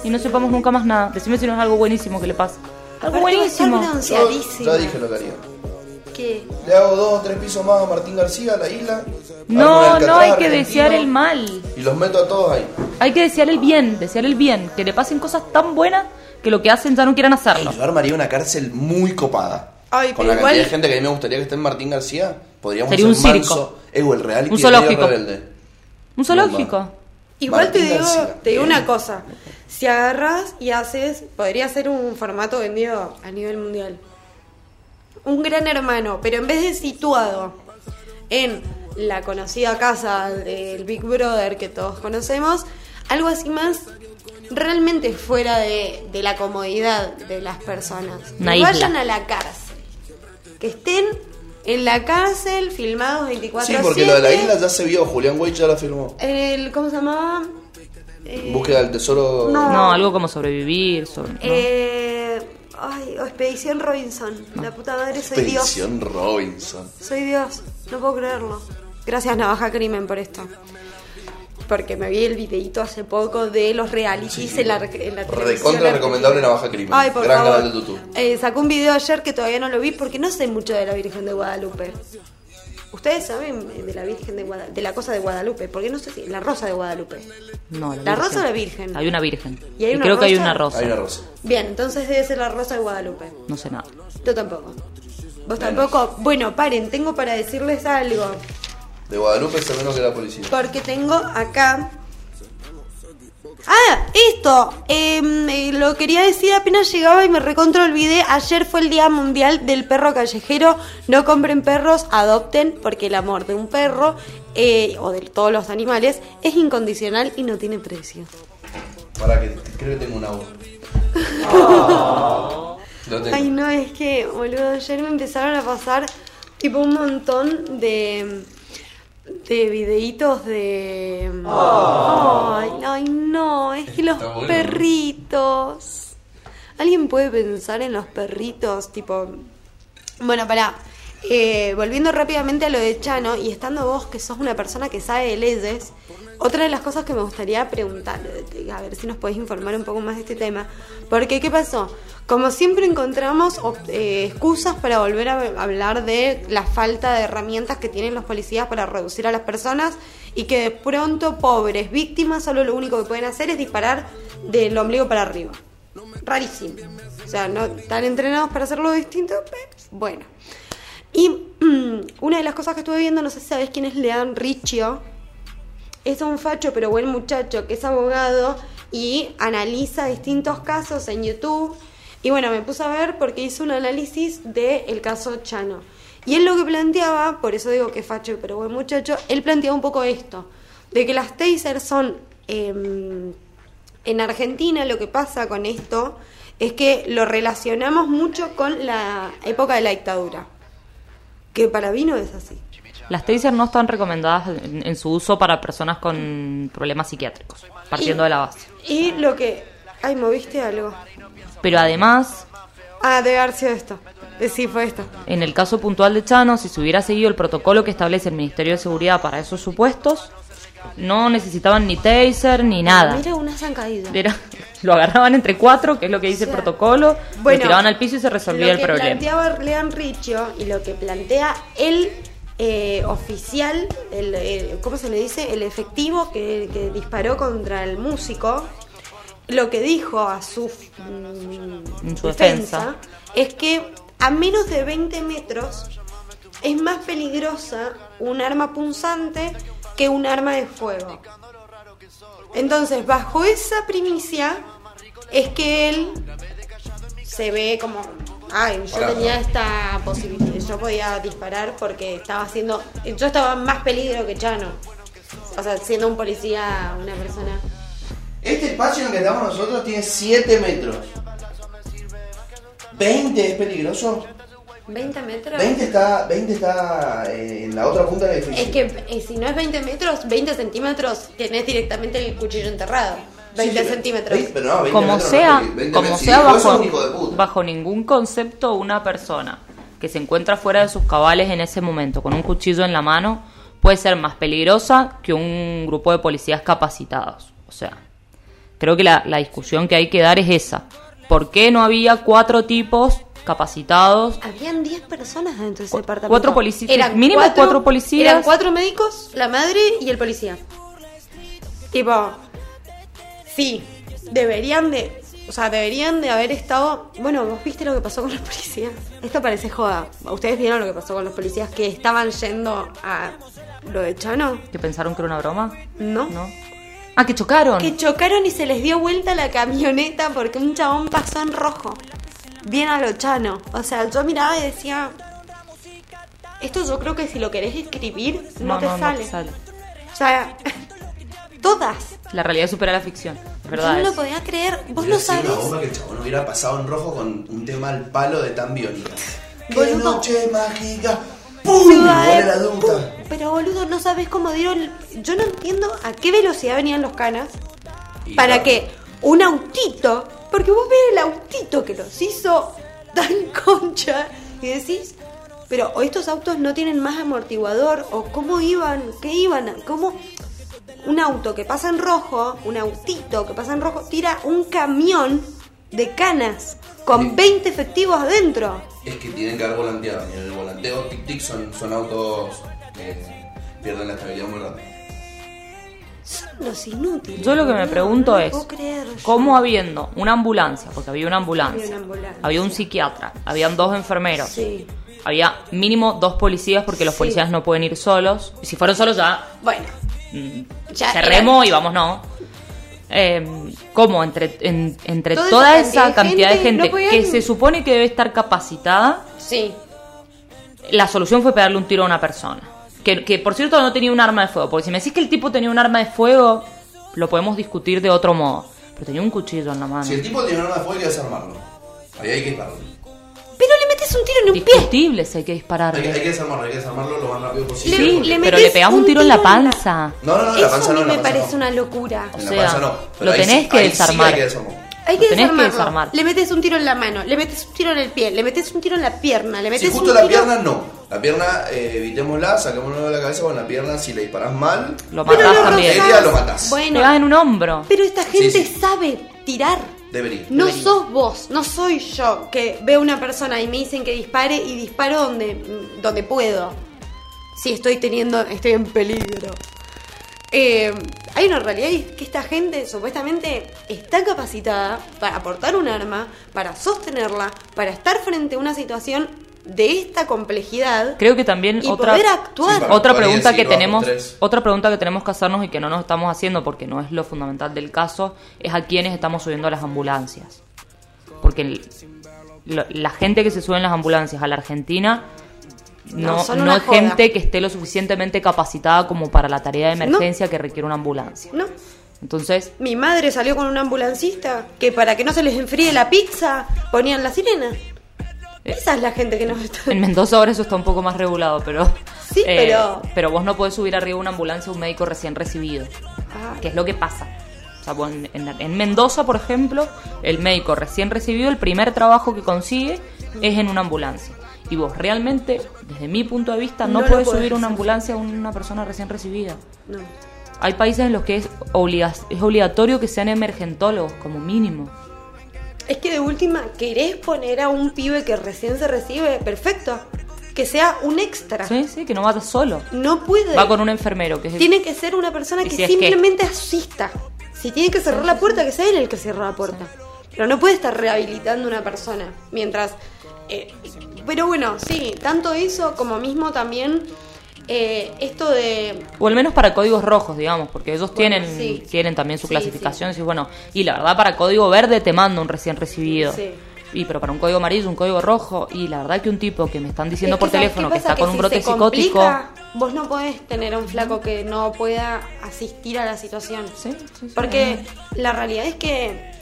S2: Y no sepamos nunca más nada. Decime si no es algo buenísimo que le pasa. Algo buenísimo.
S1: Yo ya dije lo que haría.
S3: ¿Qué?
S1: Le hago dos o tres pisos más a Martín García, a la isla.
S2: No, no hay que desear el mal.
S1: Y los meto a todos ahí.
S2: Hay que desear el bien, desear el bien. Que le pasen cosas tan buenas que lo que hacen ya no quieran hacerlo.
S1: Yo armaría una cárcel muy copada.
S3: Ay,
S1: Con la
S3: igual-
S1: cantidad de gente que a mí me gustaría que esté en Martín García, podríamos
S2: Sería
S1: hacer
S2: un circo.
S1: manso. Eh, el reality
S2: Un zoológico.
S1: Rebelde.
S2: Un zoológico.
S3: Igual te digo,
S1: García.
S3: te digo una cosa. Si agarras y haces, podría ser un formato vendido a nivel mundial. Un gran hermano, pero en vez de situado en la conocida casa del Big Brother que todos conocemos, algo así más realmente fuera de, de la comodidad de las personas.
S2: Una
S3: que
S2: isla.
S3: vayan a la cárcel. Que estén en la cárcel, filmados 24
S1: Sí, porque lo de la isla ya se vio, Julián Weich ya la firmó.
S3: El, ¿Cómo se llamaba? Eh,
S1: Búsqueda del tesoro.
S3: No.
S2: No, algo como sobrevivir. sobre- no.
S3: eh, ay, o Expedición Robinson. La puta madre, soy Dios.
S1: Expedición Robinson.
S3: Soy Dios, no puedo creerlo. Gracias Navaja Crimen por esto. Porque me vi el videito hace poco de los realities en la, en la televisión
S1: Recontra recomendable Navaja Crimen.
S3: Ay, por
S1: Gran
S3: favor.
S1: canal de YouTube.
S3: Eh, sacó un video ayer que todavía no lo vi porque no sé mucho de la Virgen de Guadalupe. Ustedes saben eh, de la Virgen de Guadalupe, de la cosa de Guadalupe, porque no sé si la rosa de Guadalupe.
S2: No,
S3: ¿La rosa o la virgen?
S2: Hay una virgen.
S3: ¿Y hay una
S2: creo que hay una rosa.
S1: Hay una rosa.
S3: Bien, entonces debe ser la rosa de Guadalupe.
S2: No sé nada.
S3: Yo tampoco. Vos tampoco. Bueno, paren, tengo para decirles algo.
S1: De Guadalupe es el menos que la policía.
S3: Porque tengo acá. Ah, esto. em, eh, lo quería decir apenas llegaba y me recontra olvidé. Ayer fue el Día Mundial del Perro Callejero. No compren perros, adopten, porque el amor de un perro eh, o de todos los animales es incondicional y no tiene precio.
S1: Para que creo que tengo un agua. Lo tengo.
S3: Ay, no, es que, boludo, ayer me empezaron a pasar tipo un montón de de videitos de ay, ay, no, es que los
S1: bueno.
S3: perritos. ¿Alguien puede pensar en los perritos? Tipo, bueno, pará. Eh, volviendo rápidamente a lo de Chano y estando vos que sos una persona que sabe de leyes, otra de las cosas que me gustaría preguntar, a ver si nos podés informar un poco más de este tema, porque ¿qué pasó? Como siempre encontramos eh, excusas para volver a hablar de la falta de herramientas que tienen los policías para reducir a las personas y que de pronto pobres víctimas solo lo único que pueden hacer es disparar del ombligo para arriba. Rarísimo. O sea, no están entrenados para hacerlo distinto, pero bueno. Y una de las cosas que estuve viendo, no sé si sabes quién es Lean Riccio, es un facho pero buen muchacho que es abogado y analiza distintos casos en YouTube. Y bueno, me puse a ver porque hizo un análisis del caso Chano. Y él lo que planteaba, por eso digo que facho pero buen muchacho, él planteaba un poco esto, de que las tasers son... em, en Argentina lo que pasa con esto es que lo relacionamos mucho con la época de la dictadura. Que para mí no es así.
S2: Las tasers no están recomendadas en, en su uso para personas con problemas psiquiátricos, partiendo
S3: Y-
S2: de la base.
S3: Y lo que... Ay, moviste algo.
S2: Pero además,
S3: Ah, debe haber sido esto. Eh, Sí, fue esto.
S2: en el caso puntual de Chano, si se hubiera seguido el protocolo que establece el Ministerio de Seguridad para esos supuestos, no necesitaban ni taser ni nada.
S3: Mira, una zancadilla.
S2: Era, lo agarraban entre cuatro, que es lo que dice el
S3: O sea,
S2: protocolo,
S3: bueno,
S2: lo tiraban al piso y se resolvía
S3: lo
S2: el
S3: que
S2: problema.
S3: planteaba Lean Riccio y lo que plantea el eh, oficial, el, el- ¿cómo se le dice? El efectivo que, que disparó contra el músico, lo que dijo a su, mm,
S2: defensa.
S3: es que a menos de 20 metros es más peligrosa un arma punzante que un arma de fuego. Entonces, bajo esa primicia, es que él se ve como, ay, yo tenía esta posibilidad, yo podía disparar porque estaba haciendo, yo estaba en más peligro que Chano. O sea, siendo un policía, una persona.
S1: Este espacio en el que estamos nosotros tiene 7 metros. 20 es peligroso.
S3: 20 metros.
S1: 20 está, 20 está eh, en la otra punta del edificio.
S3: Es que eh, si no es 20 metros, 20 centímetros, tenés directamente el cuchillo enterrado. 20
S1: Sí, pero-
S3: centímetros.
S1: veinte- pero no, 20
S2: como
S1: metros
S2: sea,
S1: es peli- 20
S2: como
S1: metros.
S2: sea bajo, bajo ningún concepto una persona que se encuentra fuera de sus cabales en ese momento con un cuchillo en la mano puede ser más peligrosa que un grupo de policías capacitados. O sea, creo que la, la discusión que hay que dar es esa. ¿Por qué no había cuatro tipos capacitados?
S3: Habían 10 personas dentro de ese departamento.
S2: cuatro policías, mínimo cuatro policías.
S3: Eran cuatro médicos, la madre y el policía. Tipo, sí, deberían de, o sea, deberían de haber estado, bueno, vos viste lo que pasó con los policías. Esto parece joda. ¿Ustedes vieron lo que pasó con los policías que estaban yendo a lo de Chano?
S2: ¿Que pensaron que era una broma?
S3: No.
S2: ¿No? Ah, que chocaron.
S3: Que chocaron y se les dio vuelta la camioneta porque un chabón pasó en rojo. Bien a lo Chano. O sea, yo miraba y decía, Esto yo creo que si lo querés escribir, no,
S2: No,
S3: te,
S2: no, no
S3: sale.
S2: te sale.
S3: O sea, todas.
S2: La realidad supera la ficción. Es verdad.
S3: Yo no lo podía creer. Vos
S1: Hubiera
S3: no
S1: sido
S3: sabés.
S1: una bomba que el chabón hubiera pasado en rojo con un tema al palo de tan biónica. ¡Qué
S3: Boludo.
S1: noche mágica! ¡Pum!
S3: Ciudad
S1: Igual
S3: de-
S1: era adulta.
S3: ¡Pum! Pero boludo, no sabes cómo dieron. Yo no entiendo a qué velocidad venían los canas
S1: Y
S3: para
S1: claro,
S3: que un autito, porque vos ves el autito que los hizo tan concha y decís, pero o estos autos no tienen más amortiguador o cómo iban, qué iban, cómo un auto que pasa en rojo, un autito que pasa en rojo tira un camión de canas con 20 efectivos adentro.
S1: Es que tienen que haber volanteado. Y en el volanteo, tic-tic son, son autos que pierden la estabilidad muy rápido.
S3: Son los inútiles.
S2: Yo lo que me pregunto
S3: no
S2: es,
S3: creer.
S2: ¿cómo habiendo una ambulancia? Porque había una ambulancia.
S3: Había una ambulancia.
S2: había un psiquiatra, habían dos enfermeros.
S3: Sí.
S2: Había mínimo dos policías porque los
S3: Sí.
S2: policías no pueden ir solos. Y si fueron solos ya
S3: Bueno, Ya
S2: cerremos y vamos, no. Eh, ¿Cómo? Entre, en- entre
S3: Toda
S2: toda
S3: esa cantidad
S2: cantidad
S3: de
S2: de
S3: gente,
S2: gente
S3: no podían-
S2: que se supone que debe estar capacitada,
S3: sí.
S2: la solución fue pegarle un tiro a una persona. Que, que, por cierto no tenía un arma de fuego. Porque si me decís que el tipo tenía un arma de fuego, lo podemos discutir de otro modo. Pero tenía un cuchillo en la mano.
S1: Si el tipo tiene un arma de fuego, hay que desarmarlo. Ahí hay que dispararlo.
S3: Pero le metes un tiro en un pie.
S2: Discutible si hay que
S1: Hay que,
S2: dispararle.
S1: hay que desarmarlo, hay que desarmarlo lo más rápido posible.
S2: Sí,
S3: Le- le
S2: pero le pegas un tiro en la
S3: la-
S2: panza.
S1: No, no, no,
S3: Eso
S1: la panza
S3: a
S1: no,
S3: mí
S1: la
S3: me
S1: panza
S3: parece
S1: no.
S3: una locura.
S1: En
S2: O
S1: la
S2: sea,
S1: panza no. Pero
S2: lo
S1: ahí
S2: tenés
S1: sí-
S2: que
S1: ahí sí
S2: desarmar.
S1: hay que desarmarlo.
S3: Hay que
S2: tenés que desarmar.
S3: Le metes un tiro en la mano, le metes un tiro en el pie, le metes un tiro en la pierna, le metes
S1: Si justo
S3: un
S1: la
S3: tiro...
S1: pierna, no. La pierna, eh, evitémosla, saquémosla de la cabeza con la pierna. Si le disparás mal,
S2: Lo matás
S3: lo
S2: también.
S1: lo matás.
S3: Bueno,
S2: Pegas en un hombro.
S3: pero esta gente
S1: Sí, sí.
S3: sabe tirar.
S1: Debería.
S3: No
S2: Debería.
S3: sos vos, no soy yo que veo una persona y me dicen que dispare y disparo donde, donde puedo. Si estoy teniendo, estoy en peligro. Eh, hay una realidad y es que esta gente supuestamente está capacitada para aportar un arma, para sostenerla, para estar frente a una situación de esta complejidad
S2: Creo que también
S3: y
S2: otra
S3: poder actuar.
S1: Sí,
S2: otra pregunta que
S1: decir,
S2: tenemos
S1: tres.
S2: otra pregunta que tenemos que hacernos y que no nos estamos haciendo porque no es lo fundamental del caso es a quiénes estamos subiendo a las ambulancias porque el- lo- la gente que se sube en las ambulancias a la Argentina
S3: No,
S2: no, es
S3: joda.
S2: gente que esté lo suficientemente capacitada como para la tarea de emergencia que requiere una ambulancia
S3: ¿No?
S2: entonces
S3: Mi madre salió con un ambulancista que para que no se les enfríe la pizza ponían la sirena. Esa es la gente que nos está...
S2: en Mendoza ahora eso está un poco más regulado pero eh,
S3: Sí, pero-
S2: pero vos no podés subir arriba de una ambulancia a un médico recién recibido
S3: Ah,
S2: que es lo que pasa. O sea, vos en, en- en Mendoza, por ejemplo, el médico recién recibido, el primer trabajo que consigue es en una ambulancia. Y vos realmente, desde mi punto de vista, no,
S3: No podés
S2: subir una ambulancia a una persona recién recibida.
S3: no.
S2: Hay países en los que es, obliga- es obligatorio que sean emergentólogos, como mínimo.
S3: Es que de última, querés poner a un pibe que recién se recibe, perfecto. Que sea un extra.
S2: Sí, sí, que no vaya solo.
S3: No puede.
S2: Va con un enfermero, que es
S3: Tiene que ser una persona que
S2: si es que-
S3: simplemente asista. Si tiene que cerrar la puerta, que sea él el que cierra la puerta. Pero no puede estar rehabilitando a una persona. Mientras. eh, pero bueno, sí, tanto eso como mismo también eh, esto de.
S2: O al menos para códigos rojos, digamos, porque ellos
S3: Bueno,
S2: tienen,
S3: sí.
S2: tienen también su
S3: Sí,
S2: clasificación. Y bueno, y la verdad, para código verde te mando un recién recibido.
S3: Sí.
S2: Y pero para un código amarillo, un código rojo. Y la verdad que un tipo que me están diciendo
S3: Es
S2: por
S3: ¿sabes
S2: teléfono que está con un brote
S3: se
S2: psicótico.
S3: complica, vos no podés tener a un flaco que no pueda asistir a la situación.
S2: Sí, sí, sí.
S3: Porque la realidad es que,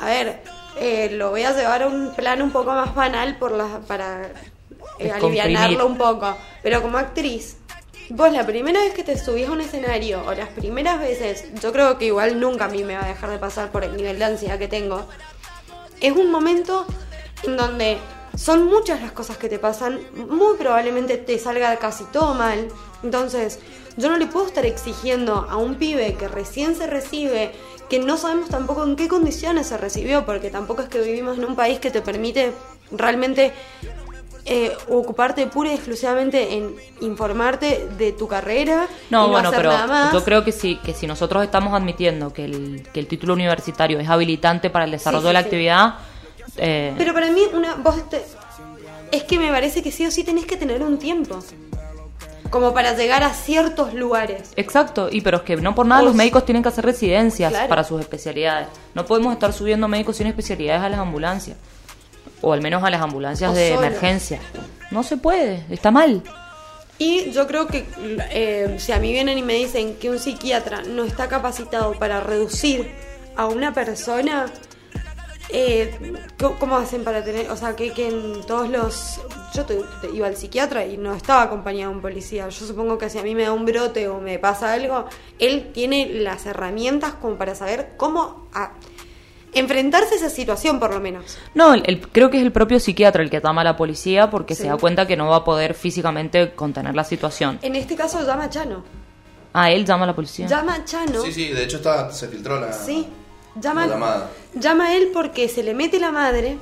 S3: a ver, eh, lo voy a llevar a un plano un poco más banal por la, para eh, alivianarlo un poco. Pero como actriz, vos la primera vez que te subís a un escenario o las primeras veces, yo creo que igual nunca a mí me va a dejar de pasar por el nivel de ansiedad que tengo, es un momento en donde son muchas las cosas que te pasan, muy probablemente te salga casi todo mal. Entonces, yo no le puedo estar exigiendo a un pibe que recién se recibe, que no sabemos tampoco en qué condiciones se recibió, porque tampoco es que vivimos en un país que te permite realmente eh, ocuparte pura y exclusivamente en informarte de tu carrera
S2: No,
S3: y no
S2: bueno,
S3: hacer
S2: pero
S3: nada más.
S2: yo creo que sí, que si nosotros estamos admitiendo que el, que el título universitario es habilitante para el desarrollo
S3: Sí, sí,
S2: de la
S3: sí.
S2: actividad, eh,
S3: Pero para mí, una, vos te- es que me parece que sí o sí tenés que tener un tiempo. Como para llegar a ciertos lugares.
S2: Exacto, y pero es que no por nada los médicos tienen que hacer residencias
S3: Claro.
S2: para sus especialidades. No podemos estar subiendo médicos sin especialidades a las ambulancias. O al menos a las ambulancias
S3: O
S2: de emergencia. No se puede, está mal.
S3: Y yo creo que eh, si a mí vienen y me dicen que un psiquiatra no está capacitado para reducir a una persona, eh, ¿cómo- ¿cómo hacen para tener, o sea, que, que en todos los... Yo te- te iba al psiquiatra y no estaba acompañado de un policía. Yo supongo que si a mí me da un brote o me pasa algo, él tiene las herramientas como para saber cómo a- enfrentarse a esa situación, por lo menos.
S2: No, el- el- creo que es el propio psiquiatra el que llama a la policía porque
S3: Sí.
S2: se da cuenta que no va a poder físicamente contener la situación.
S3: En este caso llama a Chano.
S2: Ah, él llama a la policía.
S3: Llama a Chano.
S1: Sí, sí, de hecho está, se filtró la,
S3: Sí. Llama,
S1: la llamada.
S3: llama a él porque se le mete la madre.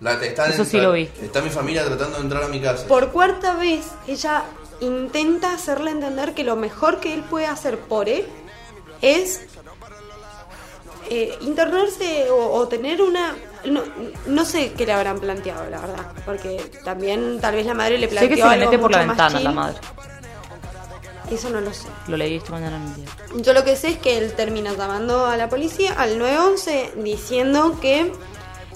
S1: La, está
S2: Eso sí lo vi.
S1: Está mi familia tratando de entrar a mi casa.
S3: Por cuarta vez, ella intenta hacerle entender que lo mejor que él puede hacer por él es eh, internarse o, o tener una... No, no sé qué le habrán planteado, la verdad. Porque también tal vez la madre le
S2: sé
S3: planteó
S2: que se
S3: algo
S2: mete por la ventana la
S3: chill.
S2: madre.
S3: Eso no lo sé.
S2: Lo leí esta mañana en el día.
S3: Yo lo que sé es que él termina llamando a la policía, al 911, diciendo que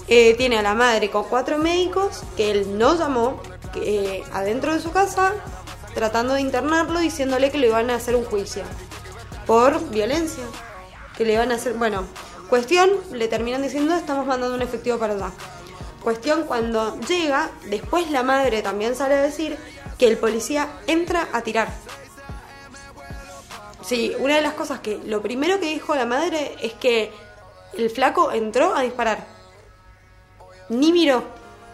S3: eh, tiene a la madre con cuatro médicos, que él no llamó, que, eh, adentro de su casa, tratando de internarlo, diciéndole que le iban a hacer un juicio por violencia. Que le iban a hacer, bueno, cuestión, le terminan diciendo, estamos mandando un efectivo para allá. Cuestión, cuando llega, después la madre también sale a decir que el policía entra a tirar. Sí, una de las cosas que lo primero que dijo la madre es que el flaco entró a disparar. Ni miró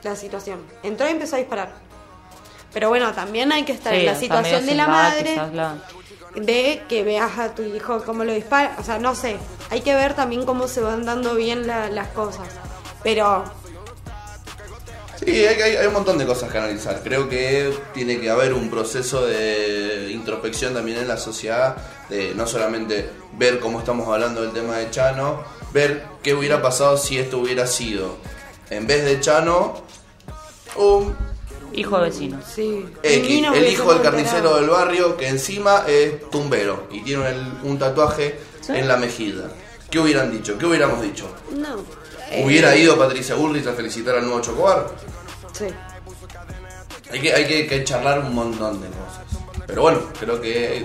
S3: la situación. Entró y empezó a disparar. Pero bueno, también hay que estar
S2: Sí,
S3: en la situación de la madre
S2: quizás
S3: de que veas a tu hijo cómo lo dispara. O sea, no sé. Hay que ver también cómo se van dando bien la- las cosas. Pero
S1: Sí, hay, hay- hay un montón de cosas que analizar. Creo que tiene que haber un proceso de introspección también en la sociedad, de no solamente ver cómo estamos hablando del tema de Chano, ver qué hubiera pasado si esto hubiera sido, en vez de Chano, un
S2: Hijo de vecino.
S3: sí.
S1: X, el hijo del carnicero del barrio, que encima es tumbero y tiene el- un tatuaje en la mejilla. ¿Qué hubieran dicho? ¿Qué hubiéramos dicho?
S3: No. Eh,
S1: ¿Hubiera ido Patricia Bullrich a felicitar al nuevo Chocobar?
S3: Sí.
S1: Hay que, hay que, que charlar un montón de cosas. Pero bueno, creo que es,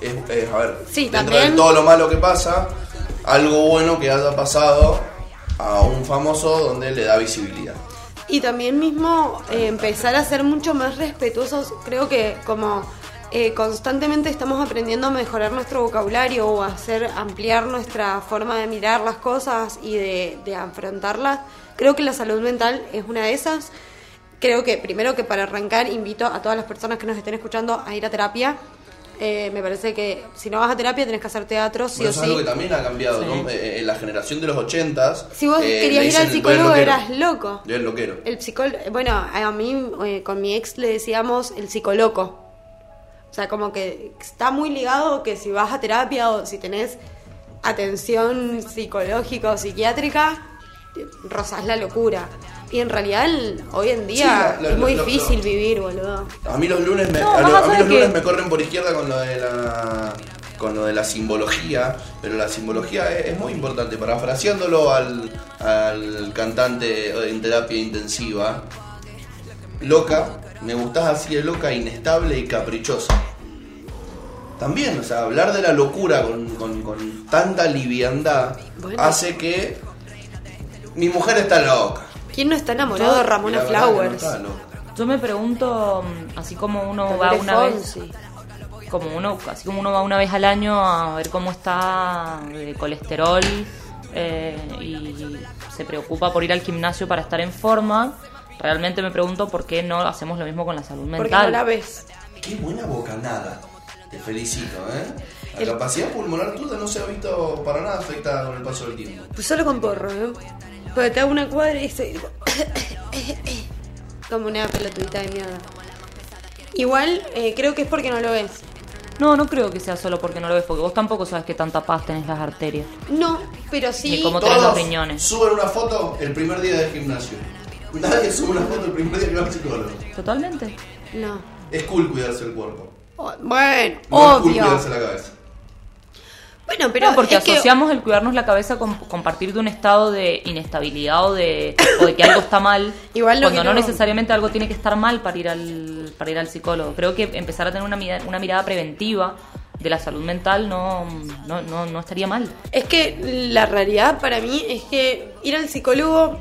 S1: es- es, a ver,
S3: Sí,
S1: dentro
S3: también-
S1: de todo lo malo que pasa, algo bueno que haya pasado a un famoso donde le da visibilidad.
S3: Y también mismo eh, empezar a ser mucho más respetuosos. Creo que como eh, constantemente estamos aprendiendo a mejorar nuestro vocabulario o a hacer ampliar nuestra forma de mirar las cosas y de, de afrontarlas, creo que la salud mental es una de esas. Creo que primero que para arrancar invito a todas las personas que nos estén escuchando a ir a terapia. Eh, me parece que si no vas a terapia tenés que hacer teatro, sí
S1: Bueno,
S3: o
S1: eso es
S3: sí.
S1: algo que también ha cambiado, ¿no? Eh, En la generación de los ochentas.
S3: Si vos
S1: eh,
S3: querías ir al
S1: dicen, "Tú eres
S3: psicólogo
S1: loquero".
S3: eras loco.
S1: Yo el loquero.
S3: El psicólogo, bueno, a mí eh, con mi ex le decíamos el psicoloco. O sea, como que está muy ligado que si vas a terapia o si tenés atención psicológica o psiquiátrica, rozás la locura. Y en realidad el- hoy en día
S1: Sí, la- la-
S3: es muy difícil vivir, boludo.
S1: A mí los lunes me,
S2: No,
S1: a, lo- a mí los
S2: que-
S1: lunes me corren por izquierda con lo de la con lo de la simbología, pero la simbología es, es muy importante. Parafraseándolo al, al cantante en terapia intensiva, loca, me gustás así de loca, inestable y caprichosa. También, o sea, hablar de la locura con, con- con tanta liviandad
S3: Bueno.
S1: hace que mi mujer está loca.
S3: ¿Quién no está enamorado de Ramona
S1: no
S3: Flowers?
S1: está.
S2: Yo me pregunto, mm, así como uno va una vez, como uno, así como uno va una vez al año a ver cómo está de colesterol eh, y se preocupa por ir al gimnasio para estar en forma, realmente me pregunto por qué no hacemos lo mismo con la salud
S3: Porque
S2: mental.
S3: no la ves.
S1: Qué buena bocanada. Te felicito, ¿eh? La
S3: El-
S1: capacidad pulmonar tuya no se ha visto para nada afectada con el paso del tiempo.
S3: Pues solo con porro, ¿eh? Porque te hago una cuadra y estoy tipo, como una pelotudita de mierda. Igual eh, creo que es porque no lo ves.
S2: No, no creo que sea solo porque no lo ves, porque vos tampoco sabes qué tanta paz tenés las arterias.
S3: No, pero sí.
S2: Ni cómo tenés los riñones.
S1: suben una foto el primer día del gimnasio. Nadie sube una foto el primer día que va al psicólogo.
S2: Totalmente.
S3: No.
S1: Es cool cuidarse el cuerpo.
S3: O- bueno,
S1: No es cool
S3: obvio.
S1: cuidarse la cabeza.
S3: Bueno, pero
S2: No, porque
S3: que-
S2: asociamos el cuidarnos la cabeza con, con partir de un estado de inestabilidad o de, o de que algo está mal,
S3: Igual lo
S2: cuando no
S3: no-
S2: necesariamente algo tiene que estar mal para ir al, para ir al psicólogo. Creo que empezar a tener una mirada, una mirada preventiva de la salud mental no, no, no, no estaría mal.
S3: Es que la realidad para mí es que ir al psicólogo,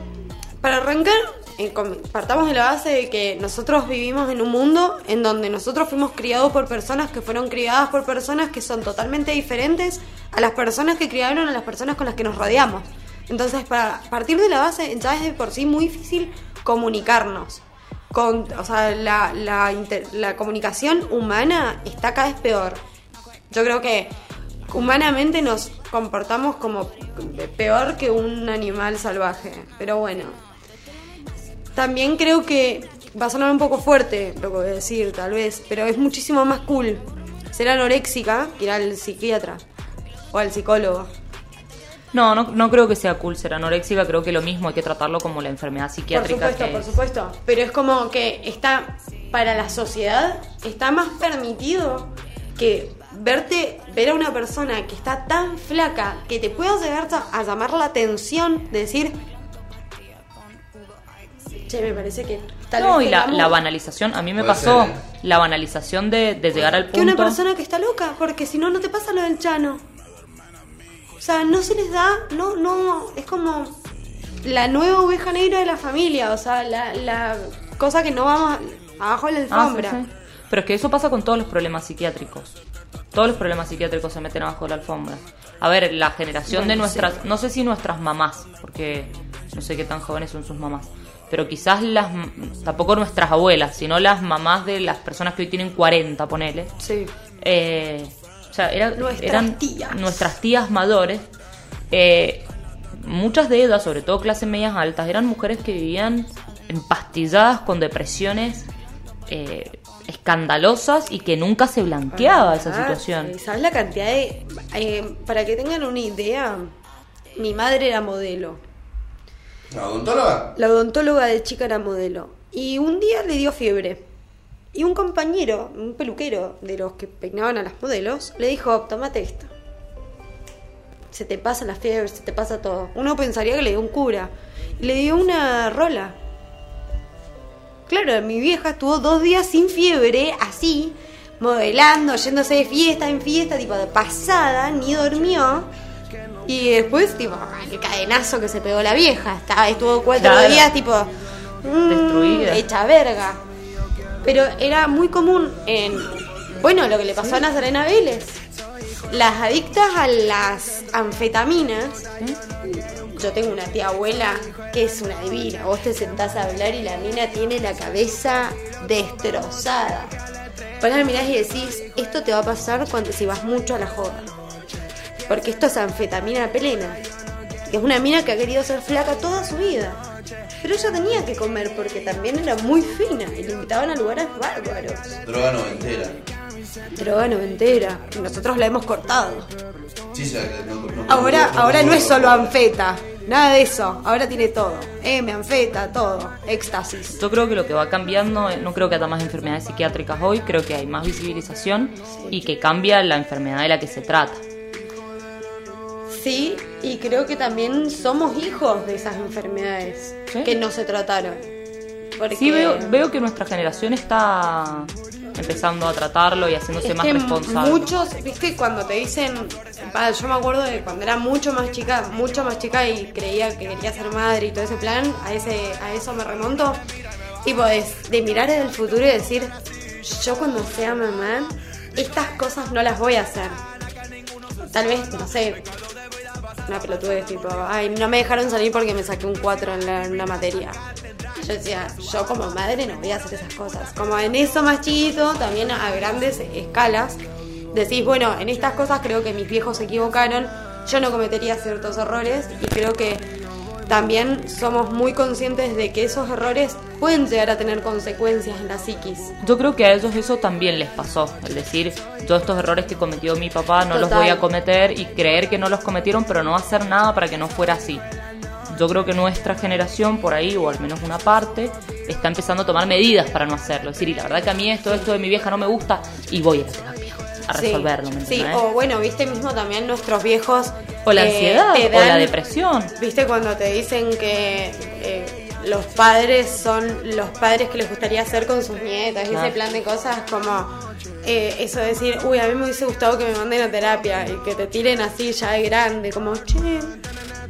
S3: para arrancar, eh, partamos de la base de que nosotros vivimos en un mundo en donde nosotros fuimos criados por personas que fueron criadas por personas que son totalmente diferentes a las personas que criaron a las personas con las que nos rodeamos. Entonces, para partir de la base, ya es de por sí muy difícil comunicarnos. Con, o sea, la, la comunicación humana está cada vez peor. Yo creo que humanamente nos comportamos como peor que un animal salvaje. Pero bueno. También creo que va a sonar un poco fuerte lo que voy a decir, tal vez, pero es muchísimo más cool ser anoréxica que ir al psiquiatra o al psicólogo.
S2: No, no, no creo que sea cool ser anoréxica, creo que lo mismo hay que tratarlo como la enfermedad
S3: Por
S2: psiquiátrica.
S3: supuesto,
S2: que
S3: por
S2: es.
S3: supuesto. Pero es como que está, para la sociedad, está más permitido que verte, ver a una persona que está tan flaca que te pueda llegar a llamar la atención de decir, che, me parece que tal
S2: No,
S3: vez
S2: y la, banalización, a mí me pasó
S1: ser, ¿eh?
S2: la banalización de, de llegar al punto...
S3: que una persona que está loca, porque si no, no te pasa lo del chano. O sea, no se les da, no, no, es como la nueva oveja negra de la familia, o sea, la, la cosa que no vamos abajo de la
S2: Ah, sí,
S3: alfombra.
S2: sí. Pero es que eso pasa con todos los problemas psiquiátricos. Todos los problemas psiquiátricos se meten abajo de la alfombra. A ver, la generación de nuestras, no sé si nuestras mamás, porque no sé qué tan jóvenes son sus mamás, pero quizás las, tampoco nuestras abuelas, sino las mamás de las personas que hoy tienen 40, ponele.
S3: Sí.
S2: Eh, o sea, era-
S3: Nuestras
S2: eran
S3: tías.
S2: nuestras tías mayores. eh, muchas de ellas, sobre todo clases medias altas, eran mujeres que vivían empastilladas con depresiones eh, escandalosas y que nunca se blanqueaba esa
S3: Ah,
S2: situación.
S3: ¿y ¿Sabes la cantidad de.? eh, para que tengan una idea, mi madre era modelo.
S1: ¿La odontóloga?
S3: La odontóloga de chica era modelo. Y un día le dio fiebre. Y un compañero, un peluquero de los que peinaban a las modelos, le dijo, tomate esto. Se te pasa la fiebre, se te pasa todo. Uno pensaría que le dio un cura. Y le dio una rola. Claro, mi vieja estuvo dos días sin fiebre, así, modelando, yéndose de fiesta en fiesta, tipo de pasada, ni durmió. Y después, tipo, el cadenazo que se pegó la vieja. Estaba, estuvo cuatro
S2: Claro.
S3: días, tipo, mm,
S2: Destruida.
S3: hecha verga. Pero era muy común en, bueno, lo que le pasó a Nazarena Vélez. Las adictas a las anfetaminas. Yo tengo una tía abuela que es una divina. Vos te sentás a hablar y la mina tiene la cabeza destrozada. Vos la mirás y decís, esto te va a pasar cuando si vas mucho a la joda. Porque esto es anfetamina plena. Que es una mina que ha querido ser flaca toda su vida. Pero ella tenía que comer porque también era muy fina y le invitaban a lugares bárbaros.
S1: Droga noventera.
S3: Droga noventera. Nosotros la hemos cortado.
S1: Sí, sí, no, no-
S3: Ahora,
S1: no-
S3: ahora no es solo anfeta. Nada de eso. Ahora tiene todo. M, anfeta, todo. Éxtasis.
S2: Yo creo que lo que va cambiando, eh, no creo que haya más enfermedades psiquiátricas hoy, creo que hay más visibilización y que cambia la enfermedad de la que se trata.
S3: Sí, y creo que también somos hijos de esas enfermedades
S2: Sí.
S3: que no se trataron. Porque
S2: Sí, veo, veo que nuestra generación está empezando a tratarlo y haciéndose
S3: es
S2: más
S3: que
S2: responsable.
S3: muchos, viste, cuando te dicen, yo me acuerdo de cuando era mucho más chica, mucho más chica y creía que quería ser madre y todo ese plan, a ese, a eso me remonto. Tipo, es de mirar en el futuro y decir, yo cuando sea mamá, estas cosas no las voy a hacer. Tal vez, no sé, una pelotudez, tipo, ay, no me dejaron salir porque me saqué un 4 en, la- en una materia. Yo decía, yo como madre no voy a hacer esas cosas. Como en eso más chiquito, también a grandes escalas, decís, bueno, en estas cosas creo que mis viejos se equivocaron, yo no cometería ciertos errores y creo que también somos muy conscientes de que esos errores pueden llegar a tener consecuencias en la psiquis.
S2: Yo creo que a ellos eso también les pasó, el decir, todos estos errores que cometió mi papá no los voy a cometer y creer que no los cometieron, pero no hacer nada para que no fuera así. Yo creo que nuestra generación por ahí, o al menos una parte, está empezando a tomar medidas para no hacerlo. Es decir, y la verdad que a mí esto, esto de mi vieja no me gusta y voy a la terapia. a
S3: Sí.
S2: resolverlo, ¿me
S3: Sí,
S2: entendés?
S3: o bueno, viste mismo también nuestros viejos.
S2: O la
S3: eh,
S2: ansiedad, o la depresión.
S3: Viste cuando te dicen que eh, los padres son los padres que les gustaría hacer con sus nietas
S2: Claro.
S3: ese plan de cosas como eh, eso de decir, uy, a mí me hubiese gustado que me manden a terapia y que te tiren así ya de grande, como, che,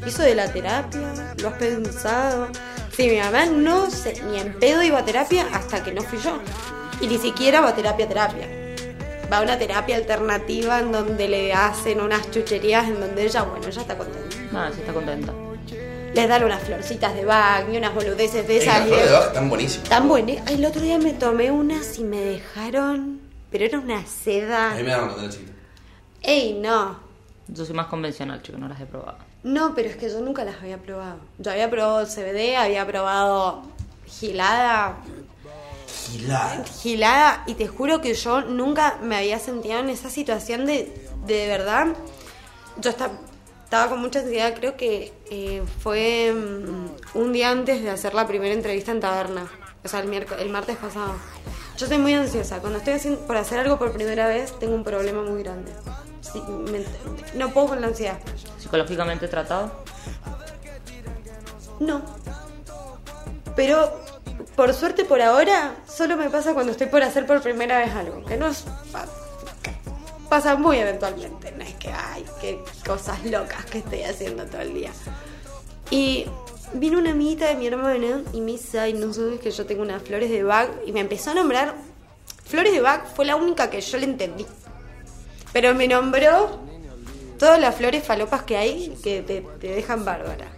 S3: ¿eso de la terapia? ¿Lo has pensado? Sí, mi mamá no sé, ni en pedo iba a terapia hasta que no fui yo. Y ni siquiera va a terapia, terapia. Va a una terapia alternativa en donde le hacen unas chucherías en donde ella, bueno, ella está contenta.
S2: Nada, sí está contenta.
S3: Les dan unas florcitas de bag y unas boludeces de esas.
S1: las flores de Bach están buenísimas.
S3: Tan buenas. Ay, el otro día me tomé unas y me dejaron. Pero era una seda.
S1: A mí me daban cuando era chiquito.
S3: Ey, no.
S2: Yo soy más convencional, chico, no las he probado.
S3: No, pero es que yo nunca las había probado. Yo había probado CBD, había probado gilada,
S1: Gilada.
S3: gilada, y te juro que yo nunca me había sentido en esa situación de, de verdad. Yo esta- estaba con mucha ansiedad, creo que eh, fue mm, un día antes de hacer la primera entrevista en taberna, o sea, el, miércoles, el martes pasado. Yo soy muy ansiosa, cuando estoy haciendo, por hacer algo por primera vez tengo un problema muy grande. Sí, me- no puedo con la ansiedad.
S2: Psicológicamente tratado.
S3: No. Pero por suerte por ahora solo me pasa cuando estoy por hacer por primera vez algo, que no es pa- pasa muy eventualmente, no es que ay, qué cosas locas que estoy haciendo todo el día. Y vino una amiguita de mi hermana y me dice, ay, no sabes que yo tengo unas flores de Bach y me empezó a nombrar flores de Bach fue la única que yo le entendí. Pero me nombró todas las flores falopas que hay que te, te dejan bárbara.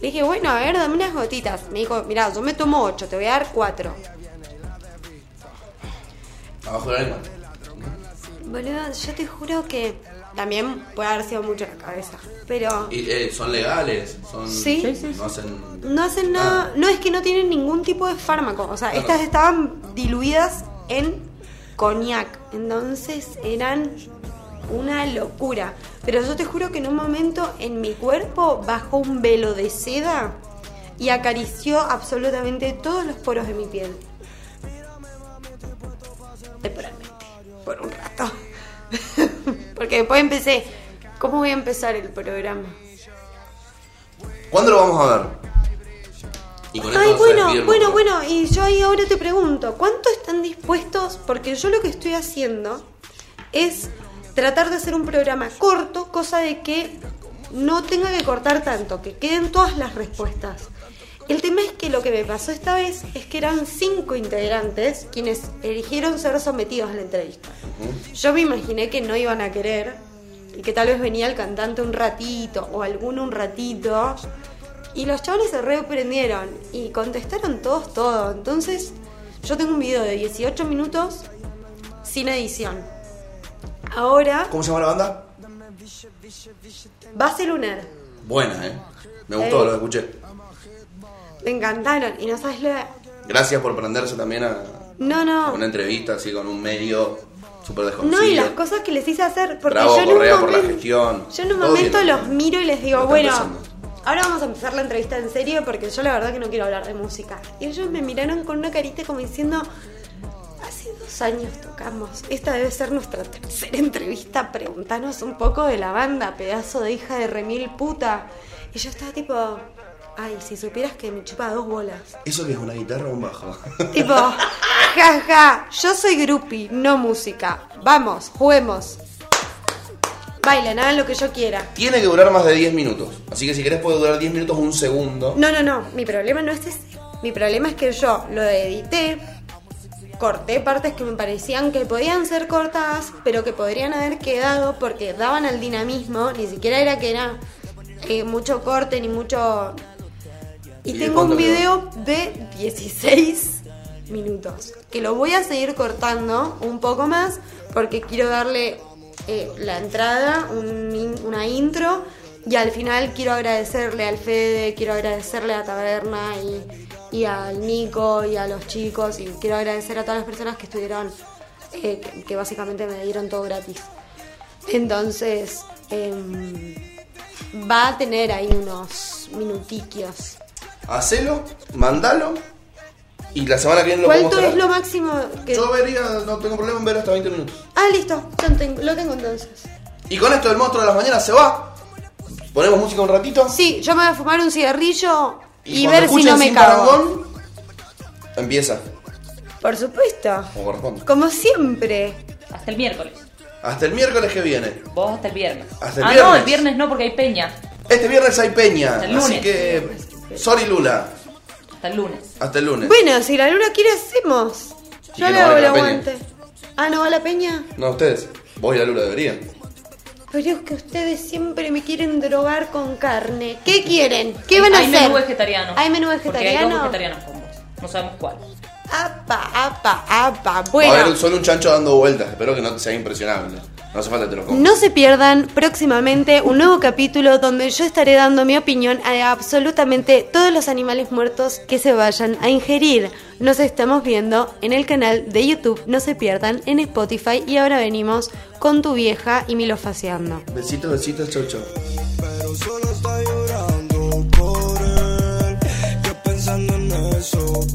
S3: Le dije, bueno, a ver, dame unas gotitas. Me dijo, mira, yo me tomo ocho, te voy a dar cuatro.
S1: Abajo de la lengua.
S3: Boludo, yo te juro que también puede haber sido mucho la cabeza. Pero
S1: Y, eh, son legales, son.
S3: Sí.
S2: Sí.
S1: No hacen.
S3: no hacen nada. No es que no tienen ningún tipo de fármaco. O sea,
S1: Claro.
S3: estas estaban diluidas en coñac. Entonces eran una locura. Pero yo te juro que en un momento en mi cuerpo bajó un velo de seda y acarició absolutamente todos los poros de mi piel. Temporalmente, por un rato. Porque después empecé, ¿cómo voy a empezar el programa?
S1: ¿Cuándo lo vamos a ver? Y con
S3: Ay, bueno, bueno, bueno, y yo ahí ahora te pregunto, ¿cuánto están dispuestos? Porque yo lo que estoy haciendo es tratar de hacer un programa corto, cosa de que no tenga que cortar tanto, que queden todas las respuestas. El tema es que lo que me pasó esta vez es que eran cinco integrantes quienes eligieron ser sometidos a la entrevista. Yo me imaginé que no iban a querer y que tal vez venía el cantante un ratito o alguno un ratito. Y los chavales se reprendieron y contestaron todos todo. Entonces, yo tengo un video de 18 minutos sin edición. Ahora,
S1: ¿Cómo se llama la banda?
S3: base lunar.
S1: Buena, eh. Me gustó,
S3: Eh.
S1: lo escuché.
S3: Me encantaron. Y no sabes lo.
S1: Gracias por prenderse también a,
S3: No,
S1: a
S3: no.
S1: una entrevista así con un medio súper desconocido.
S3: No, y las cosas que les hice hacer. Porque
S1: Bravo,
S3: yo en
S1: Correa,
S3: un
S1: por la
S3: momento.
S1: gestión.
S3: Yo en un momento
S1: bien.
S3: los miro y les digo, bueno,
S1: empezando.
S3: ahora vamos a empezar la entrevista en serio porque yo la verdad que no quiero hablar de música. Y ellos me miraron con una carita como diciendo, hace dos años tocamos, esta debe ser nuestra tercera entrevista, preguntanos un poco de la banda, pedazo de hija de remil puta. Y yo estaba tipo, ay, si supieras que me chupa dos bolas.
S1: ¿Eso que es una guitarra o un bajo?
S3: Tipo, ja, ja, yo soy grupi, no música. Vamos, juguemos. Bailen, hagan lo que yo quiera.
S1: Tiene que durar más de 10 minutos. Así que si querés puede durar 10 minutos un segundo.
S3: No, no, no. Mi problema no es ese. Mi problema es que yo lo edité, corté partes que me parecían que podían ser cortadas, pero que podrían haber quedado porque daban al dinamismo. Ni siquiera era que era eh, mucho corte ni mucho. Y
S1: ¿Y de
S3: tengo un
S1: quedó?
S3: video de 16 minutos que lo voy a seguir cortando un poco más porque quiero darle eh, la entrada, un una intro y al final quiero agradecerle al Fede, quiero agradecerle a Taberna y, y al Nico y a los chicos y quiero agradecer a todas las personas que estuvieron, eh, que, que básicamente me dieron todo gratis. Entonces, em, va a tener ahí unos minutiquios.
S1: Hacelo, mandalo Y la semana que viene lo
S3: ¿Cuánto es lo máximo que.?
S1: Yo vería, no tengo problema en ver hasta 20 minutos.
S3: Ah, listo, lo tengo, lo tengo entonces.
S1: Y con esto del monstruo de las mañanas se va. Ponemos música un ratito.
S3: Sí, yo me voy a fumar un cigarrillo y, ver si no me cago.
S1: Parangón, empieza,
S3: Por supuesto.
S1: como corresponde.
S3: Como siempre.
S2: Hasta el miércoles.
S1: Hasta el miércoles que viene.
S2: Vos hasta el viernes.
S1: Hasta el
S2: ah, no,
S1: viernes.
S2: el viernes no, porque hay peña.
S1: Este viernes hay peña.
S2: Hasta el
S1: Así
S2: lunes.
S1: que. Sorry Lula.
S2: Hasta el lunes.
S1: Hasta el lunes.
S3: Bueno, si la luna quiere, hacemos.
S1: ¿Y
S3: Yo le
S1: no
S3: hago el aguante. Ah, ¿no va la peña?
S1: No, ustedes. Vos y la Lula deberían.
S3: Pero es que ustedes siempre me quieren drogar con carne. ¿Qué quieren? ¿Qué van a
S2: hay
S3: hacer?
S2: menú vegetariano.
S3: ¿Hay menú
S2: Porque hay dos
S3: vegetariano?
S2: vegetarianos con vos. No sabemos cuál.
S3: Apa, apa, apa.
S1: Va a
S3: Bueno.
S1: haber solo un chancho dando vueltas. Espero que no te sea impresionable. No hace falta te lo.
S3: No se pierdan próximamente un nuevo capítulo donde yo estaré dando mi opinión a absolutamente todos los animales muertos que se vayan a ingerir. Nos estamos viendo en el canal de YouTube, no se pierdan en Spotify y ahora venimos con tu vieja y milofaseando.
S1: Besitos, besitos, chau.
S4: Pero solo está llorando por él, yo pensando en eso.